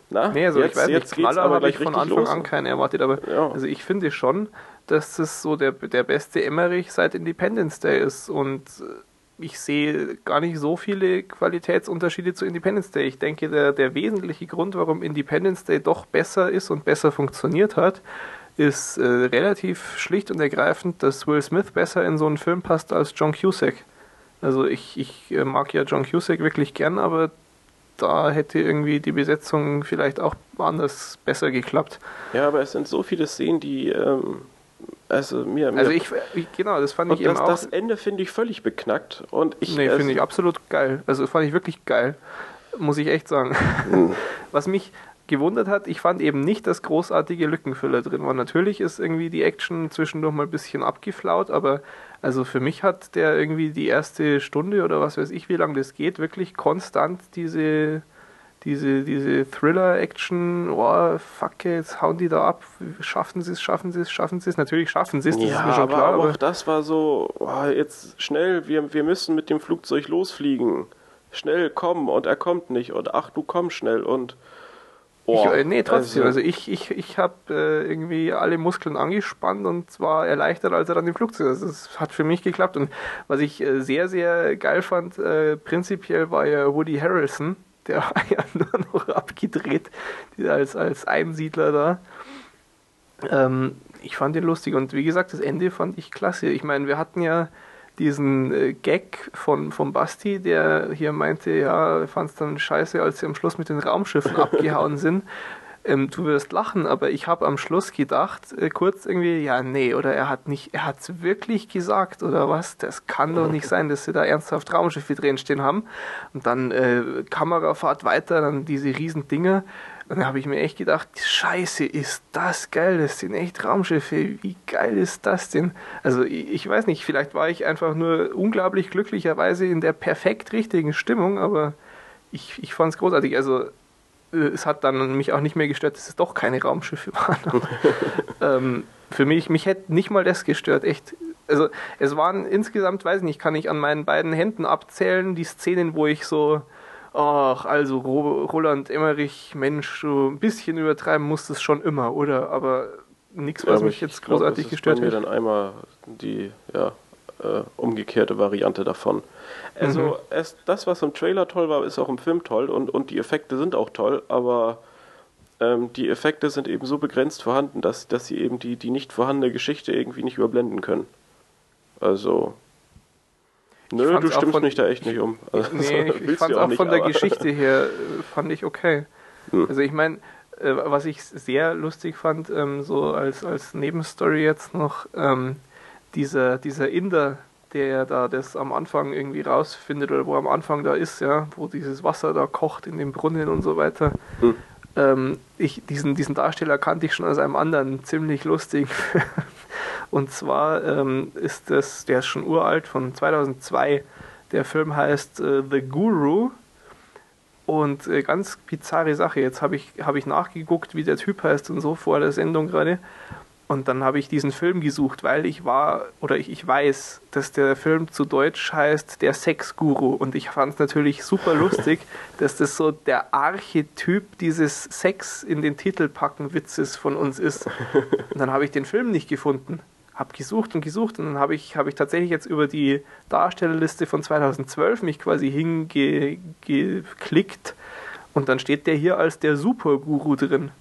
na, nee, also jetzt, ich weiß nicht, Knaller habe ich von Anfang los. an keinen erwartet, aber ja. also ich finde schon, dass das so der, der beste Emmerich seit Independence Day ist und äh, ich sehe gar nicht so viele Qualitätsunterschiede zu Independence Day. Ich denke, der, der wesentliche Grund, warum Independence Day doch besser ist und besser funktioniert hat, ist äh, relativ schlicht und ergreifend, dass Will Smith besser in so einen Film passt als John Cusack. Also ich, ich äh, mag ja John Cusack wirklich gern, aber da hätte irgendwie die Besetzung vielleicht auch anders besser geklappt. Ja, aber es sind so viele Szenen, die ähm, also mir, mir also ich, genau, das fand ich eben das, auch. Das Ende finde ich völlig beknackt und ich. Nee, finde ich absolut geil. Also fand ich wirklich geil, muss ich echt sagen. Hm. Was mich gewundert hat, ich fand eben nicht, dass großartige Lückenfüller drin waren. Natürlich ist irgendwie die Action zwischendurch mal ein bisschen abgeflaut, aber also für mich hat der irgendwie die erste Stunde oder was weiß ich, wie lange das geht, wirklich konstant diese diese, diese Thriller-Action, oh, fuck, jetzt hauen die da ab, schaffen sie es, schaffen sie es, schaffen sie es. Natürlich schaffen sie es, das ja, ist mir schon aber klar. Aber auch das war so, oh, jetzt schnell, wir, wir müssen mit dem Flugzeug losfliegen. Schnell kommen und er kommt nicht und ach, du komm schnell und. Oh, ich, äh, nee, trotzdem. Also, also ich, ich, ich habe äh, irgendwie alle Muskeln angespannt und war erleichtert, als er dann im Flugzeug ist. Das hat für mich geklappt. Und was ich äh, sehr, sehr geil fand, äh, prinzipiell war ja Woody Harrelson, der war ja nur noch abgedreht als, als Einsiedler da. Ähm, ich fand ihn lustig und wie gesagt, das Ende fand ich klasse. Ich meine, wir hatten ja diesen äh, Gag von, von Basti, der hier meinte, ja, fand es dann scheiße, als sie am Schluss mit den Raumschiffen abgehauen sind. Ähm, du wirst lachen, aber ich habe am Schluss gedacht, äh, kurz irgendwie, ja, nee, oder er hat nicht, er hat es wirklich gesagt, oder was? Das kann doch nicht sein, dass sie da ernsthaft Raumschiffe drin stehen haben. Und dann äh, Kamerafahrt weiter, dann diese riesen Dinger. Dann habe ich mir echt gedacht, scheiße, ist das geil, das sind echt Raumschiffe, wie geil ist das denn? Also ich, ich weiß nicht, vielleicht war ich einfach nur unglaublich glücklicherweise in der perfekt richtigen Stimmung, aber ich, ich fand es großartig. Also äh, es hat dann mich auch nicht mehr gestört, dass es doch keine Raumschiffe waren. ähm, für mich, mich hätte nicht mal das gestört, echt. Also es waren insgesamt, weiß ich nicht, kann ich an meinen beiden Händen abzählen, die Szenen, wo ich so, ach, also Roland Emmerich, Mensch, so ein bisschen übertreiben musst es schon immer, oder? Aber nichts, was ja, mich jetzt großartig glaub, gestört hat. mir dann einmal die, ja, äh, umgekehrte Variante davon. Also mhm. es, das, was im Trailer toll war, ist auch im Film toll und, und die Effekte sind auch toll, aber ähm, die Effekte sind eben so begrenzt vorhanden, dass, dass sie eben die, die nicht vorhandene Geschichte irgendwie nicht überblenden können. Also. Nö, du stimmst von, mich da echt nicht um. Also, nee, ich, ich fand es auch, auch nicht, von der Geschichte her, äh, fand ich okay. Hm. Also ich meine, äh, was ich sehr lustig fand, ähm, so als, als Nebenstory jetzt noch, ähm, dieser, dieser Inder, der da das am Anfang irgendwie rausfindet oder wo am Anfang da ist, ja, wo dieses Wasser da kocht in dem Brunnen und so weiter. Hm. Ähm, ich, diesen, diesen Darsteller kannte ich schon aus einem anderen ziemlich lustig. und zwar ähm, ist das, der ist schon uralt, von 2002. Der Film heißt äh, The Guru. Und äh, ganz bizarre Sache. Jetzt habe ich, hab ich nachgeguckt, wie der Typ heißt und so vor der Sendung gerade. Und dann habe ich diesen Film gesucht, weil ich war oder ich, ich weiß, dass der Film zu Deutsch heißt Der Sexguru. Und ich fand es natürlich super lustig, dass das so der Archetyp dieses Sex in den Titel packen Witzes von uns ist. Und dann habe ich den Film nicht gefunden. Habe gesucht und gesucht und dann habe ich, hab ich tatsächlich jetzt über die Darstellerliste von 2012 mich quasi hingeklickt. Und dann steht der hier als der Superguru drin.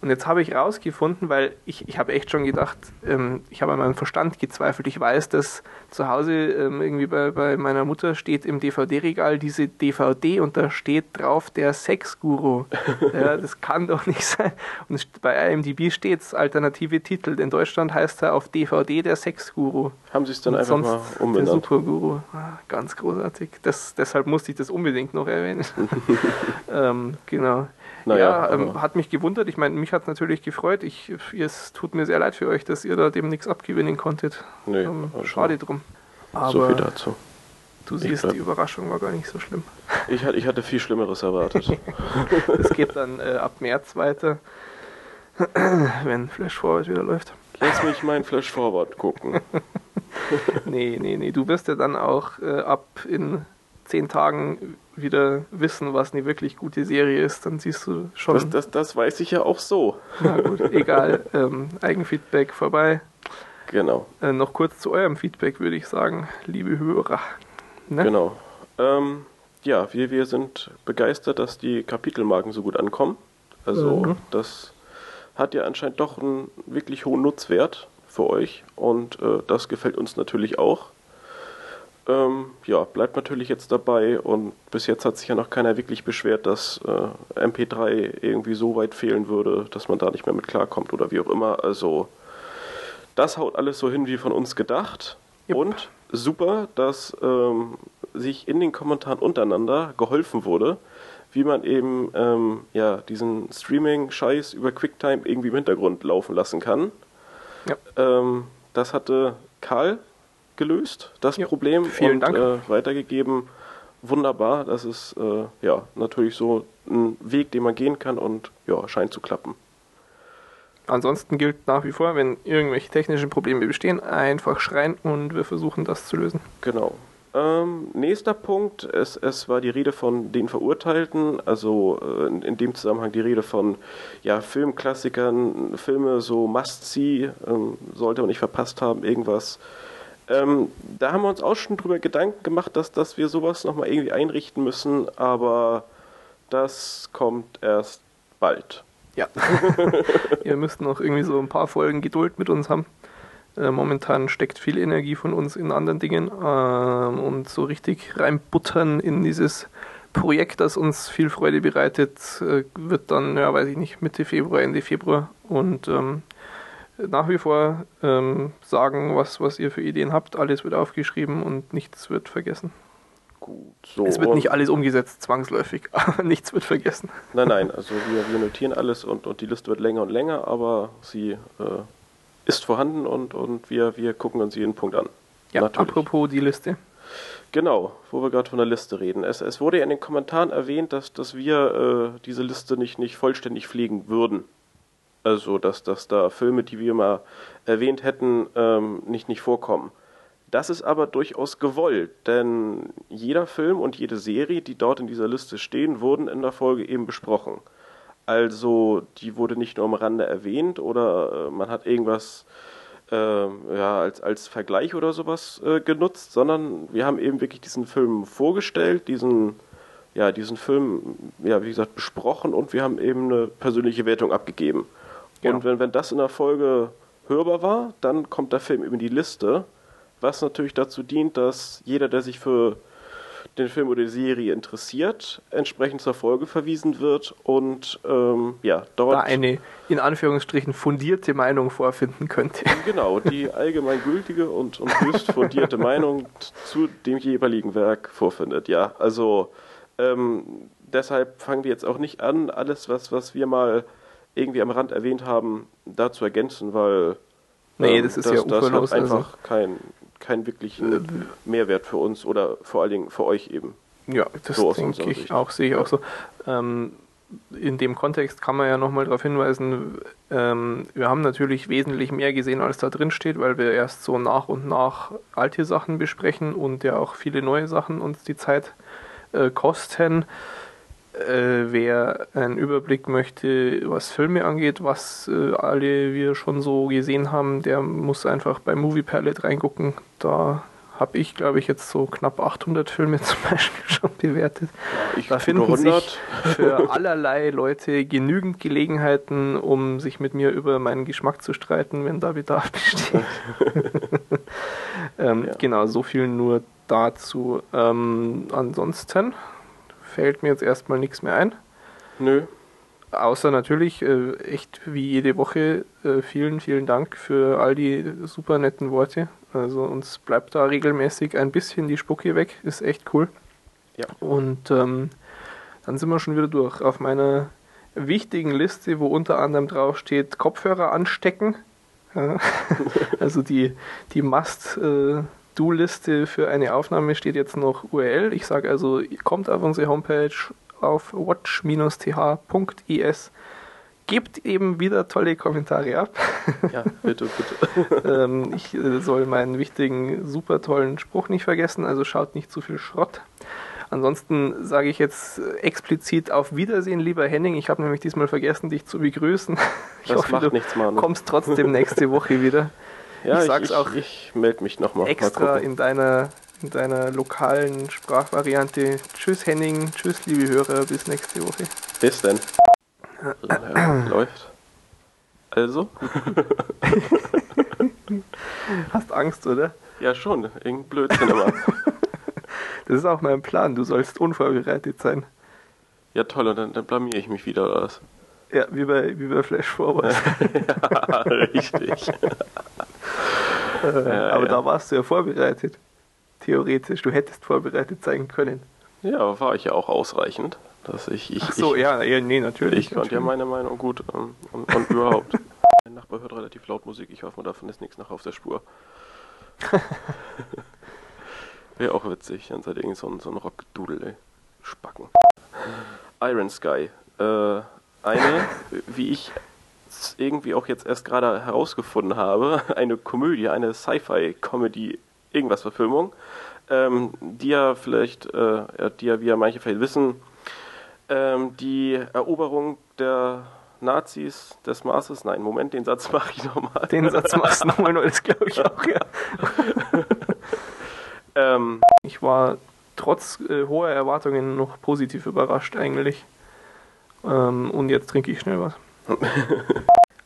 Und jetzt habe ich rausgefunden, weil ich, ich habe echt schon gedacht, ähm, ich habe an meinem Verstand gezweifelt. Ich weiß, dass zu Hause ähm, irgendwie bei, bei meiner Mutter steht im DVD-Regal diese DVD und da steht drauf der Sexguru. ja, das kann doch nicht sein. Und bei IMDb steht es alternative Titel. In Deutschland heißt er auf DVD der Sexguru. Haben Sie es dann und einfach mal umbenannt? Der Superguru. Ah, ganz großartig. Das, deshalb musste ich das unbedingt noch erwähnen. ähm, genau. Naja, ja, ähm, hat mich gewundert. Ich meine, mich hat es natürlich gefreut. Ich, es tut mir sehr leid für euch, dass ihr da dem nichts abgewinnen konntet. Nee, ähm, also schade drum. Aber so viel dazu. Du siehst, glaub, die Überraschung war gar nicht so schlimm. Ich, ich hatte viel Schlimmeres erwartet. Es geht dann äh, ab März weiter, wenn Flash Forward wieder läuft. Lass mich mein Flash Forward gucken. nee, nee, nee. Du wirst ja dann auch äh, ab in zehn Tagen wieder wissen, was eine wirklich gute Serie ist, dann siehst du schon. Das, das, das weiß ich ja auch so. Na gut, egal. Ähm, Eigenfeedback vorbei. Genau. Äh, noch kurz zu eurem Feedback würde ich sagen, liebe Hörer. Ne? Genau. Ähm, ja, wir, wir sind begeistert, dass die Kapitelmarken so gut ankommen. Also mhm. das hat ja anscheinend doch einen wirklich hohen Nutzwert für euch und äh, das gefällt uns natürlich auch. Ähm, ja, bleibt natürlich jetzt dabei und bis jetzt hat sich ja noch keiner wirklich beschwert, dass äh, MP3 irgendwie so weit fehlen würde, dass man da nicht mehr mit klarkommt oder wie auch immer. Also das haut alles so hin wie von uns gedacht. Yep. Und super, dass ähm, sich in den Kommentaren untereinander geholfen wurde, wie man eben ähm, ja, diesen Streaming-Scheiß über QuickTime irgendwie im Hintergrund laufen lassen kann. Ja. Ähm, das hatte Karl gelöst, das ja, Problem. Vielen und, Dank. Äh, weitergegeben. Wunderbar. Das ist äh, ja natürlich so ein Weg, den man gehen kann und ja, scheint zu klappen. Ansonsten gilt nach wie vor, wenn irgendwelche technischen Probleme bestehen, einfach schreien und wir versuchen das zu lösen. Genau. Ähm, nächster Punkt, es, es war die Rede von den Verurteilten, also äh, in, in, dem Zusammenhang die Rede von ja, Filmklassikern, Filme so Must-See, ähm, sollte man nicht verpasst haben, irgendwas ähm, da haben wir uns auch schon drüber Gedanken gemacht, dass, dass wir sowas nochmal irgendwie einrichten müssen, aber das kommt erst bald. Ja. Ihr müsst noch irgendwie so ein paar Folgen Geduld mit uns haben. Äh, momentan steckt viel Energie von uns in anderen Dingen äh, und so richtig reinbuttern in dieses Projekt, das uns viel Freude bereitet, äh, wird dann, ja, weiß ich nicht, Mitte Februar, Ende Februar und ähm, nach wie vor ähm, sagen, was, was ihr für Ideen habt. Alles wird aufgeschrieben und nichts wird vergessen. Gut, so. Es wird nicht alles umgesetzt, zwangsläufig, aber nichts wird vergessen. Nein, nein, also wir, wir notieren alles und, und die Liste wird länger und länger, aber sie äh, ist vorhanden und, und wir, wir gucken uns jeden Punkt an. Ja, Natürlich. apropos die Liste. Genau, wo wir gerade von der Liste reden. Es, es wurde ja in den Kommentaren erwähnt, dass, dass wir äh, diese Liste nicht, nicht vollständig pflegen würden. Also, dass, dass da Filme, die wir mal erwähnt hätten, ähm, nicht, nicht vorkommen. Das ist aber durchaus gewollt, denn jeder Film und jede Serie, die dort in dieser Liste stehen, wurden in der Folge eben besprochen. Also, die wurde nicht nur am Rande erwähnt oder äh, man hat irgendwas äh, ja, als, als Vergleich oder sowas äh, genutzt, sondern wir haben eben wirklich diesen Film vorgestellt, diesen ja, diesen Film, ja, wie gesagt, besprochen und wir haben eben eine persönliche Wertung abgegeben. Genau. Und wenn, wenn das in der Folge hörbar war, dann kommt der Film über die Liste, was natürlich dazu dient, dass jeder, der sich für den Film oder die Serie interessiert, entsprechend zur Folge verwiesen wird und ähm, ja, dort da eine in Anführungsstrichen fundierte Meinung vorfinden könnte. Genau, die allgemeingültige und, und höchst fundierte Meinung zu dem jeweiligen Werk vorfindet. Ja, also ähm, deshalb fangen wir jetzt auch nicht an, alles, was, was wir mal irgendwie am Rand erwähnt haben, da zu ergänzen, weil nee, ähm, das ist das, ja das hat einfach also. keinen kein wirklichen äh, Mehrwert für uns oder vor allen Dingen für euch eben. Ja, das so denke ich Sicht. auch, sehe ich auch so. Ähm, in dem Kontext kann man ja nochmal darauf hinweisen, ähm, wir haben natürlich wesentlich mehr gesehen, als da drin steht, weil wir erst so nach und nach alte Sachen besprechen und ja auch viele neue Sachen uns die Zeit äh, kosten. Äh, wer einen Überblick möchte, was Filme angeht, was äh, alle wir schon so gesehen haben, der muss einfach bei Movie Palette reingucken. Da habe ich, glaube ich, jetzt so knapp 800 Filme zum Beispiel schon bewertet. Ich da finden 100. sich für allerlei Leute genügend Gelegenheiten, um sich mit mir über meinen Geschmack zu streiten, wenn da Bedarf besteht. ähm, ja. Genau, so viel nur dazu. Ähm, ansonsten fällt mir jetzt erstmal nichts mehr ein. Nö. Außer natürlich, äh, echt wie jede Woche, äh, vielen, vielen Dank für all die super netten Worte. Also uns bleibt da regelmäßig ein bisschen die Spucke weg, ist echt cool. Ja. Und ähm, dann sind wir schon wieder durch. Auf meiner wichtigen Liste, wo unter anderem drauf steht, Kopfhörer anstecken. Also die, die Must äh, To-Do-Liste für eine Aufnahme steht jetzt noch URL. Ich sage also, kommt auf unsere Homepage auf watch-th.is. Gebt eben wieder tolle Kommentare ab. Ja, bitte, bitte. ähm, ich äh, soll meinen wichtigen, super tollen Spruch nicht vergessen, also schaut nicht zu viel Schrott. Ansonsten sage ich jetzt explizit auf Wiedersehen, lieber Henning. Ich habe nämlich diesmal vergessen, dich zu begrüßen. Ich das hoffe, macht du nichts, Mann. kommst trotzdem nächste Woche wieder. Ja, ich sag's ich, auch. Ich melde mich nochmal. Extra in deiner in deiner lokalen Sprachvariante. Tschüss Henning, tschüss liebe Hörer, bis nächste Woche. Bis denn. läuft. Also? Hast Angst, oder? Ja, schon. Irgendein Blödsinn immer. das ist auch mein Plan. Du sollst unvorbereitet sein. Ja, toll. Und dann, dann blamier ich mich wieder, oder was? Ja, wie bei, wie bei Flash Forward. ja, richtig. äh, ja, aber ja. da warst du ja vorbereitet. Theoretisch. Du hättest vorbereitet sein können. Ja, war ich ja auch ausreichend. Dass ich, ich, Ach so, ich, ja, nee, natürlich. Ich konnte ja meine Meinung gut ähm, und, und überhaupt. mein Nachbar hört relativ laut Musik. Ich hoffe, davon ist nichts nach auf der Spur. Wäre auch witzig. Dann seid ihr so ein, so ein Rockdudel, ey. Spacken. Iron Sky. Äh, eine, wie ich irgendwie auch jetzt erst gerade herausgefunden habe, eine Komödie, eine Sci-Fi-Comedy, irgendwas Verfilmung, ähm, die ja vielleicht, äh, die ja, wie ja manche vielleicht wissen, ähm, die Eroberung der Nazis des Marses, nein, Moment, den Satz mache ich nochmal. Den Satz machst du nochmal, das glaube ich auch, ja. ähm, ich war trotz äh, hoher Erwartungen noch positiv überrascht eigentlich. Ähm, und jetzt trinke ich schnell was.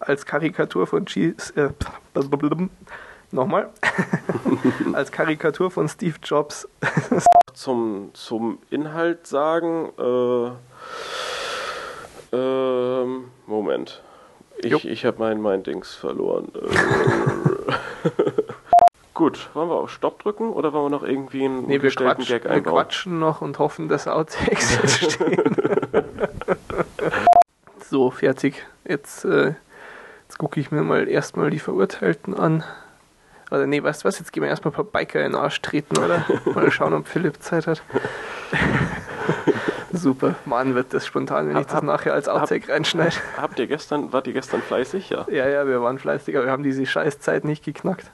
Als Karikatur von Cheese. Äh, nochmal. Als Karikatur von Steve Jobs. zum, zum Inhalt sagen, äh, ähm, Moment. Ich, ich habe mein, mein Dings verloren. Äh, Gut, wollen wir auf Stopp drücken oder wollen wir noch irgendwie einen Nee, wir, gestellten Gag wir einbauen? quatschen noch und hoffen, dass Outtakes jetzt stehen. So, fertig. Jetzt, äh, jetzt gucke ich mir mal erstmal die Verurteilten an. Oder nee, weißt du was? Jetzt gehen wir erstmal ein paar Biker in den Arsch treten, oder? Mal schauen, ob Philipp Zeit hat. Super. Mann, wird das spontan, wenn ich das Hab- nachher als Outtake reinschneide. Habt ihr gestern, wart ihr gestern fleißig? Ja. Ja, ja, wir waren fleißig, aber wir haben diese Scheißzeit nicht geknackt.